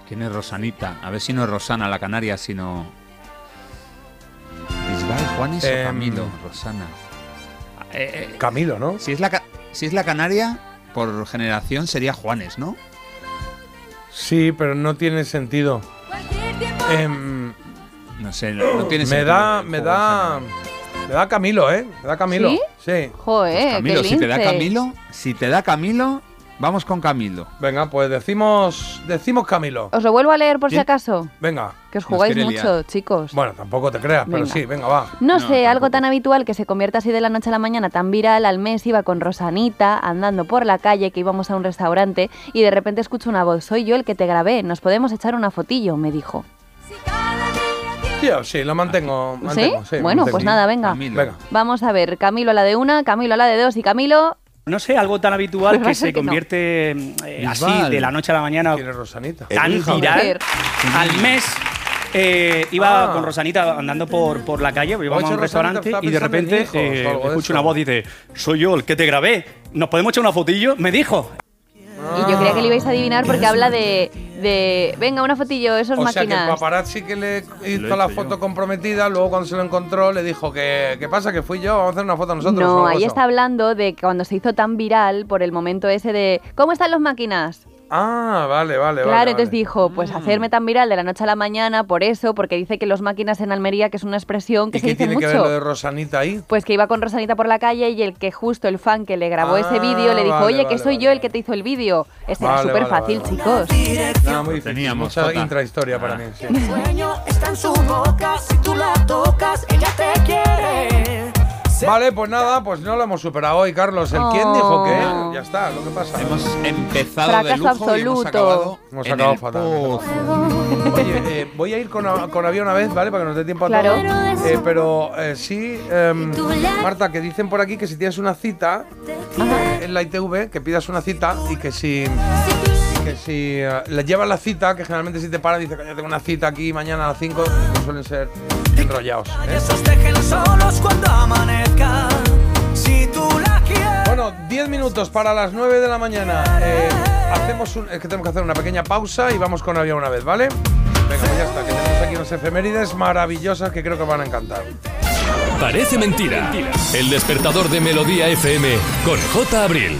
¿Quién es Rosanita? A ver si no es Rosana la canaria, sino. Bisbal, Juanes o Em, Camilo, Rosana. Eh, eh, Camilo, ¿no? si, es la, si es la canaria, por generación sería Juanes, ¿no? Sí, pero no tiene sentido. Em, No sé, no, no tiene me sentido da, me da, me da Camilo, ¿eh? Me da Camilo. ¿Sí? Sí. Joder, Camilo, qué si te da. Camilo, si te da Camilo, vamos con Camilo. Venga, pues decimos, decimos Camilo. Os lo vuelvo a leer por si acaso. Venga. Que os jugáis mucho, liar. chicos. Bueno, tampoco te creas, pero sí, venga, va. No, No, sé, algo tan habitual que se convierta así de la noche a la mañana, tan viral. Al mes iba con Rosanita andando por la calle, que íbamos a un restaurante y de repente escucho una voz. Soy yo el que te grabé, nos podemos echar una fotillo, me dijo. Tío, sí, lo mantengo. mantengo, ¿Sí? sí, bueno, mantengo. pues nada, venga. Camilo. Venga. Vamos a ver, Camilo a la de una, Camilo a la de dos y Camilo... No sé, algo tan habitual Pues que se convierte eh, así Bisbal. de la noche a la mañana ¿Quién es Rosanita? tan viral. Joder. Al mes eh, iba Ah. con Rosanita andando por, por la calle, íbamos a un Rosanita restaurante y de repente hijos eh, escucho eso. una voz y dice, soy yo el que te grabé, ¿nos podemos echar una fotillo? Me dijo. Y yo creía que le ibais a adivinar porque habla de... de venga, una fotillo, esos O sea que el máquinas. paparazzi que le hizo he la foto yo. comprometida, luego cuando se lo encontró le dijo que ¿qué pasa? Que fui yo, vamos a hacer una foto nosotros. No, ahí está hablando de que cuando se hizo tan viral por el momento ese de ¿Cómo están los máquinas? Ah, vale, vale, Claro, vale. entonces vale. dijo, pues Mm. hacerme tan viral de la noche a la mañana por eso, porque dice que los máquinas en Almería, que es una expresión que ¿Y se qué dice tiene que ver lo de mucho. Rosanita ahí? Pues que iba con Rosanita por la calle y el que justo el fan que le grabó ese Ah, vídeo le dijo, vale, oye, vale, que soy vale, yo el que te hizo el vídeo. Ese era súper vale, fácil, vale, chicos. Nada, muy difícil. teníamos, Mucha intrahistoria para mí, sí. sueño está en su boca, si tú la tocas, ella te quiere. Vale, pues nada, pues no lo hemos superado hoy, Carlos. ¿El quién dijo que? Oh. Ya está, lo que pasa. Hemos empezado Fracaso de lujo y hemos absoluto. acabado Hemos acabado fatal. Oye, eh, voy a ir con, a- con avión una vez, ¿vale? Para que nos dé tiempo a Claro. todo. Eh, pero eh, sí, em, Marta, que dicen por aquí que si tienes una cita en la ITV, que pidas una cita y que si que si eh, le llevas la cita, que generalmente si te paran, dice que ya tengo una cita aquí mañana a las 5, pues suelen ser enrollados. ¿eh? Esos dejen solos cuando amanezca. Si tú la quieres. Bueno, 10 minutos para las 9 de la mañana. Eh, hacemos un, es que tenemos que hacer una pequeña pausa y vamos con avión una vez, ¿vale? Venga, pues ya está, que tenemos aquí unas efemérides maravillosas que creo que van a encantar. Parece mentira. El despertador de Melodía FM con J. Abril.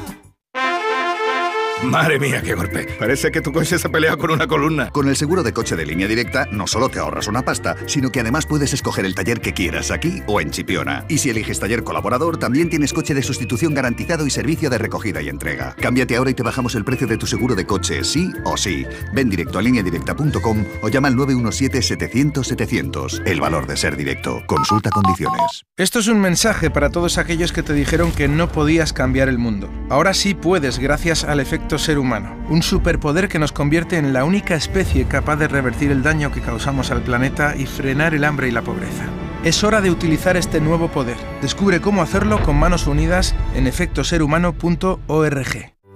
Madre mía, qué golpe. Parece que tu coche se pelea con una columna. Con el seguro de coche de línea directa no solo te ahorras una pasta, sino que además puedes escoger el taller que quieras aquí o en Chipiona. Y si eliges taller colaborador, también tienes coche de sustitución garantizado y servicio de recogida y entrega. Cámbiate ahora y te bajamos el precio de tu seguro de coche, sí o sí. Ven directo a lineadirecta.com o llama al 917-700-700. El valor de ser directo. Consulta condiciones. Esto es un mensaje para todos aquellos que te dijeron que no podías cambiar el mundo. Ahora sí puedes gracias al efecto ser humano, un superpoder que nos convierte en la única especie capaz de revertir el daño que causamos al planeta y frenar el hambre y la pobreza. Es hora de utilizar este nuevo poder. Descubre cómo hacerlo con manos unidas en efectoserhumano.org.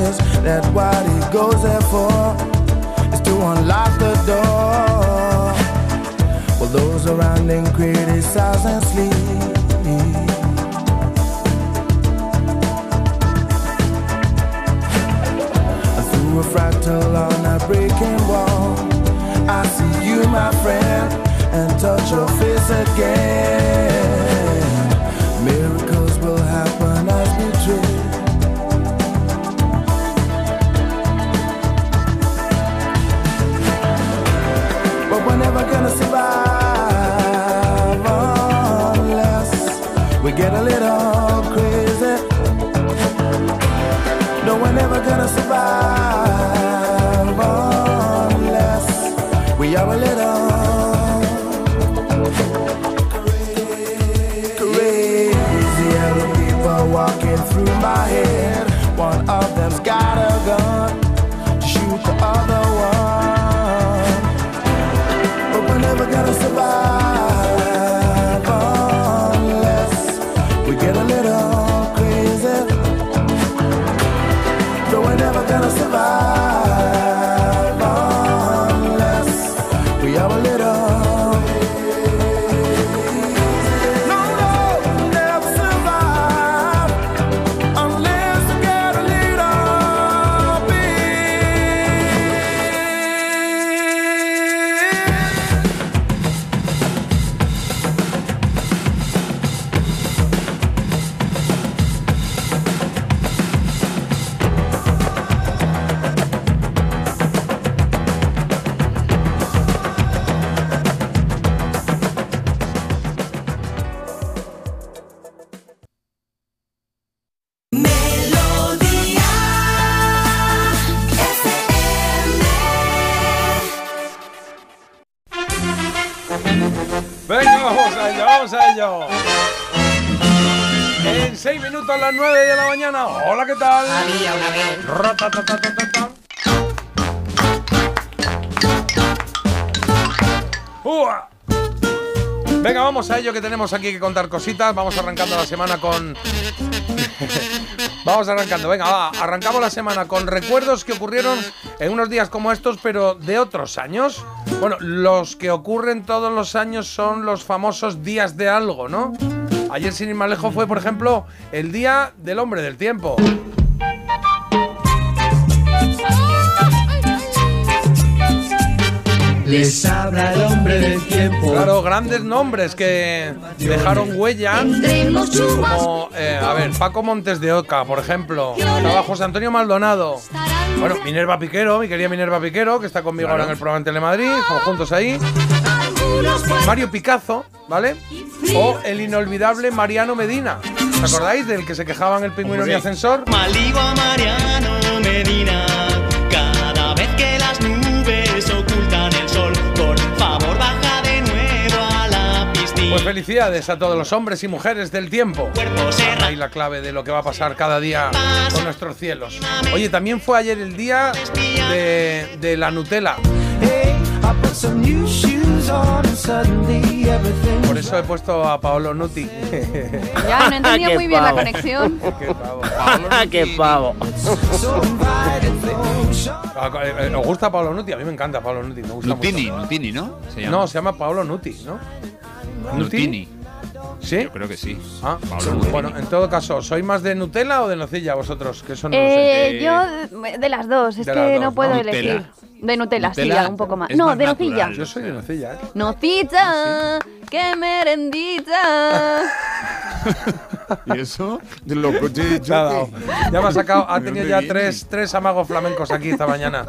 decides after 70 years that what he goes there for is to unlock the door. While those around him criticize and sleep. Through a fractal on a breaking wall, I see you, my friend, and touch your face again. Que tenemos aquí que contar cositas. Vamos arrancando la semana con. vamos arrancando, venga, va. Arrancamos la semana con recuerdos que ocurrieron en unos días como estos, pero de otros años. Bueno, los que ocurren todos los años son los famosos días de algo, ¿no? Ayer, sin ir más lejos, fue, por ejemplo, el Día del Hombre del Tiempo. Les habla el hombre del tiempo. Claro, grandes nombres que dejaron huella. Como, eh, a ver, Paco Montes de Oca, por ejemplo. Estaba José Antonio Maldonado. Bueno, Minerva Piquero, mi querida Minerva Piquero, que está conmigo ahora en el programa en Telemadrid. Estamos juntos ahí. Mario Picazo, ¿vale? O el inolvidable Mariano Medina. ¿Os acordáis del que se quejaba en el pingüino ni ascensor? Maldigo a Mariano Medina. Pues felicidades a todos los hombres y mujeres del tiempo. Ahí la clave de lo que va a pasar cada día con nuestros cielos. Oye, también fue ayer el día de, de la Nutella. Por eso he puesto a Paolo Nuti. Ya, no entendía muy bien la conexión. Qué pavo. ¡Qué pavo! Eh, eh, ¿Os gusta Paolo Nuti? A mí me encanta Paolo Nuti. Me gusta Nutini, mucho. Nutini, ¿no? Se llama. No, se llama Paolo Nuti, ¿no? Nutini. ¿Sí? Yo creo que sí. Ah, Nutini. bueno, en todo caso, ¿sois más de Nutella o de nocilla vosotros? Que eso no lo Eh, sé. yo de- de las dos, es De que no puedo ¿no? elegir. Nutella. De Nutella, sí, Nutella un poco más. No, más de nocilla. Yo soy de nocilla, ¿eh? Nocilla, qué merendita. ¿Y eso? De lo que te he dicho Te ha dado. que- Ya me ha sacado, ha ¿De tenido ya tres, tres amagos flamencos aquí esta mañana.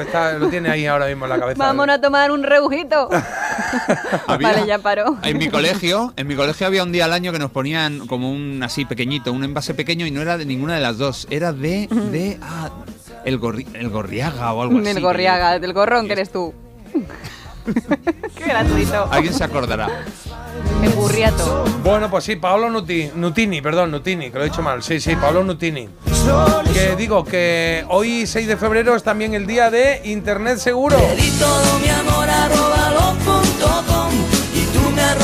Está- lo tiene ahí ahora mismo en la cabeza. Vámonos a tomar un rebujito. Había- Vale, ya paró. En mi colegio, en mi colegio había un día al año que nos ponían como un así pequeñito, un envase pequeño y no era de ninguna de las dos, era de de ah, el, gorri- el gorriaga o algo así. Del gorriaga, del gorrón que eres tú. Qué gratuito. Alguien se acordará. El burriato. Bueno, pues sí, Paolo Nuti, Nutini, perdón, Nutini, que lo he dicho mal. Sí, sí, Paolo Nutini. Que digo que hoy, 6 de febrero, es también el día de Internet Seguro.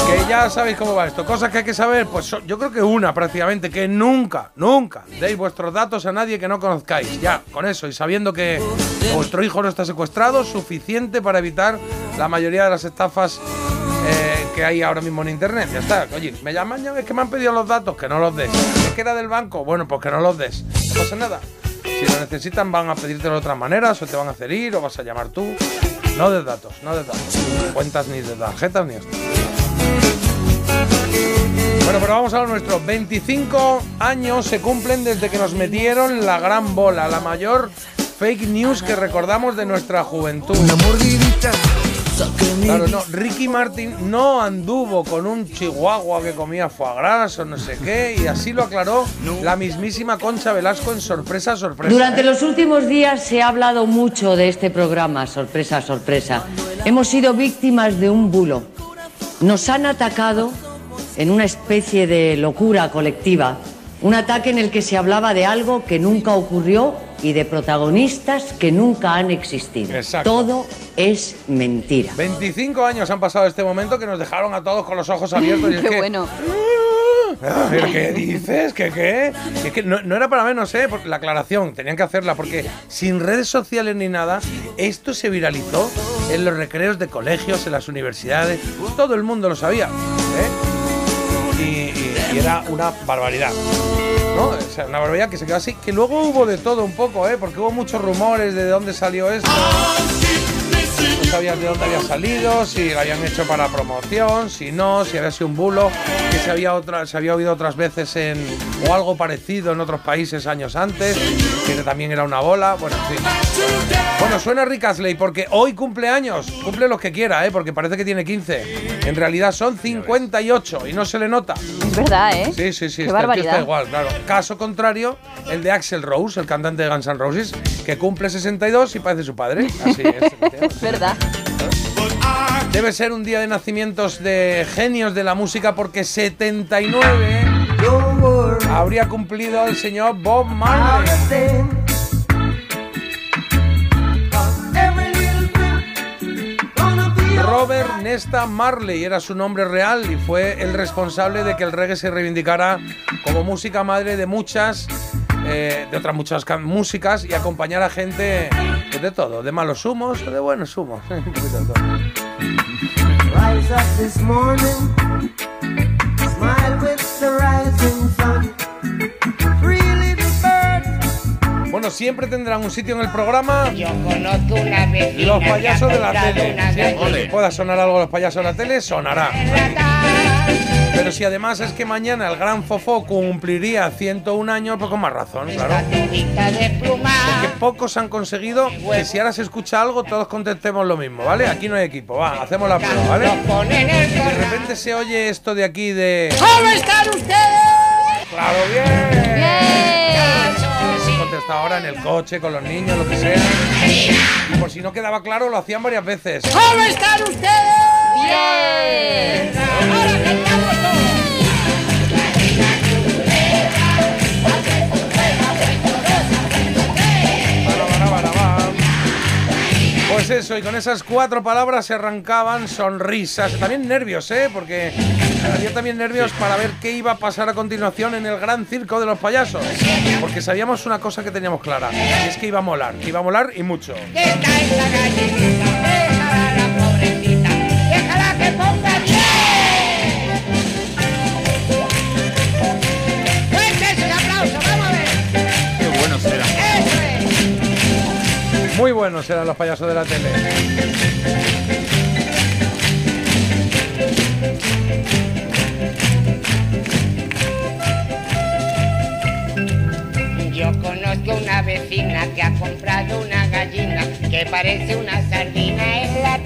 Que ya sabéis cómo va esto. Cosas que hay que saber, pues yo creo que una prácticamente, que nunca, nunca deis vuestros datos a nadie que no conozcáis. Ya, con eso y sabiendo que vuestro hijo no está secuestrado, suficiente para evitar la mayoría de las estafas eh, que hay ahora mismo en internet. Ya está. Oye, me llaman ya, es que me han pedido los datos, que no los des. Es que era del banco, bueno, pues que no los des. No pasa nada. Si lo necesitan, van a pedírtelo de otras maneras, o te van a hacer ir, o vas a llamar tú. No de datos, no de datos. Cuentas ni de tarjetas ni esto. Bueno, pero vamos a lo nuestro. 25 años se cumplen desde que nos metieron la gran bola, la mayor fake news que recordamos de nuestra juventud. Claro, no, Ricky Martin no anduvo con un chihuahua que comía foie gras o no sé qué, y así lo aclaró la mismísima Concha Velasco en Sorpresa, Sorpresa. Durante ¿eh? los últimos días se ha hablado mucho de este programa, sorpresa, sorpresa. Hemos sido víctimas de un bulo. Nos han atacado en una especie de locura colectiva, un ataque en el que se hablaba de algo que nunca ocurrió y de protagonistas que nunca han existido. Exacto. Todo es mentira. 25 años han pasado de este momento que nos dejaron a todos con los ojos abiertos. Y es Qué que, bueno. ¿Pero qué dices? ¿Qué qué? Es que no, no era para menos, ¿eh? La aclaración, tenían que hacerla, porque sin redes sociales ni nada, esto se viralizó en los recreos de colegios, en las universidades, todo el mundo lo sabía, ¿eh? Y, era una barbaridad. ¿No? Una barbaridad que se quedó así. Que luego hubo de todo un poco, ¿eh? Porque hubo muchos rumores de dónde salió esto. No sabías de dónde había salido, si lo habían hecho para promoción, si no, si había sido un bulo, que se había, otra, se había oído otras veces en. o algo parecido en otros países años antes, que también era una bola. Bueno, en fin. Bueno, suena Rick Astley porque hoy cumple años. Cumple los que quiera, ¿eh? Porque parece que tiene 15. En realidad son 58 y no se le nota. Es verdad, ¿eh? Sí, sí, sí. Qué está, barbaridad. está igual, claro. Caso contrario, el de Axel Rose, el cantante de Guns N' Roses, que cumple 62 y parece su padre. Así es. Es verdad. Debe ser un día de nacimientos de genios de la música porque 79 habría cumplido el señor Bob Marley. Robert Nesta Marley era su nombre real y fue el responsable de que el reggae se reivindicara como música madre de muchas, eh, de otras muchas ca- músicas y acompañar a gente pues, de todo, de malos humos o de buenos humos. Rise up this morning, Bueno, siempre tendrán un sitio en el programa. Yo conozco una vecina Los payasos de la tele. Siempre que pueda sonar algo los payasos de la tele, sonará. Pero si además es que mañana el gran Fofó cumpliría 101 años, pues con más razón, claro. Porque pocos han conseguido que si ahora se escucha algo, todos contestemos lo mismo, ¿vale? Aquí no hay equipo, va, hacemos la prueba, ¿vale? De repente se oye esto de aquí de. ¿Cómo están ustedes? ¡Claro, bien! ¡Bien! Ahora en el coche, con los niños, lo que sea. Y por si no quedaba claro, lo hacían varias veces. ¿Cómo están ustedes? Bien. Ahora cantamos Pues eso, y con esas cuatro palabras se arrancaban sonrisas. También nervios, ¿eh? Porque había también nervios para ver qué iba a pasar a continuación en el gran circo de los payasos. Porque sabíamos una cosa que teníamos clara, y es que iba a molar, que iba a molar y mucho. Muy buenos eran los payasos de la tele. Yo conozco una vecina que ha comprado una gallina que parece una sardina enlatada.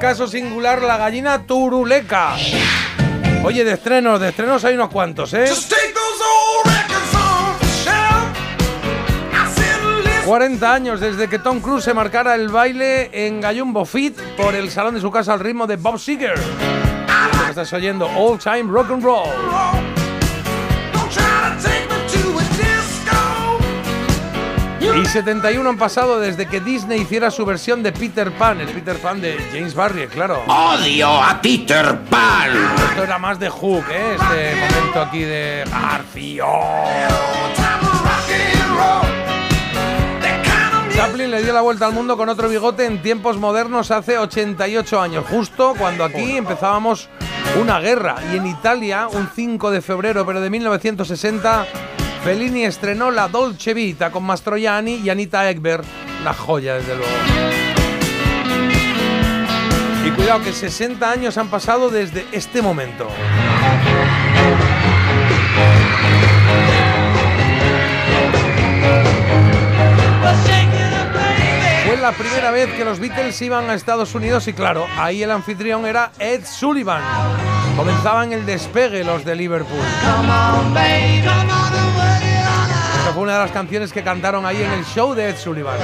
Caso singular la gallina turuleca. Oye, de estrenos, de estrenos hay unos cuantos, ¿eh? 40 años desde que Tom Cruise se marcara el baile en Gallumbo Fit por el salón de su casa al ritmo de Bob Seger. Lo que estás oyendo, All Time Rock and Roll. Y 71 han pasado desde que Disney hiciera su versión de Peter Pan, el Peter Pan de James Barry, claro. ¡Odio a Peter Pan! Esto era más de Hook, ¿eh? Este momento aquí de García. Chaplin le dio la vuelta al mundo con otro bigote en tiempos modernos hace 88 años, justo cuando aquí empezábamos una guerra. Y en Italia, un 5 de febrero, pero de 1960, Fellini estrenó La Dolce Vita con Mastroianni y Anita Ekberg, la joya desde luego. Y cuidado que 60 años han pasado desde este momento. Fue la primera vez que los Beatles iban a Estados Unidos y claro, ahí el anfitrión era Ed Sullivan. Comenzaban el despegue los de Liverpool. Fue una de las canciones que cantaron ahí en el show de Ed Sullivan.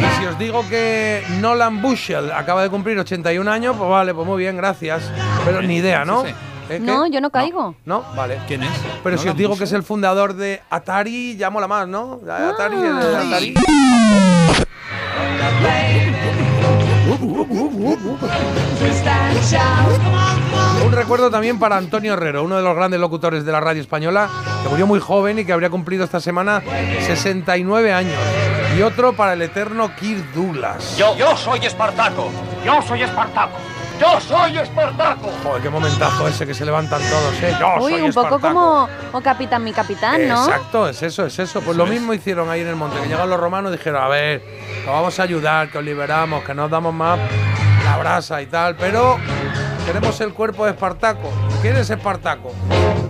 Y si os digo que Nolan Bushell acaba de cumplir 81 años, pues vale, pues muy bien, gracias. Pero ni idea, ¿no? ¿Eh? No, yo no caigo. ¿No? Vale. ¿Quién es? Pero si os digo que es el fundador de Atari, ya mola más, ¿no? Atari, el de Atari. Recuerdo también para Antonio Herrero, uno de los grandes locutores de la radio española, que murió muy joven y que habría cumplido esta semana 69 años. Y otro para el eterno Kirk Douglas. Yo, yo soy Espartaco. Yo soy Espartaco. Yo soy Espartaco. Joder, qué momentazo ese que se levantan todos, ¿eh? Yo Uy, soy un poco Espartaco. como o Capitán mi Capitán, ¿no? Exacto, es eso, es eso. Pues lo mismo hicieron ahí en el monte, que llegaron los romanos y dijeron, a ver, os vamos a ayudar, que os liberamos, que no os damos más la brasa y tal, pero queremos el cuerpo de Espartaco. ¿Quién es Espartaco?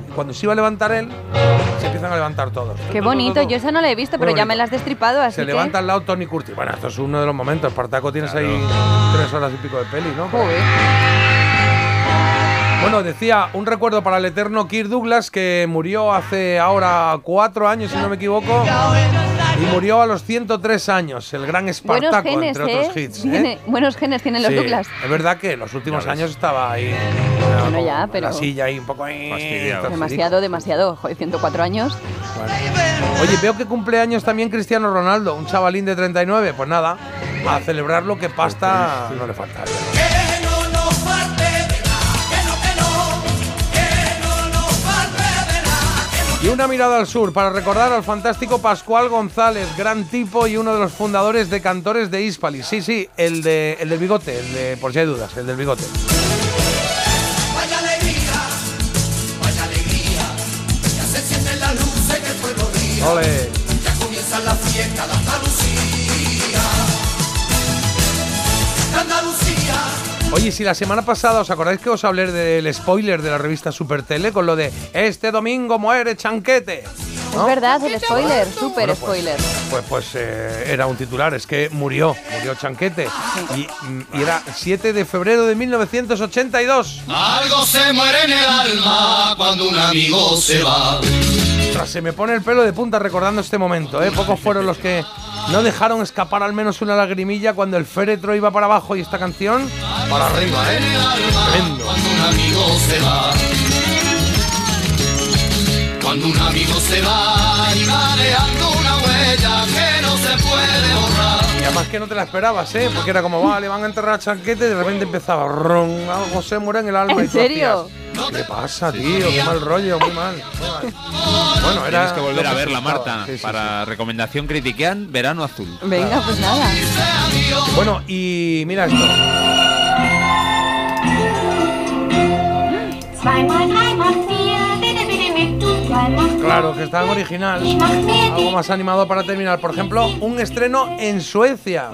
Y cuando se iba a levantar él, Se empiezan a levantar todos. Qué bonito, yo esa no la he visto, pero ya me la has destripado, así Se que... levanta al lado Tony Curtis. Bueno, esto es uno de los momentos. Espartaco tienes ahí tres horas y pico de peli, ¿no? Bueno, decía, un recuerdo para el eterno Kirk Douglas que murió hace ahora cuatro años, si no me equivoco, y murió a los 103 años, el gran Buenos Espartaco, genes, entre ¿eh? otros hits. ¿eh? Tiene- buenos genes tienen los Sí, Douglas. Es verdad que en los últimos años estaba ahí. Bueno, ya, pero... La silla ahí un poco ahí. torcidito. Demasiado, demasiado. Joder, 104 años. Oye, veo que cumpleaños también Cristiano Ronaldo, un chavalín de 39. Pues nada, a celebrarlo que pasta no le falta. Y una mirada al sur para recordar al fantástico Pascual González, gran tipo y uno de los fundadores de Cantores de Hispalis. Sí, sí, el, de, el del bigote, el de, por si hay dudas, el del bigote. Vaya alegría, vaya alegría, ya se encienden las luces que el pueblo ría. Ole. Ya comienza la fiesta de Andalucía. Oye, si la semana pasada os acordáis que os hablé del spoiler de la revista Supertele con lo de este domingo muere Chanquete. ¿No? Es verdad, el spoiler, súper Bueno, pues, spoiler. Pues, pues eh, era un titular, es que murió, murió Chanquete. Y, mm, y era 7 de febrero de 1982. Algo se muere en el alma cuando un amigo se va. Ostras, se me pone el pelo de punta recordando este momento, ¿eh? Pocos fueron los que no dejaron escapar al menos una lagrimilla cuando el féretro iba para abajo y esta canción para arriba, ¿eh? Tremendo. Cuando un amigo se va. Cuando un amigo se va y va dejando una huella que no se puede borrar. Y además que no te la esperabas, ¿eh? Porque era como, vale, van a enterrar a Chanquete y de repente empezaba, ron, algo se muere en el alma. ¿En y serio? ¿Qué le pasa, tío? Qué mal rollo, muy mal. muy mal. Bueno, era. Tienes que volver a verla. Marta. Sí, sí, para recomendación critiquean Verano Azul. Venga, pues nada. Bueno, y mira esto. Claro, que está en original. Algo más animado para terminar. Por ejemplo, un estreno en Suecia.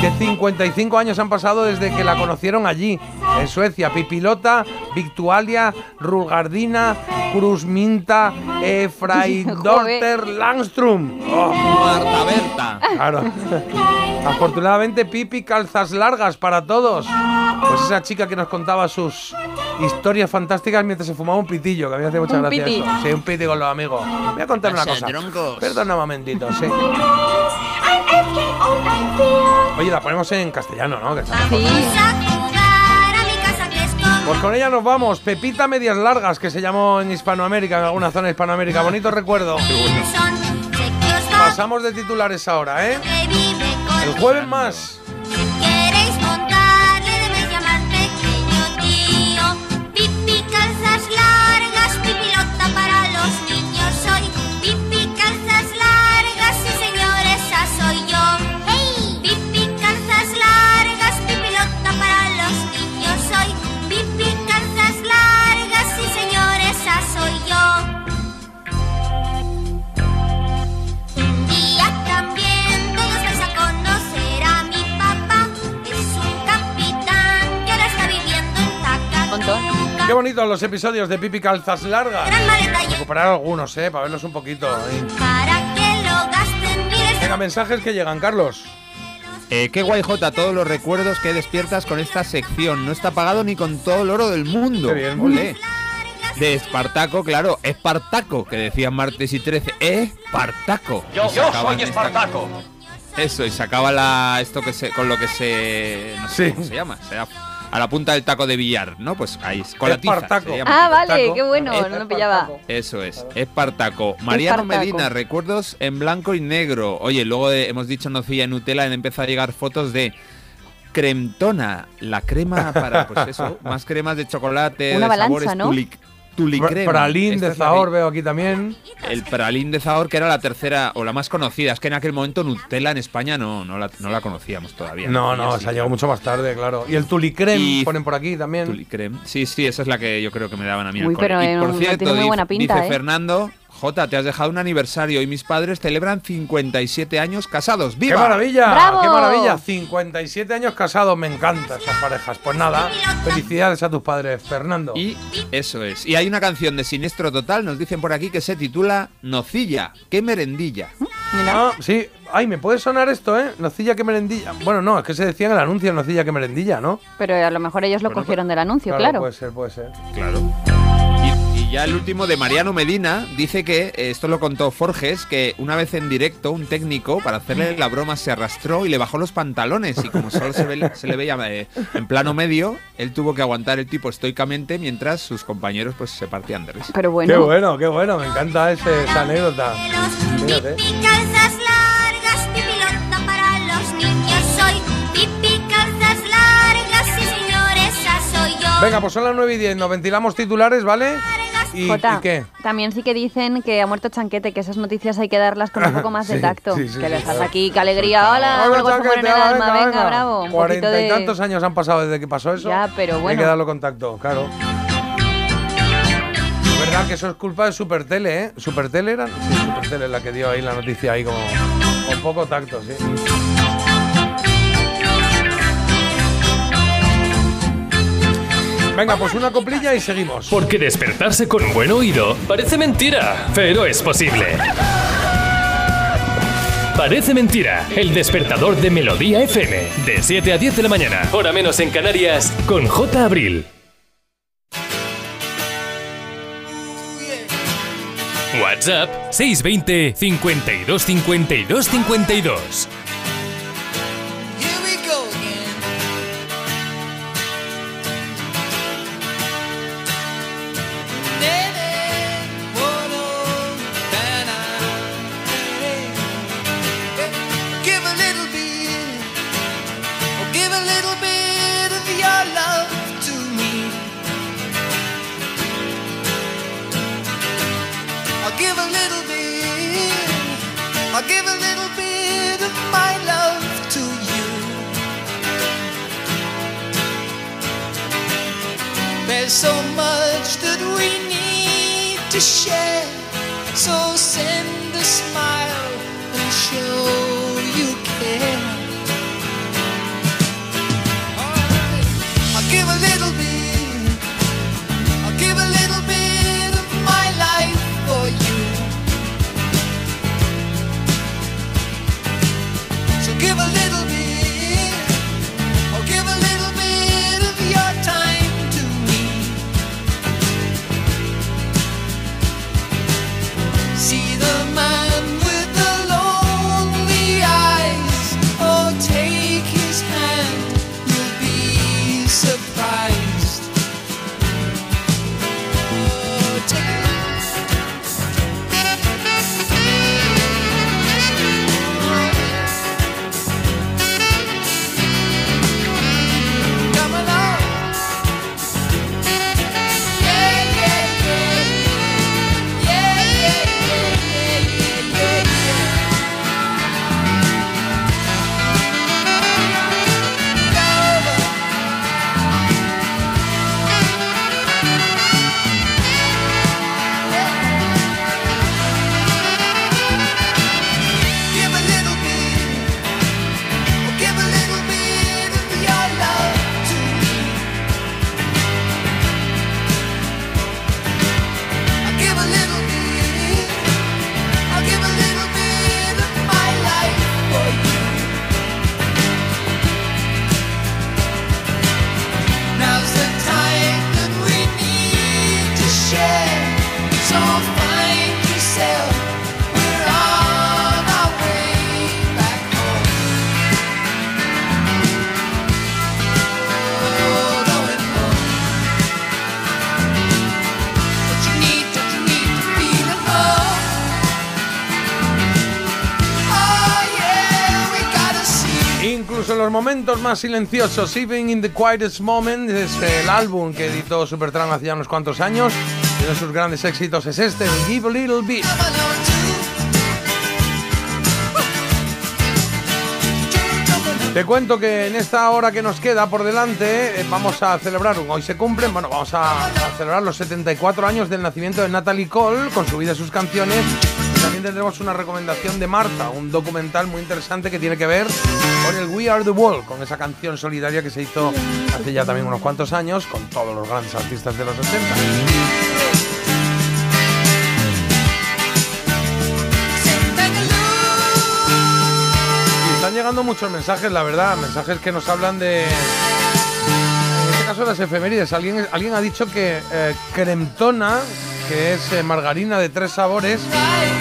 Que 55 años han pasado desde que la conocieron allí, en Suecia. Pipilota, Victualia, Rulgardina, Cruzminta, Efraidorter, Langstrom. Oh. Marta Berta. Claro. Afortunadamente, Pipi calzas largas para todos. Pues esa chica que nos contaba sus historias fantásticas mientras se fumaba un pitillo, que a mí me hace mucha Un gracia piti. eso. Sí, un piti con los amigos. Voy a contar una cosa. Perdona un momentito, sí. Oye, la ponemos en castellano, ¿no? Pues con ella nos vamos. Pepita Medias Largas, que se llamó en Hispanoamérica, en alguna zona de Hispanoamérica. Bonito recuerdo. Pasamos de titulares ahora, ¿eh? El jueves más. Qué bonitos los episodios de Pipi Calzas Largas. Recuperar algunos, ¿eh? Para verlos un poquito. ahí. para que lo gasten. Mires Venga, mensajes que llegan, Carlos. Eh, qué guay, Jota, todos los recuerdos que despiertas con esta sección. No está pagado ni con todo el oro del mundo. Qué bien. Olé. De Espartaco, claro, Espartaco, que decían martes y 13. Espartaco. Yo, soy esta- Espartaco. Eso, y sacaba la, esto que se, con lo que se. No sé Sí. cómo se llama. se da- a la punta del taco de billar, ¿no? Pues ahí, con la tiza. Ah, vale, qué bueno, no lo pillaba. Eso es, Espartaco. Mariano Espartaco. Medina, recuerdos en blanco y negro. Oye, luego de- hemos dicho nocilla y Nutella, han empezado a llegar fotos de Cremtona, la crema para, pues eso, más cremas de chocolate, Una de balanza, sabores, ¿no? Tulicrema. Pralín de Zahor veo aquí también. El pralín de Zahor, que era la tercera o la más conocida. Es que en aquel momento Nutella en España no, no, la, no la conocíamos todavía. No, no, así se ha llegado mucho más tarde, claro. Y el Tulicrem Y- ponen por aquí también. Tulicrem. Sí, sí, esa es la que yo creo que me daban a mí Uy, al pero, Y por no cierto, tiene muy dice- buena pinta, dice ¿eh? Fernando, Jota, te has dejado un aniversario y mis padres celebran 57 años casados. ¡Qué ¡Viva! maravilla! ¡Bravo! ¡Qué maravilla! 57 años casados, me encantan esas parejas. Pues nada, felicidades a tus padres, Fernando. Y eso es. Y hay una canción de Siniestro Total, nos dicen por aquí, que se titula Nocilla. ¡Qué merendilla! Ah, sí. Ay, me puede sonar esto, ¿eh? Nocilla que merendilla. Bueno, no, es que se decía en el anuncio nocilla que merendilla, ¿no? Pero a lo mejor ellos lo Bueno, cogieron del anuncio, claro. Puede ser, puede ser. Claro. Y, ya el último de Mariano Medina dice que, eh, esto lo contó Forges, que una vez en directo un técnico para hacerle la broma se arrastró y le bajó los pantalones y como solo se, ve- se le veía eh, en plano medio, él tuvo que aguantar el tipo estoicamente mientras sus compañeros pues se partían de risa. Pero Qué bueno, qué bueno, me encanta ese- esa anécdota. Fíjate. Venga, pues son las 9 y 10, nos ventilamos titulares, ¿vale? ¿Y, Jota, ¿y qué? también sí que dicen que ha muerto Chanquete, que esas noticias hay que darlas con un poco más de tacto. sí, sí, que le sí, aquí, qué alegría, hola, Hola, Chaquete, en el alma, venga, bravo. Cuarenta y tantos años han pasado desde que pasó eso. Ya, pero Hay que darlo contacto, claro. Es verdad que eso es culpa de Supertele, ¿eh? ¿Supertele era? Sí, Supertele es la que dio ahí la noticia ahí como con poco tacto, sí. Venga, pues una coplilla y seguimos. Porque despertarse con un buen oído parece mentira, pero es posible. Parece mentira, el despertador de Melodía FM, de 7 a 10 de la mañana, hora menos en Canarias, con J. Abril. WhatsApp 620 52 52 52. Los momentos más silenciosos, Even in the Quietest Moment, es el álbum que editó Supertramp hace ya unos cuantos años. Uno de sus grandes éxitos es este, Give a Little Bit. Te cuento que en esta hora que nos queda por delante eh, vamos a celebrar hoy se cumplen, bueno, vamos a, a celebrar los 74 años del nacimiento de Natalie Cole con su vida y sus canciones. También tendremos una recomendación de Marta, un documental muy interesante que tiene que ver con el We Are the World, con esa canción solidaria que se hizo hace ya también unos cuantos años con todos los grandes artistas de los 80. Y están llegando muchos mensajes, la verdad, mensajes que nos hablan de. En este caso, las efemérides. Alguien, alguien ha dicho que eh, Cremtona, que es eh, margarina de tres sabores,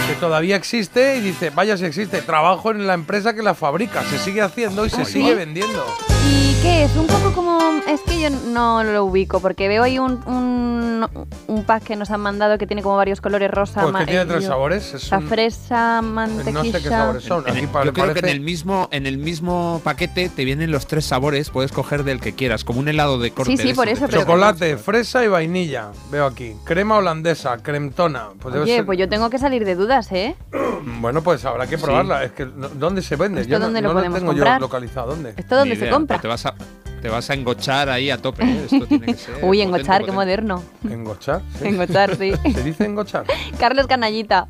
que todavía existe, y dice: Vaya si existe, trabajo en la empresa que la fabrica, se sigue haciendo y se sigue vendiendo. ¿Y qué es? Un poco como... Es que yo no lo ubico, porque veo ahí un, un, un pack que nos han mandado que tiene como varios colores rosa, Pues que tiene tres amarillo. sabores, es La un- fresa, mantequilla... son. En Aquí el- pa- yo creo que parece- en el mismo en el mismo paquete te vienen los tres sabores, puedes coger del que quieras, como un helado de corte. Sí, sí, de por esos eso, de pero- tres Chocolate, fresa y vainilla, veo aquí. Crema holandesa, cremtona. Pues debe Oye, ser- pues yo tengo que salir de dudas, ¿eh? Bueno, pues habrá que Sí. probarla. Es que no- ¿dónde se vende? ¿Esto Yo no, dónde lo no podemos tengo comprar? yo localizado. ¿Dónde? ¿Esto dónde Ni se idea, compra? Pero Te vas a te vas a engochar ahí a tope. ¿eh? Esto tiene que ser Uy, potente, engochar, qué potente. moderno. ¿Engochar? Sí. Engochar, sí. ¿Se dice engochar? Carlos Canallita.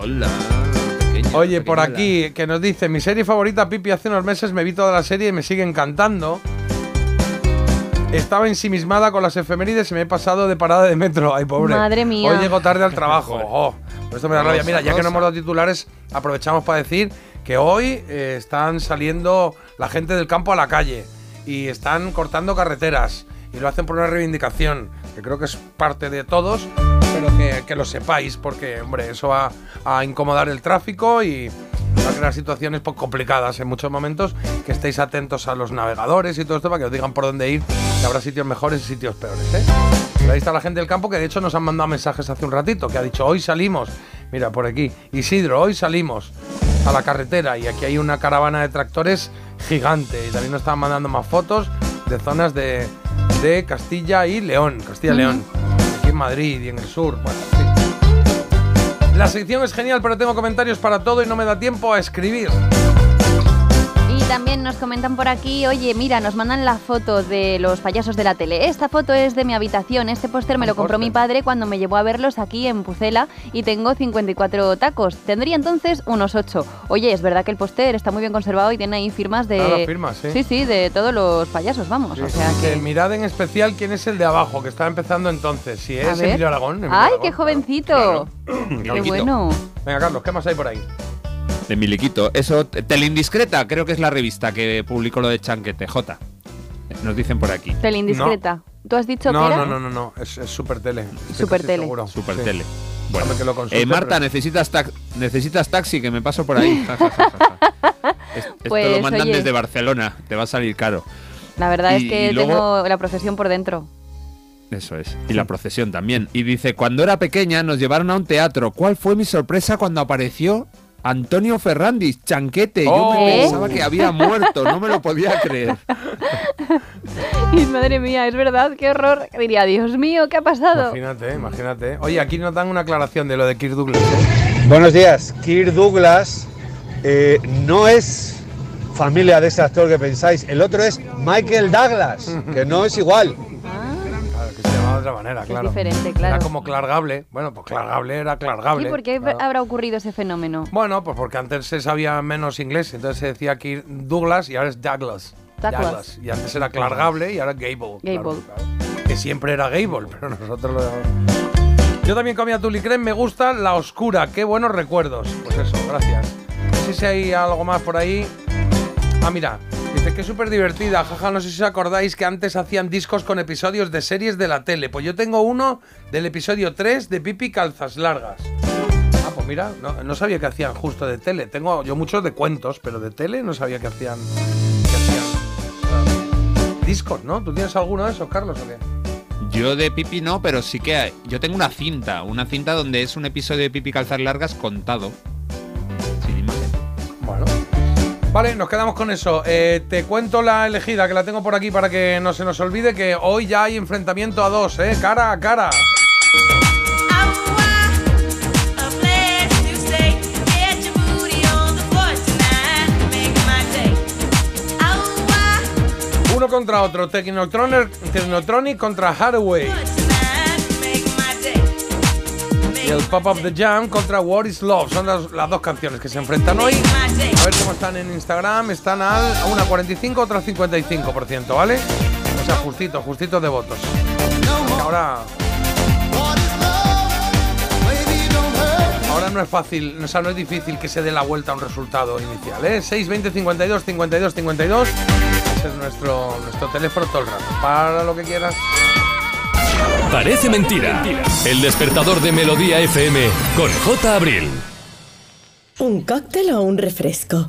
Hola. Oye, por aquí, que nos dice, mi serie favorita, Pipi, hace unos meses me vi toda la serie y me sigue encantando. Estaba ensimismada con las efemérides y me he pasado de parada de metro. Ay, pobre. Madre mía. Hoy llego tarde al trabajo. Oh, por esto me da rabia. Mira, ya que no hemos dado titulares, aprovechamos para decir que hoy eh, están saliendo la gente del campo a la calle y están cortando carreteras y lo hacen por una reivindicación que creo que es parte de todos, pero que, que lo sepáis porque, hombre, eso va a incomodar el tráfico y va a crear situaciones pues, complicadas en muchos momentos. Que estéis atentos a los navegadores y todo esto para que os digan por dónde ir, que habrá sitios mejores y sitios peores. ¿eh? Pero ahí está la gente del campo que de hecho nos han mandado mensajes hace un ratito, que ha dicho hoy salimos, mira por aquí, Isidro, hoy salimos a la carretera y aquí hay una caravana de tractores gigante y también nos estaban mandando más fotos de zonas de, de Castilla y León, Castilla y León, aquí en Madrid y en el sur. Bueno, sí. La sección es genial, pero tengo comentarios para todo y no me da tiempo a escribir. También nos comentan por aquí, oye, mira, nos mandan la foto de los payasos de la tele. Esta foto es de mi habitación. Este póster me lo compró mi padre cuando me llevó a verlos aquí en Pucela y tengo 54 tacos. Tendría entonces unos 8. Oye, es verdad que el póster está muy bien conservado y tiene ahí firmas de... Claro, firmas, sí. Sí, sí, de todos los payasos, vamos. o sea Que que... mirad en especial quién es el de abajo, que está empezando entonces. Si es. Emilio Aragón. Emilio ¡Ay, Aragón, qué jovencito! ¡Qué bueno! Venga, Carlos, ¿qué más hay por ahí? De Miliquito. Eso, Teleindiscreta, creo que es la revista que publicó lo de Chanquete, J. Nos dicen por aquí. Teleindiscreta. ¿Tú has dicho No, que era? no, no, no, no, es, es Super Tele. Estoy Super Tele. seguro. Super Sí. Tele. Déjame que lo consulte, Eh, Marta, pero- necesitas, necesitas taxi, que me paso por ahí. Ja, ja, ja, ja, ja. Es- Esto Pues, lo mandan oye. desde Barcelona, te va a salir caro. La verdad es que luego- tengo la profesión por dentro. Eso es. Y la procesión también. Y dice, cuando era pequeña nos llevaron a un teatro. ¿Cuál fue mi sorpresa cuando apareció Antonio Ferrandis, chanquete? Yo Oh. me ¿Eh? pensaba que había muerto, no me lo podía creer. Y madre mía, es verdad, qué horror. Diría, Dios mío, ¿qué ha pasado? Imagínate, imagínate. Oye, aquí nos dan una aclaración de lo de Kirk Douglas. ¿eh? Buenos días. Kirk Douglas eh, no es familia de ese actor que pensáis. El otro es Michael Douglas, que no es igual. Se llamaba de otra manera, claro. diferente, claro. Era como Clark Gable. Bueno, pues Clark Gable era Clark Gable. ¿Y por qué claro. habrá ocurrido ese fenómeno? Bueno, pues porque antes se sabía menos inglés, entonces se decía Kirk Douglas y ahora es Douglas. Douglas. Y antes era Clark Gable y ahora Gable. Gable. claro. Que siempre era Gable, pero nosotros lo Yo también comía tulicrem, me gusta la oscura, qué buenos recuerdos. Pues eso, gracias. No sé si hay algo más por ahí. Ah, mira, dice que es súper divertida, jaja, no sé si os acordáis que antes hacían discos con episodios de series de la tele. Pues yo tengo uno del episodio 3 de Pipi Calzas Largas. Ah, pues mira, no, sabía que hacían justo de tele. Tengo yo muchos de cuentos, pero de tele no sabía que hacían, que hacían ah, discos, ¿no? ¿Tú tienes alguno de esos, Carlos, o qué? Yo de Pipi no, pero sí que hay- yo tengo una cinta, una cinta donde es un episodio de Pipi Calzar Largas contado. Vale, nos quedamos con eso. Eh, te cuento la elegida, que la tengo por aquí para que no se nos olvide que hoy ya hay enfrentamiento a dos, ¿eh? Cara a cara. contra otro. Technotronic, contra Hathaway. El Pop Up the Jam contra What is Love. Son las, las dos canciones que se enfrentan hoy. A ver cómo están en Instagram. Están al, una 45, otra 55%, ¿vale? O sea, justito, justito de votos. Ahora. Ahora no es fácil, o sea, no es difícil que se dé la vuelta a un resultado inicial, ¿eh? 6, 20, 52, 52, 52. Ese es nuestro, nuestro teléfono todo el rato. Para lo que quieras. Parece mentira. El despertador de Melodía FM con J. Abril. ¿Un cóctel o un refresco?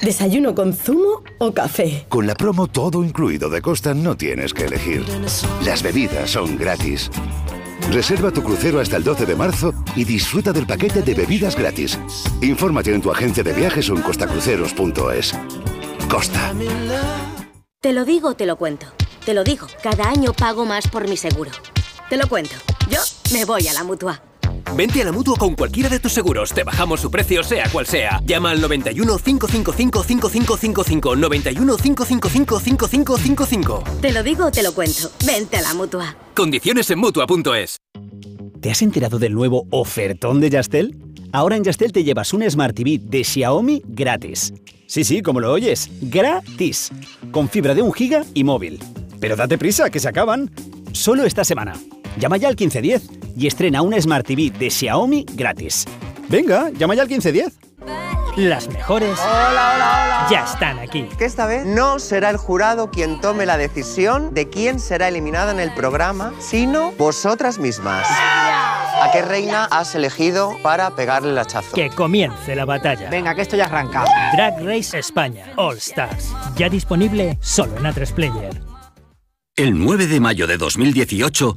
¿Desayuno con zumo o café? Con la promo todo incluido de Costa no tienes que elegir. Las bebidas son gratis. Reserva tu crucero hasta el 12 de marzo y disfruta del paquete de bebidas gratis. Infórmate en tu agencia de viajes o en costacruceros.es. Costa. Te lo digo, te lo cuento. Te lo digo, cada año pago más por mi seguro. Te lo cuento. Yo me voy a la mutua. Vente a la mutua con cualquiera de tus seguros. Te bajamos su precio, sea cual sea. Llama al 91 555 5555. 91 555 5555. Te lo digo, te lo cuento. Vente a la mutua. Condiciones en mutua.es. ¿Te has enterado del nuevo ofertón de Yastel? Ahora en Yastel te llevas un Smart TV de Xiaomi gratis. Sí, sí, como lo oyes, gratis. Con fibra de un giga y móvil. Pero date prisa, que se acaban. Solo esta semana. Llama ya al 1510 y estrena una Smart TV de Xiaomi gratis. Venga, llama ya al 1510. Las mejores Hola, hola, hola. ya están aquí. Que esta vez no será el jurado quien tome la decisión de quién será eliminada en el programa, sino vosotras mismas. ¿A qué reina has elegido para pegarle el hachazo? Que comience la batalla. Venga, que esto ya arranca. Drag Race España All Stars. Ya disponible solo en A3 Player. El 9 de mayo de 2018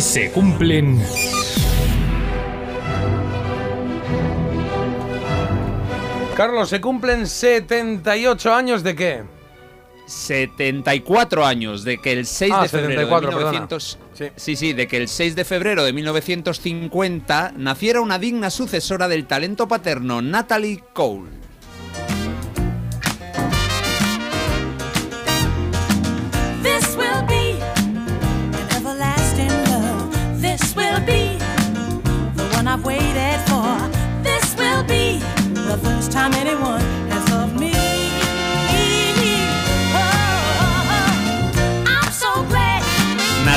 Hoy se cumplen... Carlos, se cumplen 78 años de qué? 74 años de que el 6 Ah, de febrero 74, de perdona. 1900 sí, sí, de que el 6 de febrero de 1950 naciera una digna sucesora del talento paterno Natalie Cole. Oh.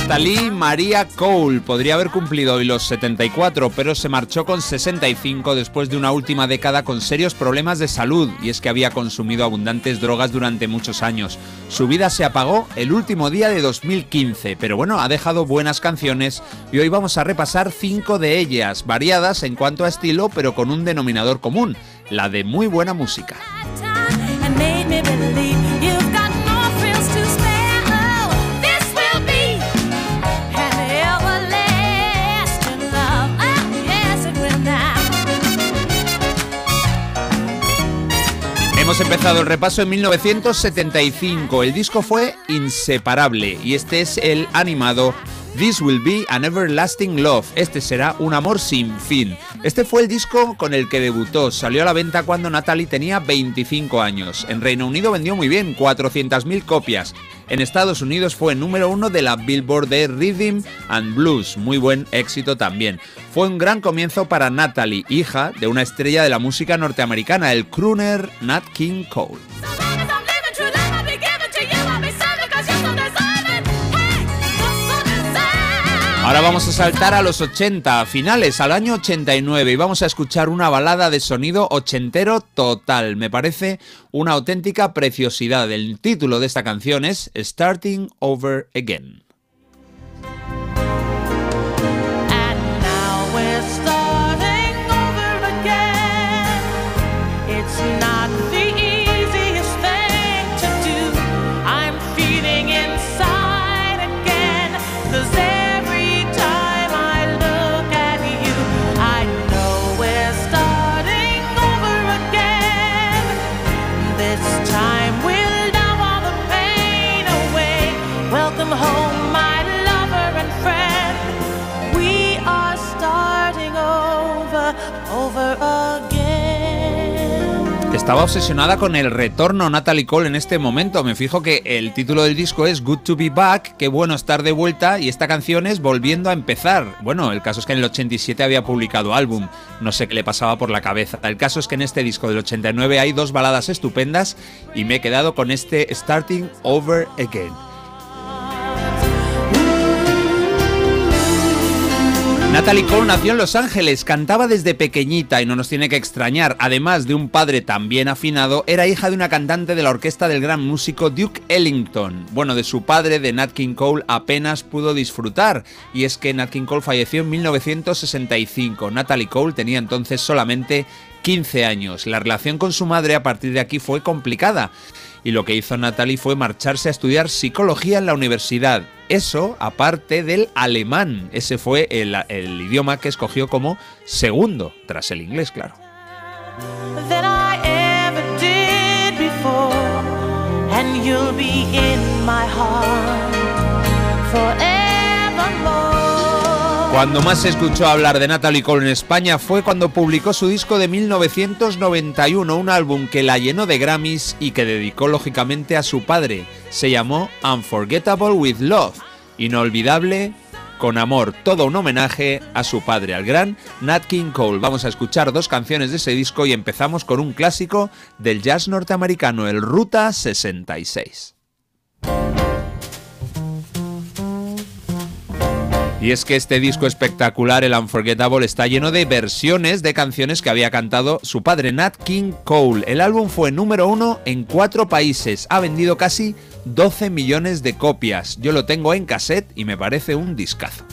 Natalie María Cole podría haber cumplido hoy los 74, pero se marchó con 65 después de una última década con serios problemas de salud, y es que había consumido abundantes drogas durante muchos años. Su vida se apagó el último día de 2015, pero bueno, ha dejado buenas canciones y hoy vamos a repasar cinco de ellas, variadas en cuanto a estilo, pero con un denominador común, la de muy buena música. Oh. Oh. Hemos empezado el repaso en 1975. El disco fue inseparable y este es el animado This Will Be an Everlasting Love. Este será un amor sin fin. Este fue el disco con el que debutó. Salió a la venta cuando Natalie tenía 25 años. En Reino Unido vendió muy bien, 400.000 copias. En Estados Unidos fue número uno de la Billboard de Rhythm and Blues. Muy buen éxito también. Fue un gran comienzo para Natalie, hija de una estrella de la música norteamericana, el crooner Nat King Cole. Ahora vamos a saltar a los 80, a finales, al año 89, y vamos a escuchar una balada de sonido ochentero total. Me parece una auténtica preciosidad. El título de esta canción es Starting Over Again. Estaba obsesionada con el retorno Natalie Cole en este momento. Me fijo que el título del disco es Good to Be Back, qué bueno estar de vuelta, y esta canción es Volviendo a empezar. Bueno, el caso es que en el 87 había publicado álbum, no sé qué le pasaba por la cabeza. El caso es que en este disco del 89 hay dos baladas estupendas y me he quedado con este Starting Over Again. Natalie Cole nació en Los Ángeles, cantaba desde pequeñita y no nos tiene que extrañar. Además de un padre tan bien afinado, era hija de una cantante de la orquesta del gran músico Duke Ellington. Bueno, de su padre, de Nat King Cole, apenas pudo disfrutar. Y es que Nat King Cole falleció en 1965. Natalie Cole tenía entonces solamente 15 años. La relación con su madre a partir de aquí fue complicada. Y lo que hizo Natalie fue marcharse a estudiar psicología en la universidad. Eso aparte del alemán. Ese fue el, idioma que escogió como segundo, tras el inglés, claro. Cuando más se escuchó hablar de Natalie Cole en España fue cuando publicó su disco de 1991, un álbum que la llenó de Grammys y que dedicó lógicamente a su padre. Se llamó Unforgettable with Love, inolvidable con amor, todo un homenaje a su padre, al gran Nat King Cole. Vamos a escuchar dos canciones de ese disco y empezamos con un clásico del jazz norteamericano, el Ruta 66. Y es que este disco espectacular, el Unforgettable, está lleno de versiones de canciones que había cantado su padre Nat King Cole. El álbum fue número uno en cuatro países, ha vendido casi 12 millones de copias. Yo lo tengo en cassette y me parece un discazo.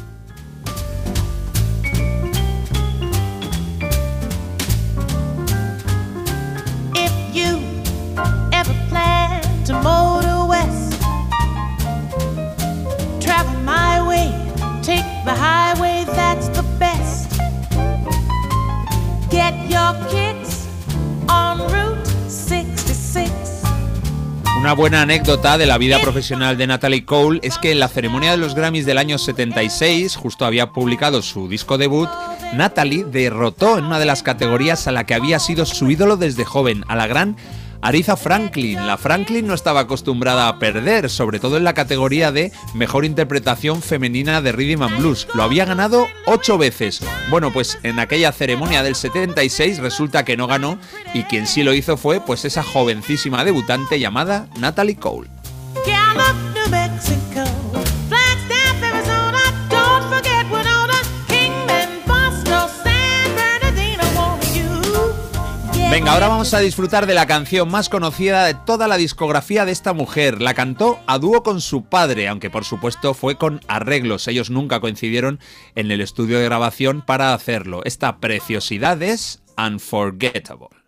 Una buena anécdota de la vida profesional de Natalie Cole es que en la ceremonia de los Grammys del año 76, justo había publicado su disco debut, Natalie derrotó en una de las categorías a la que había sido su ídolo desde joven, a la gran Aretha Franklin. La Franklin no estaba acostumbrada a perder, sobre todo en la categoría de mejor interpretación femenina de Rhythm and Blues. Lo había ganado ocho veces. Bueno, pues en aquella ceremonia del 76 resulta que no ganó y quien sí lo hizo fue pues esa jovencísima debutante llamada Natalie Cole. Venga, ahora vamos a disfrutar de la canción más conocida de toda la discografía de esta mujer. La cantó a dúo con su padre, aunque por supuesto fue con arreglos. Ellos nunca coincidieron en el estudio de grabación para hacerlo. Esta preciosidad es Unforgettable.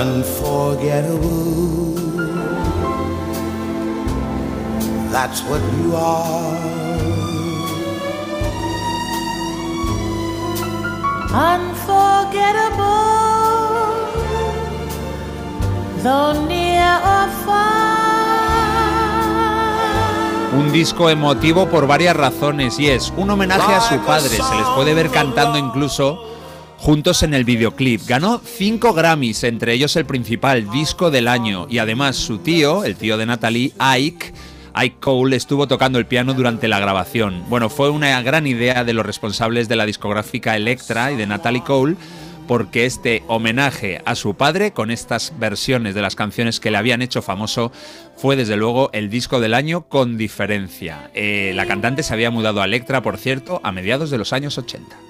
Unforgettable. That's what you are. Unforgettable, though near or far. Un disco emotivo por varias razones y es un homenaje a su padre. Se les puede ver cantando incluso juntos en el videoclip. Ganó 5 Grammys, entre ellos el principal, disco del año. Y además su tío, el tío de Natalie, Ike, Ike Cole, estuvo tocando el piano durante la grabación. Bueno, fue una gran idea de los responsables de la discográfica Electra y de Natalie Cole porque este homenaje a su padre con estas versiones de las canciones que le habían hecho famoso fue desde luego el disco del año con diferencia. Eh, la cantante se había mudado a Electra, por cierto, a mediados de los años 80.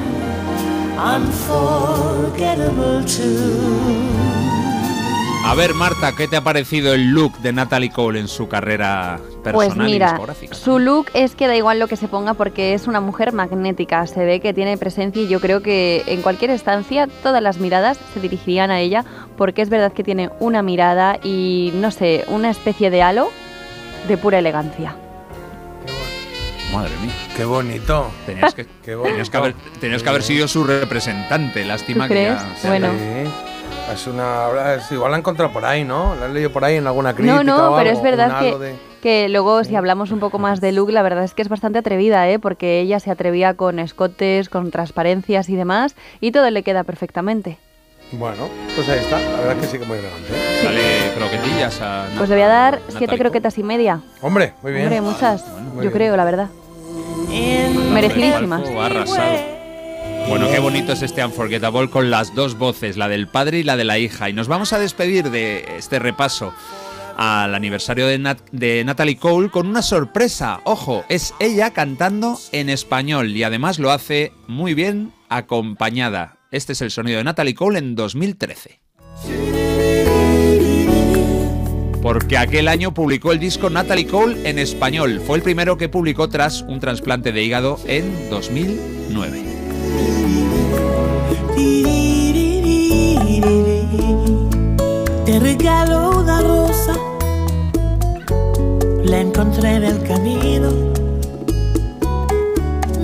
unforgettable too. A ver, Marta, ¿qué te ha parecido el look de Natalie Cole en su carrera personal Pues y mira, discográfica? su look es que da igual lo que se ponga porque es una mujer magnética, se ve que tiene presencia y yo creo que en cualquier estancia todas las miradas se dirigirían a ella porque es verdad que tiene una mirada y no sé, una especie de halo de pura elegancia. Madre mía. Qué bonito. Tenías que, Qué bonito. tenías que haber, tenías que haber sido su representante. Lástima ¿Tú que crees? ya- Bueno. Sí. Es una, es- igual la he encontrado por ahí, ¿no? La he leído por ahí en alguna crítica. No, no, o pero es verdad que, de- que luego si hablamos un poco más de look, la verdad es que es bastante atrevida, ¿eh? porque ella se atrevía con escotes, con transparencias y demás, y todo le queda perfectamente. Bueno, pues ahí está. La verdad es que sí que muy elegante. ¿eh? Dale croquetillas a Pues le voy a dar siete croquetas y media. Hombre, muy bien. Hombre, muchas, muy yo bien. creo, la verdad. Merecidísimas. Ha arrasado. Bueno, qué bonito es este Unforgettable con las dos voces, la del padre y la de la hija. Y nos vamos a despedir de este repaso al aniversario de, Nat- de Natalie Cole con una sorpresa. Ojo, es ella cantando en español y además lo hace muy bien acompañada. Este es el sonido de Natalie Cole en 2013. Porque aquel año publicó el disco Natalie Cole en español. Fue el primero que publicó tras un trasplante de hígado en 2009. Te regalo una rosa, la encontré en el camino.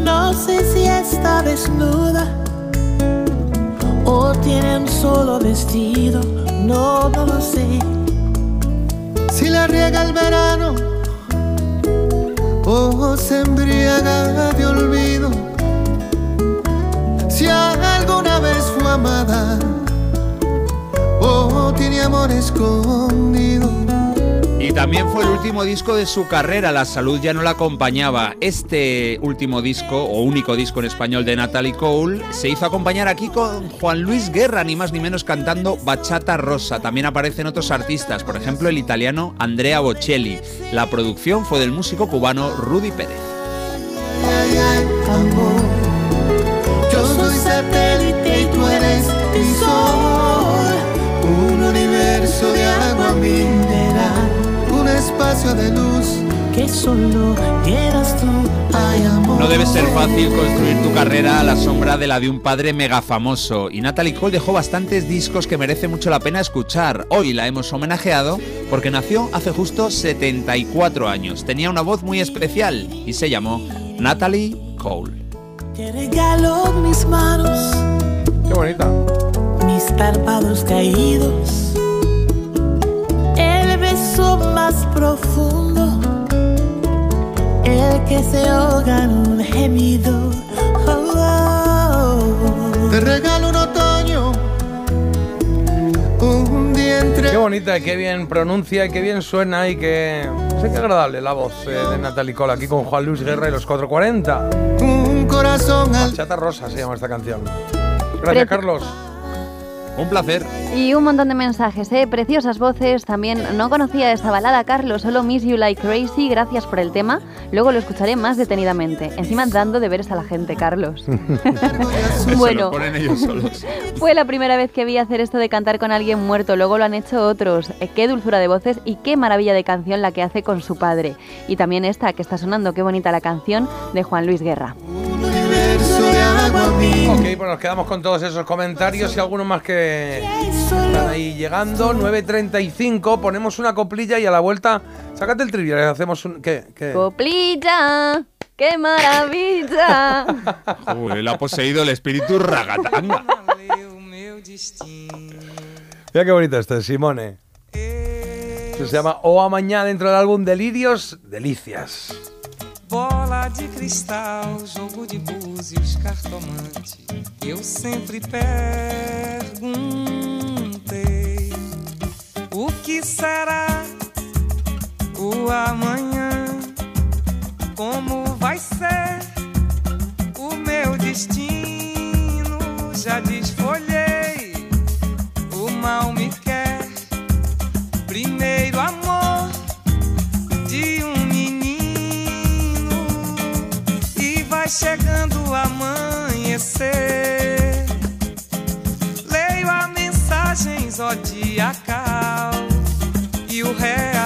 No sé si está desnuda o tiene un solo vestido, no, lo sé. Si la riega el verano o se embriaga de olvido. Si alguna vez fue amada o tiene amor escondido. Y también fue el último disco de su carrera, la salud ya no la acompañaba. Este último disco, o único disco en español de Natalie Cole, se hizo acompañar aquí con Juan Luis Guerra, ni más ni menos cantando Bachata Rosa. También aparecen otros artistas, por ejemplo el italiano Andrea Bocelli. La producción fue del músico cubano Rudy Pérez. universo de. Un espacio de luz que solo quieras tú. Ay, amor. No debe ser fácil construir tu carrera a la sombra de la de un padre mega famoso y Natalie Cole dejó bastantes discos que merece mucho la pena escuchar. Hoy la hemos homenajeado porque nació hace justo 74 años. Tenía una voz muy especial y se llamó Natalie Cole. Te regalo mis manos, Qué bonita. mis párpados caídos. El beso más profundo, el que se ahoga en un gemido. Oh, oh. Te regalo un otoño, un día entre. Qué bonita y qué bien pronuncia y qué bien suena y qué... Sé qué agradable la voz eh, de Natalie Cole aquí con Juan Luis Guerra y los 440. Un corazón al. Chata Rosa se llama esta canción. Gracias, Carlos. Un placer. Y un montón de mensajes, ¿eh? Preciosas voces. También no conocía esta balada, Carlos, solo Miss You Like Crazy. Gracias por el tema. Luego lo escucharé más detenidamente. Encima dando deberes a la gente, Carlos. Bueno. lo ponen ellos solos. Fue la primera vez que vi hacer esto de cantar con alguien muerto, luego lo han hecho otros. Eh, qué dulzura de voces y qué maravilla de canción la que hace con su padre. Y también esta que está sonando, qué bonita la canción de Juan Luis Guerra. Ok, pues nos quedamos con todos esos comentarios y algunos más que están ahí llegando. 9.35, ponemos una coplilla y a la vuelta, sácate el trivial y hacemos un... ¿Qué? ¿Qué? ¡Coplilla! ¡Qué maravilla! Joder, le ha poseído el espíritu ragatanga. Mira qué bonito este, Simone. Esto se llama O Amañá dentro del álbum Delirios, Delicias. Bola de cristal, jogo de búzios, cartomante. Eu sempre perguntei: o que será o amanhã? Como vai ser o meu destino? Já desfolhei, o mal me quer. Primeiro amor de um Leio a mensagem zodiacal e o realejo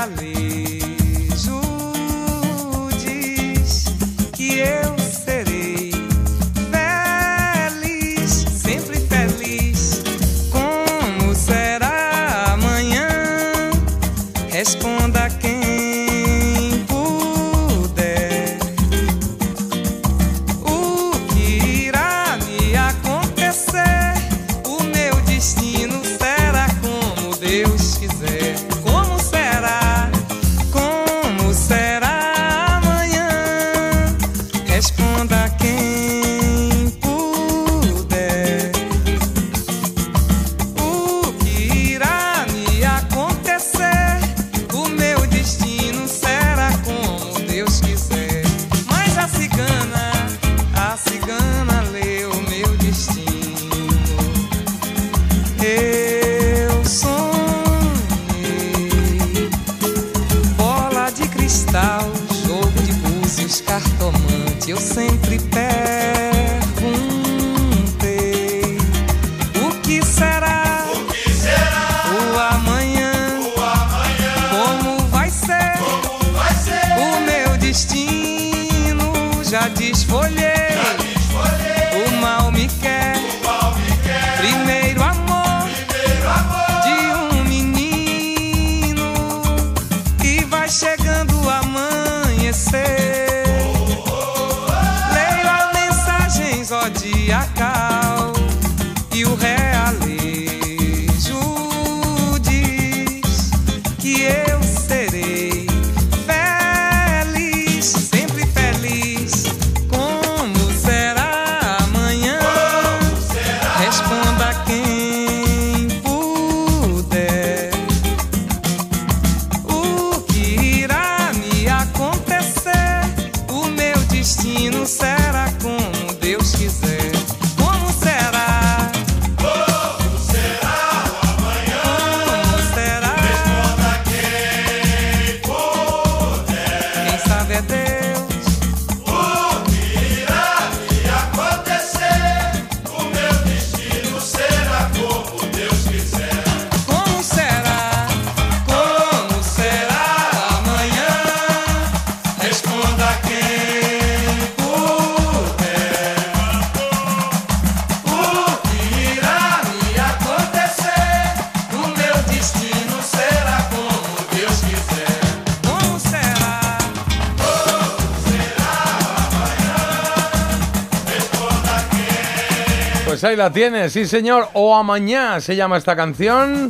ahí la tienes, sí señor. O a mañana se llama esta canción.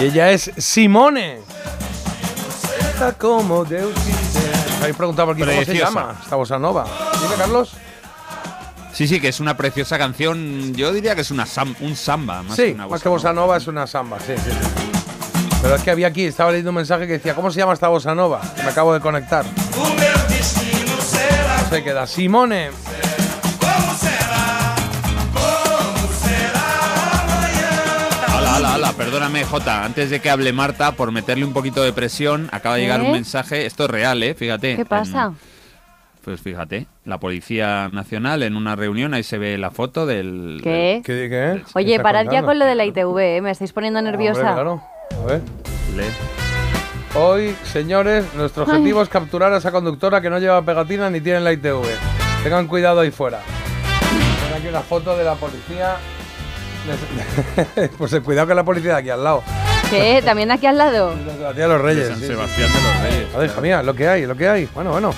Y ella es Simone. Está como Deus. Habéis preguntado por aquí cómo se llama esta bossa nova. Dime, Carlos. Sí, sí, que es una preciosa canción. Yo diría que es una sam- un samba, más sí, que una más que bossa nova es una samba, sí, sí, sí. Pero es que había aquí, estaba leyendo un mensaje que decía, ¿cómo se llama esta bossa nova? Me acabo de conectar. No se queda. Simone. Ala, perdóname, Jota. Antes de que hable Marta, por meterle un poquito de presión, acaba de llegar ¿Eh? un mensaje. Esto es real, ¿eh? Fíjate. ¿Qué pasa? En- pues fíjate, la Policía Nacional en una reunión, ahí se ve la foto del. ¿Qué? ¿Qué? qué? Oye, está parad ya con lo de la ITV, ¿eh? me estáis poniendo nerviosa. Hombre, claro. A ver. Hoy, señores, nuestro objetivo Ay. es capturar a esa conductora que no lleva pegatina ni tiene la ITV. Tengan cuidado ahí fuera. Ven aquí una foto de la policía. pues eh, cuidado que la policía de aquí al lado. ¿Qué? ¿También aquí al lado? La tía de los Reyes. San sí, Sebastián de los Reyes. sí. Joder, hija mía, lo que hay, lo que hay. Bueno, bueno.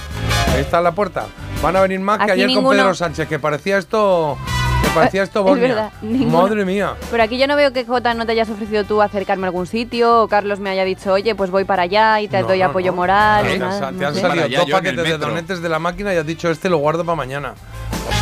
Ahí está la puerta. Van a venir más que Aquí ayer ninguno- con Pedro Sánchez, que parecía esto. Que parecía esto Es Bosnia. verdad, ninguno. Madre mía. Pero aquí yo no veo que Jota no te hayas ofrecido tú acercarme a algún sitio o Carlos me haya dicho, oye, pues voy para allá y te No, doy no, apoyo no. moral. Han- nada, te han salido dos paquetes de donetes de la máquina y has dicho este lo guardo para mañana.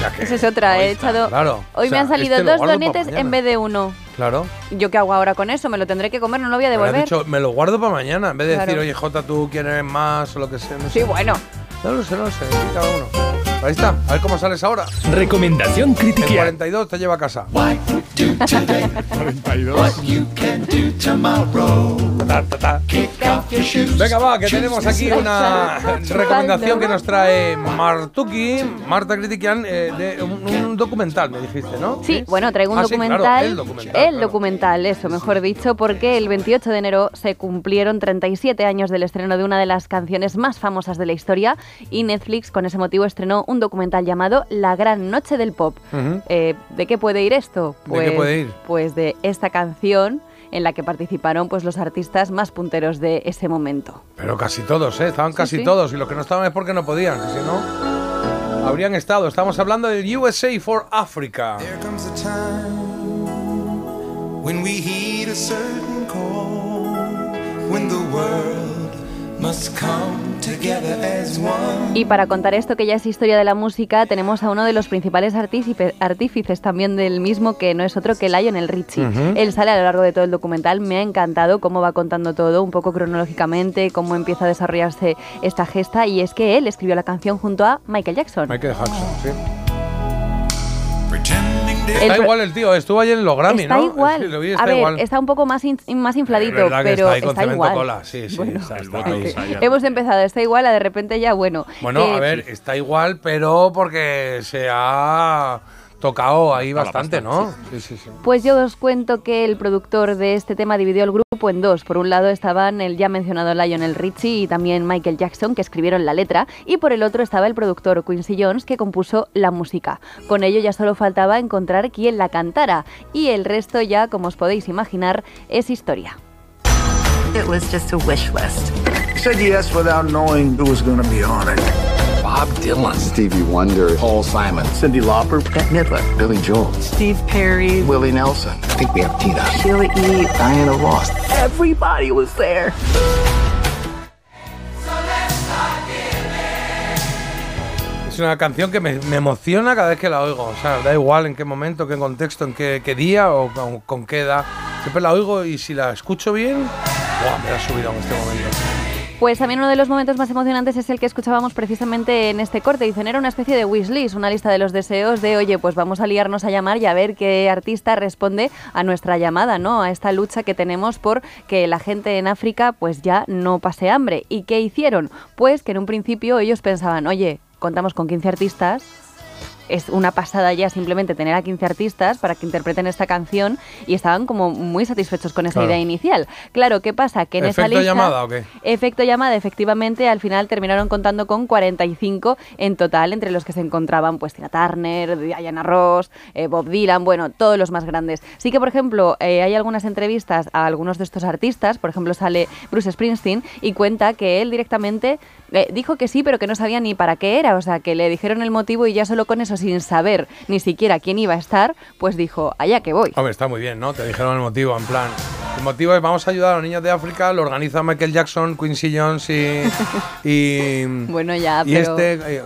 O sea que. Esa es otra, he echado... Claro. Hoy o sea, me han salido este dos donetes en vez de uno. Claro. ¿Yo qué hago ahora con eso? ¿Me lo tendré que comer? ¿No lo voy a devolver? dicho, me lo guardo para mañana. En vez de Claro. decir, oye, Jota, tú quieres más o lo que sea. No Sí, sé. bueno. No lo sé, no lo sé. Cada uno. Ahí está. A ver cómo sales ahora. Recomendación El critiquear. 42 te lleva a casa. Ta, ta, ta. Venga, va, que tenemos aquí una recomendación que nos trae Martuki, Marta Critiquian, eh, de un, un documental, me dijiste, ¿no? Sí, bueno, traigo un Ah, sí, claro, documental. el documental. el claro. documental, eso, mejor dicho, porque el 28 de enero se cumplieron 37 años del estreno de una de las canciones más famosas de la historia y Netflix con ese motivo estrenó un documental llamado La Gran Noche del Pop. Ujú. Eh, ¿De qué puede ir esto? ¿De qué puede ir? Pues de esta canción en la que participaron pues los artistas más punteros de ese momento. Pero casi todos, ¿eh? Estaban casi sí. todos. Y los que no estaban es porque no podían. que Si no, habrían estado. Estamos hablando del USA for Africa. There comes a time when we heed a certain call, when the world Y para contar esto, que ya es historia de la música, tenemos a uno de los principales artífices también del mismo, que no es otro que Lionel Richie. Ujú. Él sale a lo largo de todo el documental, me ha encantado cómo va contando todo, un poco cronológicamente, cómo empieza a desarrollarse esta gesta, y es que él escribió la canción junto a Michael Jackson. Michael Jackson, sí. El Está igual el tío, estuvo ayer en los Grammy, está ¿no? igual. Sí, lo vi, a está ver, igual. está un poco más, in- más infladito, Es verdad que pero está ahí con cemento igual. cola, sí, sí, Bueno, está- está. Hemos empezado, está igual, a de repente ya, bueno. Bueno, a ver, está igual, pero porque se ha tocado ahí bastante, ¿no? Sí, sí, sí. Pues yo os cuento que el productor de este tema dividió el grupo en dos. Por un lado estaban el ya mencionado Lionel Richie y también Michael Jackson, que escribieron la letra, y por el otro estaba el productor Quincy Jones, que compuso la música. Con ello ya solo faltaba encontrar quién la cantara, y el resto ya, como os podéis imaginar, es historia. It was just a wish list. Said yes without knowing who was going to be on it. Bob Dylan, Stevie Wonder, Paul Simon, Cindy Lauper, Bette Midler, Billy Joel, Steve Perry, Willie Nelson. I think we have Tina. Sheila E. Diana Ross. Everybody was there. Es una canción que me, me emociona cada vez que la oigo. O sea, da igual en qué momento, qué contexto, en qué, qué día o con, con qué edad. Siempre la oigo y si la escucho bien, ¡buah! me la he subido en este momento. Pues también uno de los momentos más emocionantes es el que escuchábamos precisamente en este corte. Dicen, era una especie de wishlist, una lista de los deseos de, oye, pues vamos a liarnos a llamar y a ver qué artista responde a nuestra llamada, ¿no? A esta lucha que tenemos por que la gente en África pues ya no pase hambre. ¿Y qué hicieron? Pues que en un principio ellos pensaban, oye, contamos con 15 artistas, es una pasada ya simplemente tener a 15 artistas para que interpreten esta canción y estaban como muy satisfechos con esa Claro. idea inicial. Claro, ¿qué pasa? Que en esa ¿Efecto lista... llamada o qué? Efecto llamada, efectivamente, al final terminaron contando con 45 en total, entre los que se encontraban pues Tina Turner, Diana Ross, eh, Bob Dylan, bueno, todos los más grandes. Sí que, por ejemplo, eh, hay algunas entrevistas a algunos de estos artistas, por ejemplo, sale Bruce Springsteen y cuenta que él directamente eh, dijo que sí, pero que no sabía ni para qué era, o sea, que le dijeron el motivo y ya solo con eso, sin saber ni siquiera quién iba a estar, pues dijo, allá que voy. Hombre, está muy bien, ¿no? Te dijeron el motivo, en plan. El motivo es vamos a ayudar a los niños de África, lo organiza Michael Jackson, Quincy Jones y. y Bueno, ya, y pero... este.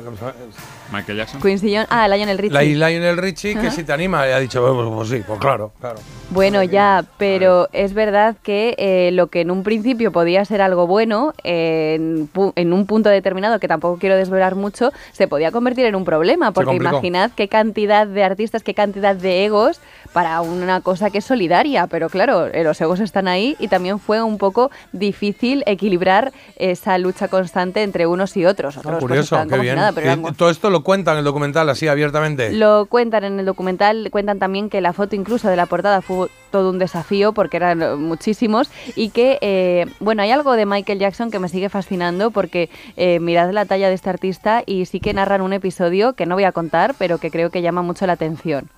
Michael Jackson. Quincy Jones, ah, Lionel Richie. La y Lionel Richie, que si te anima, y ha dicho, pues, pues sí, pues claro, claro. Bueno, ya, pero es verdad que eh, lo que en un principio podía ser algo bueno, eh, en, pu- en un punto determinado, que tampoco quiero desvelar mucho, se podía convertir en un problema, porque imaginad qué cantidad de artistas, qué cantidad de egos para una cosa que es solidaria, pero claro, eh, los egos están ahí y también fue un poco difícil equilibrar esa lucha constante entre unos y otros. Otros Ah, pues, curioso, qué bien. nada, pero Y eran todo esto lo cuenta en el documental así abiertamente. lo cuentan en el documental, cuentan también que la foto incluso de la portada fue todo un desafío porque eran eh, muchísimos y que, eh, bueno, hay algo de Michael Jackson que me sigue fascinando porque eh, mirad la talla de este artista y sí que narran un episodio que no voy a contar, pero que creo que llama mucho la atención.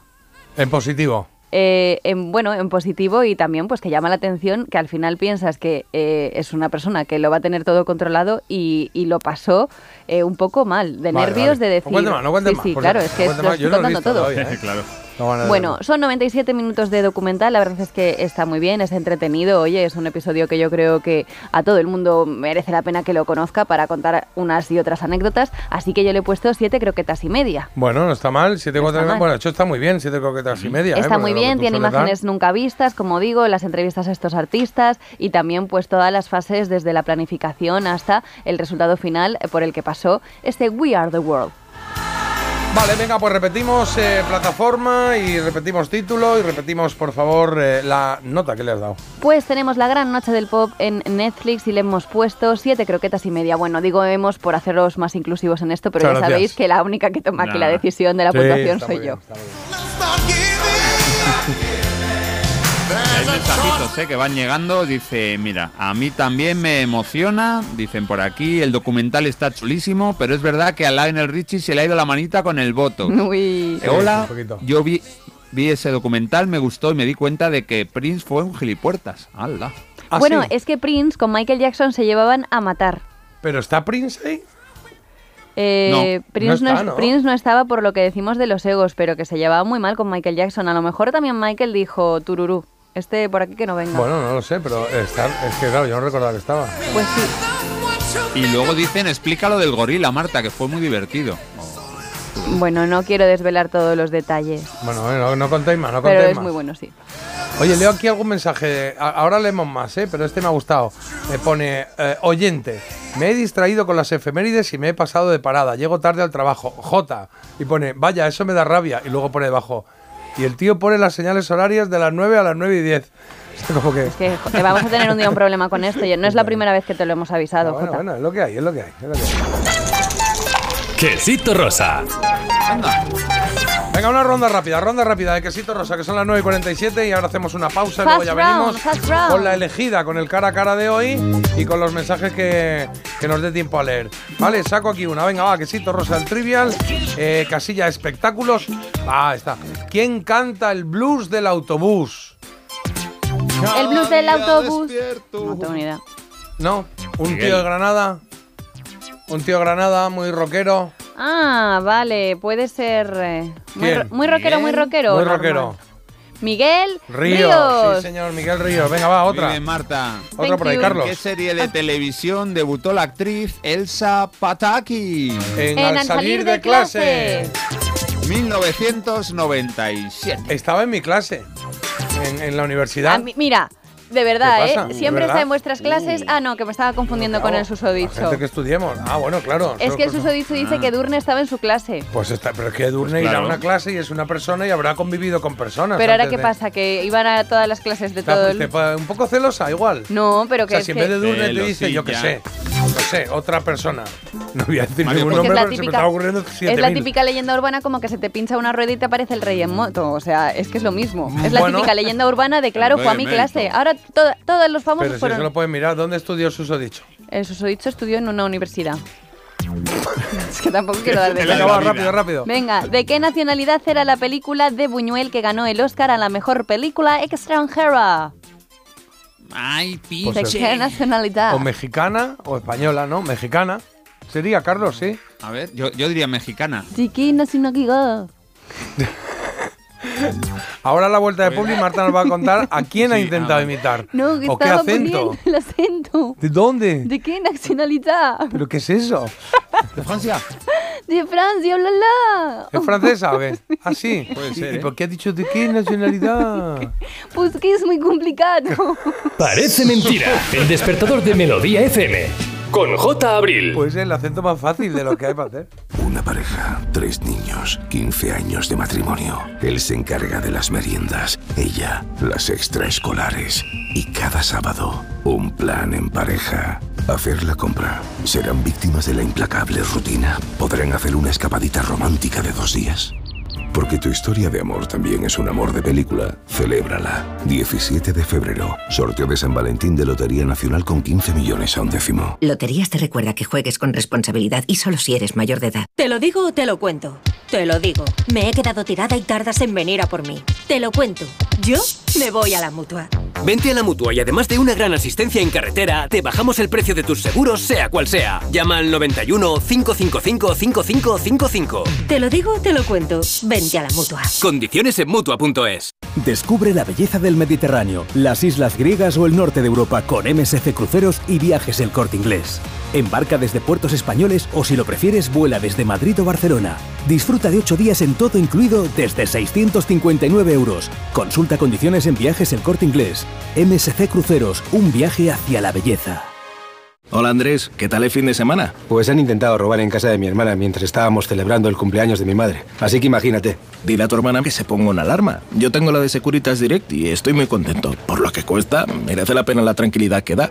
En positivo. Eh, en, bueno, en positivo y también pues que llama la atención que al final piensas que eh, es una persona que lo va a tener todo controlado y, y lo pasó eh, un poco mal, de Vale, nervios vale. de decir... No cuente más, no cuente sí, más, sí, por claro, es que no lo lo todo. todavía, ¿eh? claro. No Bueno, son 97 minutos de documental, la verdad es que está muy bien, es entretenido, oye, es un episodio que yo creo que a todo el mundo merece la pena que lo conozca para contar unas y otras anécdotas, así que yo le he puesto siete croquetas y media. Bueno, no está mal. Siete mal. Bueno, de hecho está muy bien, siete croquetas y media. ¿eh? Está muy bien, tiene dar- imágenes nunca vistas, como digo, las entrevistas a estos artistas y también pues todas las fases desde la planificación hasta el resultado final eh, por el que pasó este We Are the World. Vale, venga, pues repetimos eh, plataforma y repetimos título y repetimos, por favor, eh, la nota que le has dado. Pues tenemos la gran noche del pop en Netflix y le hemos puesto siete croquetas y media. Bueno, digo hemos por hacerlos más inclusivos en esto, pero Muchas ya sabéis que la única que toma aquí la Nah. decisión de la Sí, puntuación soy muy yo. Hay mensajitos eh, que van llegando. Dice, mira, a mí también me emociona. Dicen por aquí, el documental está chulísimo, pero es verdad que a Lionel Richie se le ha ido la manita con el voto. Uy. Eh, hola, yo vi, vi ese documental, me gustó y me di cuenta de que Prince fue un gilipuertas. ¡Hala! Ah, bueno, sí. es que Prince con Michael Jackson se llevaban a matar. Pero está Prince ahí. Eh, No, Prince, no está. Prince no estaba por lo que decimos de los egos, pero que se llevaba muy mal con Michael Jackson. A lo mejor también Michael dijo, tururú, este por aquí que no venga. Bueno, no lo sé, pero está, es que claro, yo no recordaba que estaba. Pues sí. Y luego dicen, explica lo del gorila, Marta, que fue muy divertido. Bueno, no quiero desvelar todos los detalles, Bueno, no, no contéis más, no pero contéis es más. muy bueno, sí. Oye, leo aquí algún mensaje. Ahora leemos más, ¿eh? pero este me ha gustado. Me pone, eh, oyente, me he distraído con las efemérides y me he pasado de parada. Llego tarde al trabajo. J. Y pone, vaya, eso me da rabia. Y luego pone debajo. Y el tío pone las señales horarias de las 9 a las 9 y 10. Como que... Es que, que vamos a tener un día un problema con esto. y No es la primera vez que te lo hemos avisado, bueno, Jota. bueno, es lo que hay, es lo que hay. es lo que hay. Quesito rosa. Venga, una ronda rápida, ronda rápida de quesito rosa, que son las 9 y 47 y ahora hacemos una pausa y luego ya round, venimos con la elegida, con el cara a cara de hoy y con los mensajes que, que nos dé tiempo a leer. Vale, saco aquí una, venga, va, quesito rosa el trivial, eh, casilla espectáculos. Ah, está. ¿Quién canta el blues del autobús? El blues del autobús. No tengo ni idea. ¿No? ¿Un Miguel. tío de Granada? ¿Un tío Granada muy rockero? Ah, vale, puede ser. eh, muy, ¿Quién? ro- muy rockero, muy rockero. Muy normal. rockero. Miguel Río. Ríos. Sí, señor, Miguel Río. Venga, va, Muy otra. bien, Marta. Otra por ahí, you. Carlos. ¿Qué serie de televisión debutó la actriz Elsa Pataki? En, En Al salir de clase. 1997. Estaba en mi clase, en, en la universidad. Mira, De verdad, ¿Qué ¿eh? Siempre verdad? está en vuestras clases. Ah, no, que me estaba confundiendo con el susodicho. Gente que estudiemos. Ah, bueno, claro. Es que el susodicho dice que Durne estaba en su clase. Pues está, pero es que Edurne Pues irá a una clase y es una persona y habrá convivido con personas. Pero ahora, ¿qué de- pasa? ¿Que iban a todas las clases de Está, todo pues, el...? pa- un poco celosa, igual. No, pero O que sea, es si en que... vez de Durne te dice, yo qué sé, no sé, otra persona. No voy a decir Mario, ningún nombre, es la pero se me típica, estaba ocurriendo es la 7.000. típica leyenda urbana como que se te pincha una rueda y te aparece el rey en moto. O sea, es que es lo mismo. Es la Bueno. típica leyenda urbana de, claro, fue a mi clase. Ahora to- todos los famosos Pero si fueron... eso lo pueden mirar, ¿dónde estudió Susodicho? El susodicho estudió en una universidad. es que tampoco quiero dar Venga, Venga, va, rápido, rápido. Venga, ¿de qué nacionalidad era la película de Buñuel que ganó el Oscar a la mejor película extranjera? Ay, Pues ¿De es- qué nacionalidad? O mexicana o española, ¿no? Mexicana. Sería, Carlos, sí. A ver, yo, yo diría mexicana. ¿De qué nacionalidad? Ahora a la vuelta de Publi, Marta nos va a contar a quién ha Sí, intentado ah, imitar. No, que ¿O qué acento? el acento. ¿De dónde? ¿De qué nacionalidad? ¿Pero qué es eso? ¿De Francia? De Francia, la la. ¿Es francesa o qué? Ah, sí. Puede ¿Y- ser, ¿Y ¿eh? por qué ha dicho de qué nacionalidad? Pues que es muy complicado. Parece mentira. El despertador de Melodía FM. Con J. Abril. Pues el acento más fácil de lo que hay para hacer. Una pareja, tres niños, 15 años de matrimonio. Él se encarga de las meriendas, ella las extraescolares. Y cada sábado, un plan en pareja. Hacer la compra. ¿Serán víctimas de la implacable rutina? ¿Podrán hacer una escapadita romántica de dos días? Porque tu historia de amor también es un amor de película. Celébrala. 17 de febrero. Sorteo de San Valentín de Lotería Nacional con 15 millones a un décimo. Loterías te recuerda que juegues con responsabilidad y solo si eres mayor de edad. ¿Te lo digo o te lo cuento? Te lo digo. Me he quedado tirada y tardas en venir a por mí. Te lo cuento. Yo me voy a la mutua. Vente a la mutua y además de una gran asistencia en carretera, te bajamos el precio de tus seguros, sea cual sea. Llama al 91 555 5555. Te lo digo o te lo cuento. Vente a la mutua. Condiciones en mutua.es. Descubre la belleza del Mediterráneo, las islas griegas o el norte de Europa con MSC Cruceros y Viajes El Corte Inglés. Embarca desde puertos españoles o si lo prefieres vuela desde Madrid o Barcelona. Disfruta de 8 días en todo incluido desde 659 euros. Consulta condiciones en Viajes El Corte Inglés. MSC Cruceros, un viaje hacia la belleza. Hola Andrés, ¿qué tal el fin de semana? Pues han intentado robar en casa de mi hermana mientras estábamos celebrando el cumpleaños de mi madre. Así que imagínate. Dile a tu hermana que se ponga una alarma. Yo tengo la de Securitas Direct y estoy muy contento. Por lo que cuesta, merece la pena la tranquilidad que da.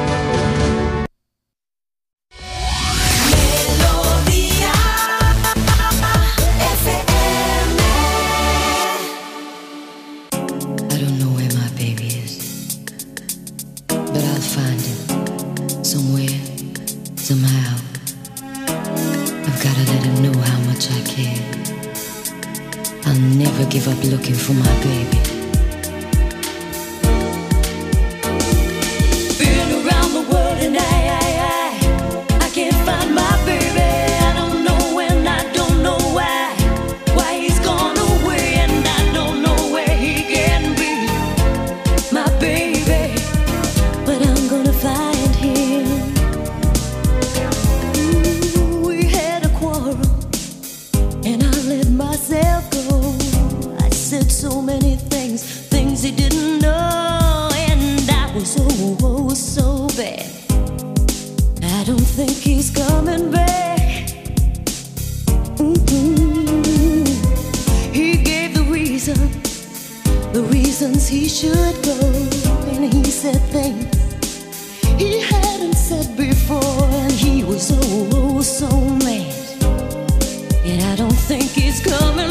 I'll never give up looking for my baby. He should go, and he said things he hadn't said before, and he was oh, oh so mad. And I don't think he's coming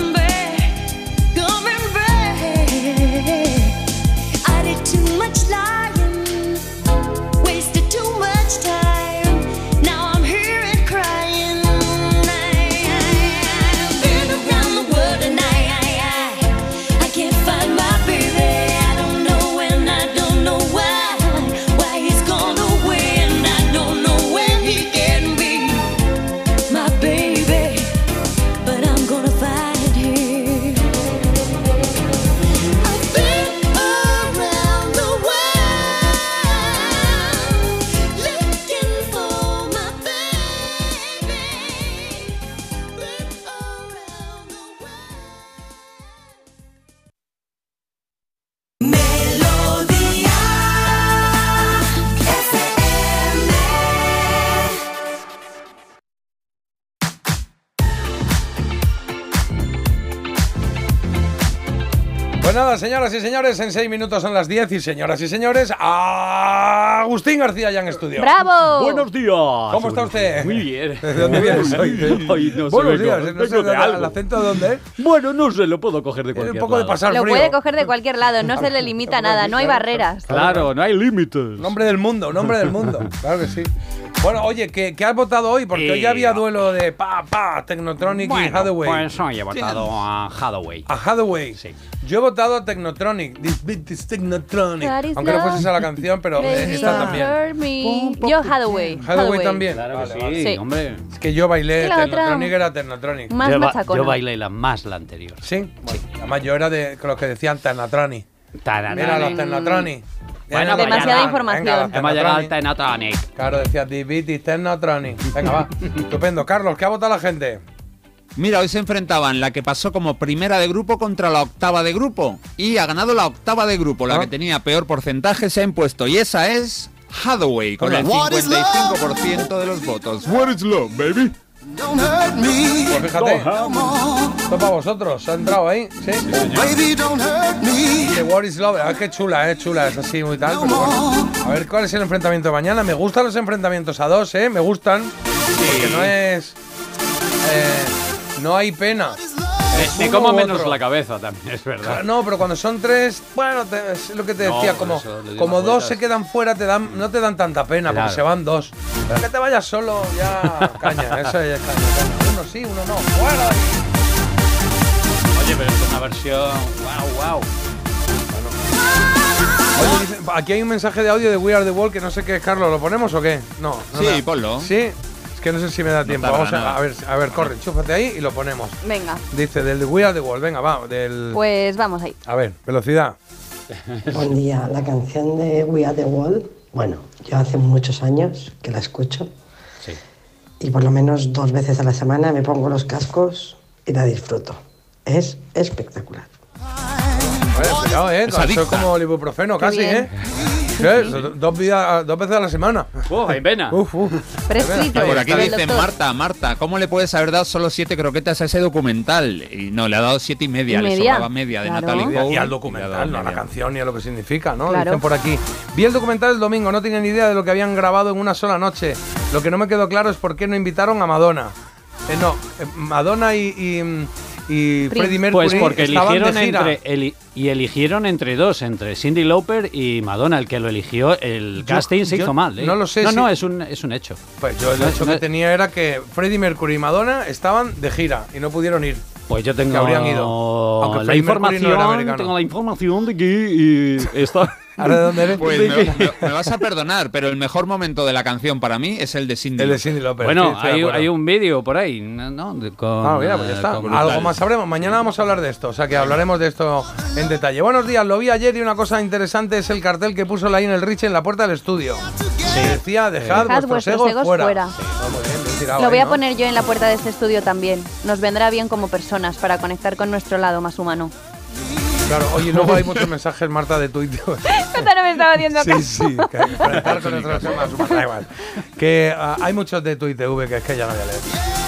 señoras y señores, en seis minutos son las 10 y señoras y señores, Agustín García ya en estudio. ¡Bravo! Buenos días. ¿Cómo está usted? Muy bien. ¿De dónde vienes hoy? Ay, no sé, Buenos días, no sé, de ¿de- algo. ¿el acento de dónde es? Bueno, no sé, lo puedo coger de cualquier poco de lado. pasar Lo puede coger de cualquier lado, no se le limita nada, no hay barreras. Claro, no hay límites. Nombre del mundo, nombre del mundo. Claro que sí. Bueno, oye, ¿qué, qué has votado hoy? Porque hoy ya había duelo de pa, pa, Technotronic y Bueno, Hathaway. pues hoy he votado a Hathaway. A Hathaway. Yo he votado a Technotronic. This beat is Technotronic. Aunque no fuese esa la canción, pero eh, esta también. Yo Hathaway. Hathaway también. Claro que Vale, sí, vale. hombre. Es que yo bailé Y la otra, Technotronic, era Technotronic. más yo, ba- machacona. yo bailé la más la anterior. ¿Sí? Bueno, Además, yo era de con los que decían Technotronic. Mira los Technotronic. Bueno, Demasiada información. Hemos llegado al Technotronic. Claro, decía Diabetes Technotronic. Venga, va. Estupendo. Carlos, ¿qué ha votado la gente? Mira, hoy se enfrentaban la que pasó como primera de grupo contra la octava de grupo. Y ha ganado la octava de grupo, la Ah. que tenía peor porcentaje se ha impuesto. Y esa es Hathaway, con el What is love? 55% de los votos. What is love, baby? Don't hurt me. Pues fíjate. Esto para vosotros. ¿Se ha entrado ahí? Sí. Baby, don't hurt me. The War is Love. Ah, qué chula, eh, chula, es así muy tal. Pero bueno. A ver cuál es el enfrentamiento de mañana. Me gustan los enfrentamientos a dos, eh. Me gustan. Porque no es. eh, no hay pena. Es Me como menos otro. la cabeza también, es verdad. No, pero cuando son tres, bueno, te- es lo que te decía, como, como dos vueltas. se quedan fuera, te dan, no te dan tanta pena, Claro. porque se van dos. Pero que te vayas solo, ya caña, eso ya es caña, caña. Uno sí, uno no. ¡Fuera! Oye, pero es una versión. ¡Wow, wow! Oye, aquí hay un mensaje de audio de We Are the Wall que no sé qué es, Carlos, ¿lo ponemos o qué? No. no Sí, ponlo. Sí, es que no sé si me da tiempo. Vamos a, ver, a ver, corre, enchúfate ahí y lo ponemos. Venga, Dice del de We Are the Wall, venga, va, del. pues vamos ahí. A ver, velocidad. Buen día, la canción de We Are the Wall, bueno, yo hace muchos años que la escucho Sí. y por lo menos dos veces a la semana me pongo los cascos y la disfruto. Es espectacular. Vale, cuidado, eh. Es Eso como el ibuprofeno, Qué casi, bien. eh. ¿Qué? Dos, vida- dos veces a la semana. ¡Oh, hay pena! Uf, uf. Prescrito. Por aquí dicen. Marta, Marta, ¿cómo le puedes haber dado solo siete croquetas a ese documental? Y no, le ha dado siete y media, ¿Y le media? sobraba media de Claro. Natalie Y Cole. al y ha documental, no a la canción ni a lo que significa, ¿no? Claro. Dicen por aquí. Vi el documental el domingo, no tenía ni idea de lo que habían grabado en una sola noche. Lo que no me quedó claro es por qué no invitaron a Madonna. Eh, no, eh, Madonna y, y, y Prince. Freddie Mercury Pues porque eligieron de gira. entre eli- y eligieron entre dos, entre Cindy Lauper y Madonna, el que lo eligió, el Yo- casting se yo hizo mal. ¿eh? no lo sé No, si- no, es un, es un hecho. Pues yo el No, hecho no- que tenía era que Freddie Mercury y Madonna estaban de gira y no pudieron ir. Pues yo tengo Que habrían ido. Aunque la Freddie Mercury no era información, americano. tengo la información de que eh, está ¿Ahora de dónde eres? Pues me, me- me vas a perdonar, pero el mejor momento de la canción para mí es el de Cindy. El de. Cindy Lauper. Bueno, sí, hay, hay un vídeo por ahí, ¿no? Con, Ah, mira, pues ya eh, está. Algo más sabremos. Mañana vamos a hablar de esto, o sea que hablaremos de esto en detalle. Buenos días, lo vi ayer y una cosa interesante es el cartel que puso Lionel Rich en la puerta del estudio. Que decía, dejad, Dejad vuestros, egos, fuera. fuera. Sí, muy bien, Lo voy a poner yo en la puerta de este estudio también. Nos vendrá bien como personas para conectar con nuestro lado más humano. Claro, oye, luego hay muchos mensajes, Marta, de Twitter. Esta no me estaba haciendo Sí, caso. sí, que conectar con nuestros temas, super- da igual. Que ah, hay muchos de TuiTV que es que ya no voy a leer.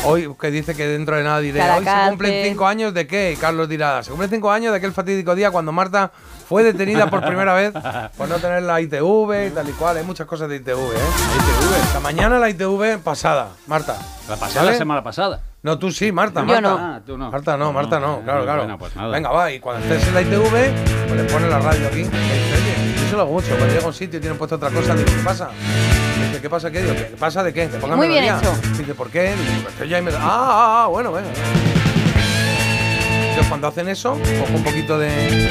Hoy que dice que dentro de nada diré, hoy se cumplen cinco años de qué, y Carlos dirá, se cumplen cinco años de aquel fatídico día cuando Marta fue detenida por primera vez por no tener la ITV y tal y cual. Hay muchas cosas de ITV, ¿eh? ITV. Esta mañana la ITV pasada, Marta. La pasada ¿Vale? semana pasada. No, tú sí, Marta. Yo Marta. no. Ah, tú no. Marta no, Marta no, Eh, claro, claro. bueno, pues nada. Venga, va, y cuando estés en la ITV, pues le pones la radio aquí. y Oye, yo se lo hago mucho. Cuando llego a un sitio y tienen puesto otra cosa, digo, ¿qué pasa? Dice, ¿qué pasa? ¿Qué digo? ¿Qué pasa de qué? Pongan Muy bien melodía. hecho. Dice, ¿por qué? Digo, "Es que ya hay mel- ah, ah, ah, bueno, venga. Entonces, cuando hacen eso, cojo un poquito de.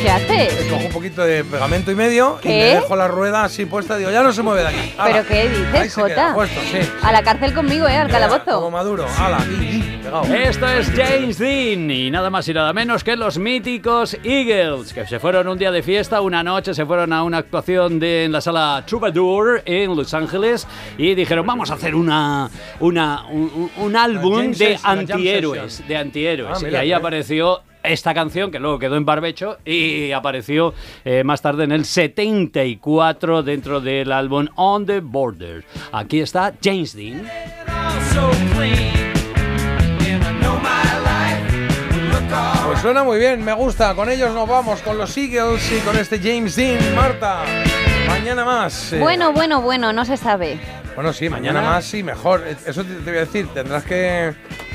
¿Qué haces? Cojo un poquito de pegamento y medio y me dejo la rueda así puesta. Digo, ya no se mueve de aquí. Ala. ¿Pero qué dices, Jota? puesto, sí. A la cárcel conmigo, ¿eh? Al Como calabozo. maduro. Ala, y, y, pegado. Esto es James Dean y nada más y nada menos que los míticos Eagles, que se fueron un día de fiesta, una noche se fueron a una actuación de, en la sala Troubadour en Los Ángeles y dijeron vamos a hacer una, una un, álbum de antihéroes, de antihéroes. Ah, y mira, ahí qué- apareció esta canción que luego quedó en barbecho y apareció eh, más tarde en el 74 dentro del álbum On the Border. Aquí está James Dean. Pues suena muy bien, me gusta. Con ellos nos vamos, con los Eagles y con este James Dean. Marta, mañana más. eh. Bueno, bueno, bueno, no se sabe. Bueno, sí, mañana Mañana. más sí, mejor. Eso te, te voy a decir, tendrás que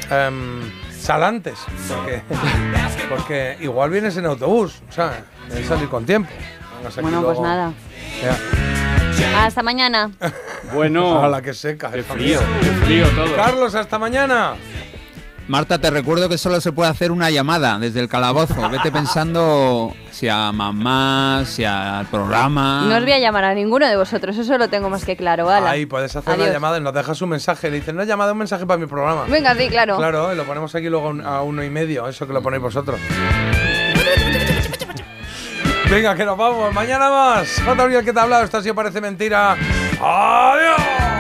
em, salantes, porque, porque igual vienes en autobús, o sea, debes salir con tiempo. Bueno, pues luego. nada. Ya. Hasta mañana. Bueno. A la que seca. Qué frío, qué frío todo. Carlos, hasta mañana. Marta, te recuerdo que solo se puede hacer una llamada desde el calabozo. Vete pensando si a mamá, si al programa. No os voy a llamar a ninguno de vosotros, eso lo tengo más que claro. Hala. Ahí puedes hacer Adiós. la llamada y nos dejas un mensaje. Le dices, no he llamado un mensaje para mi programa. Venga, sí, claro. Claro, y lo ponemos aquí luego a uno y medio, eso que lo ponéis vosotros. Venga, que nos vamos. Mañana más. Jota Uriel, que te ha hablado. Esto sí parece mentira. ¡Adiós!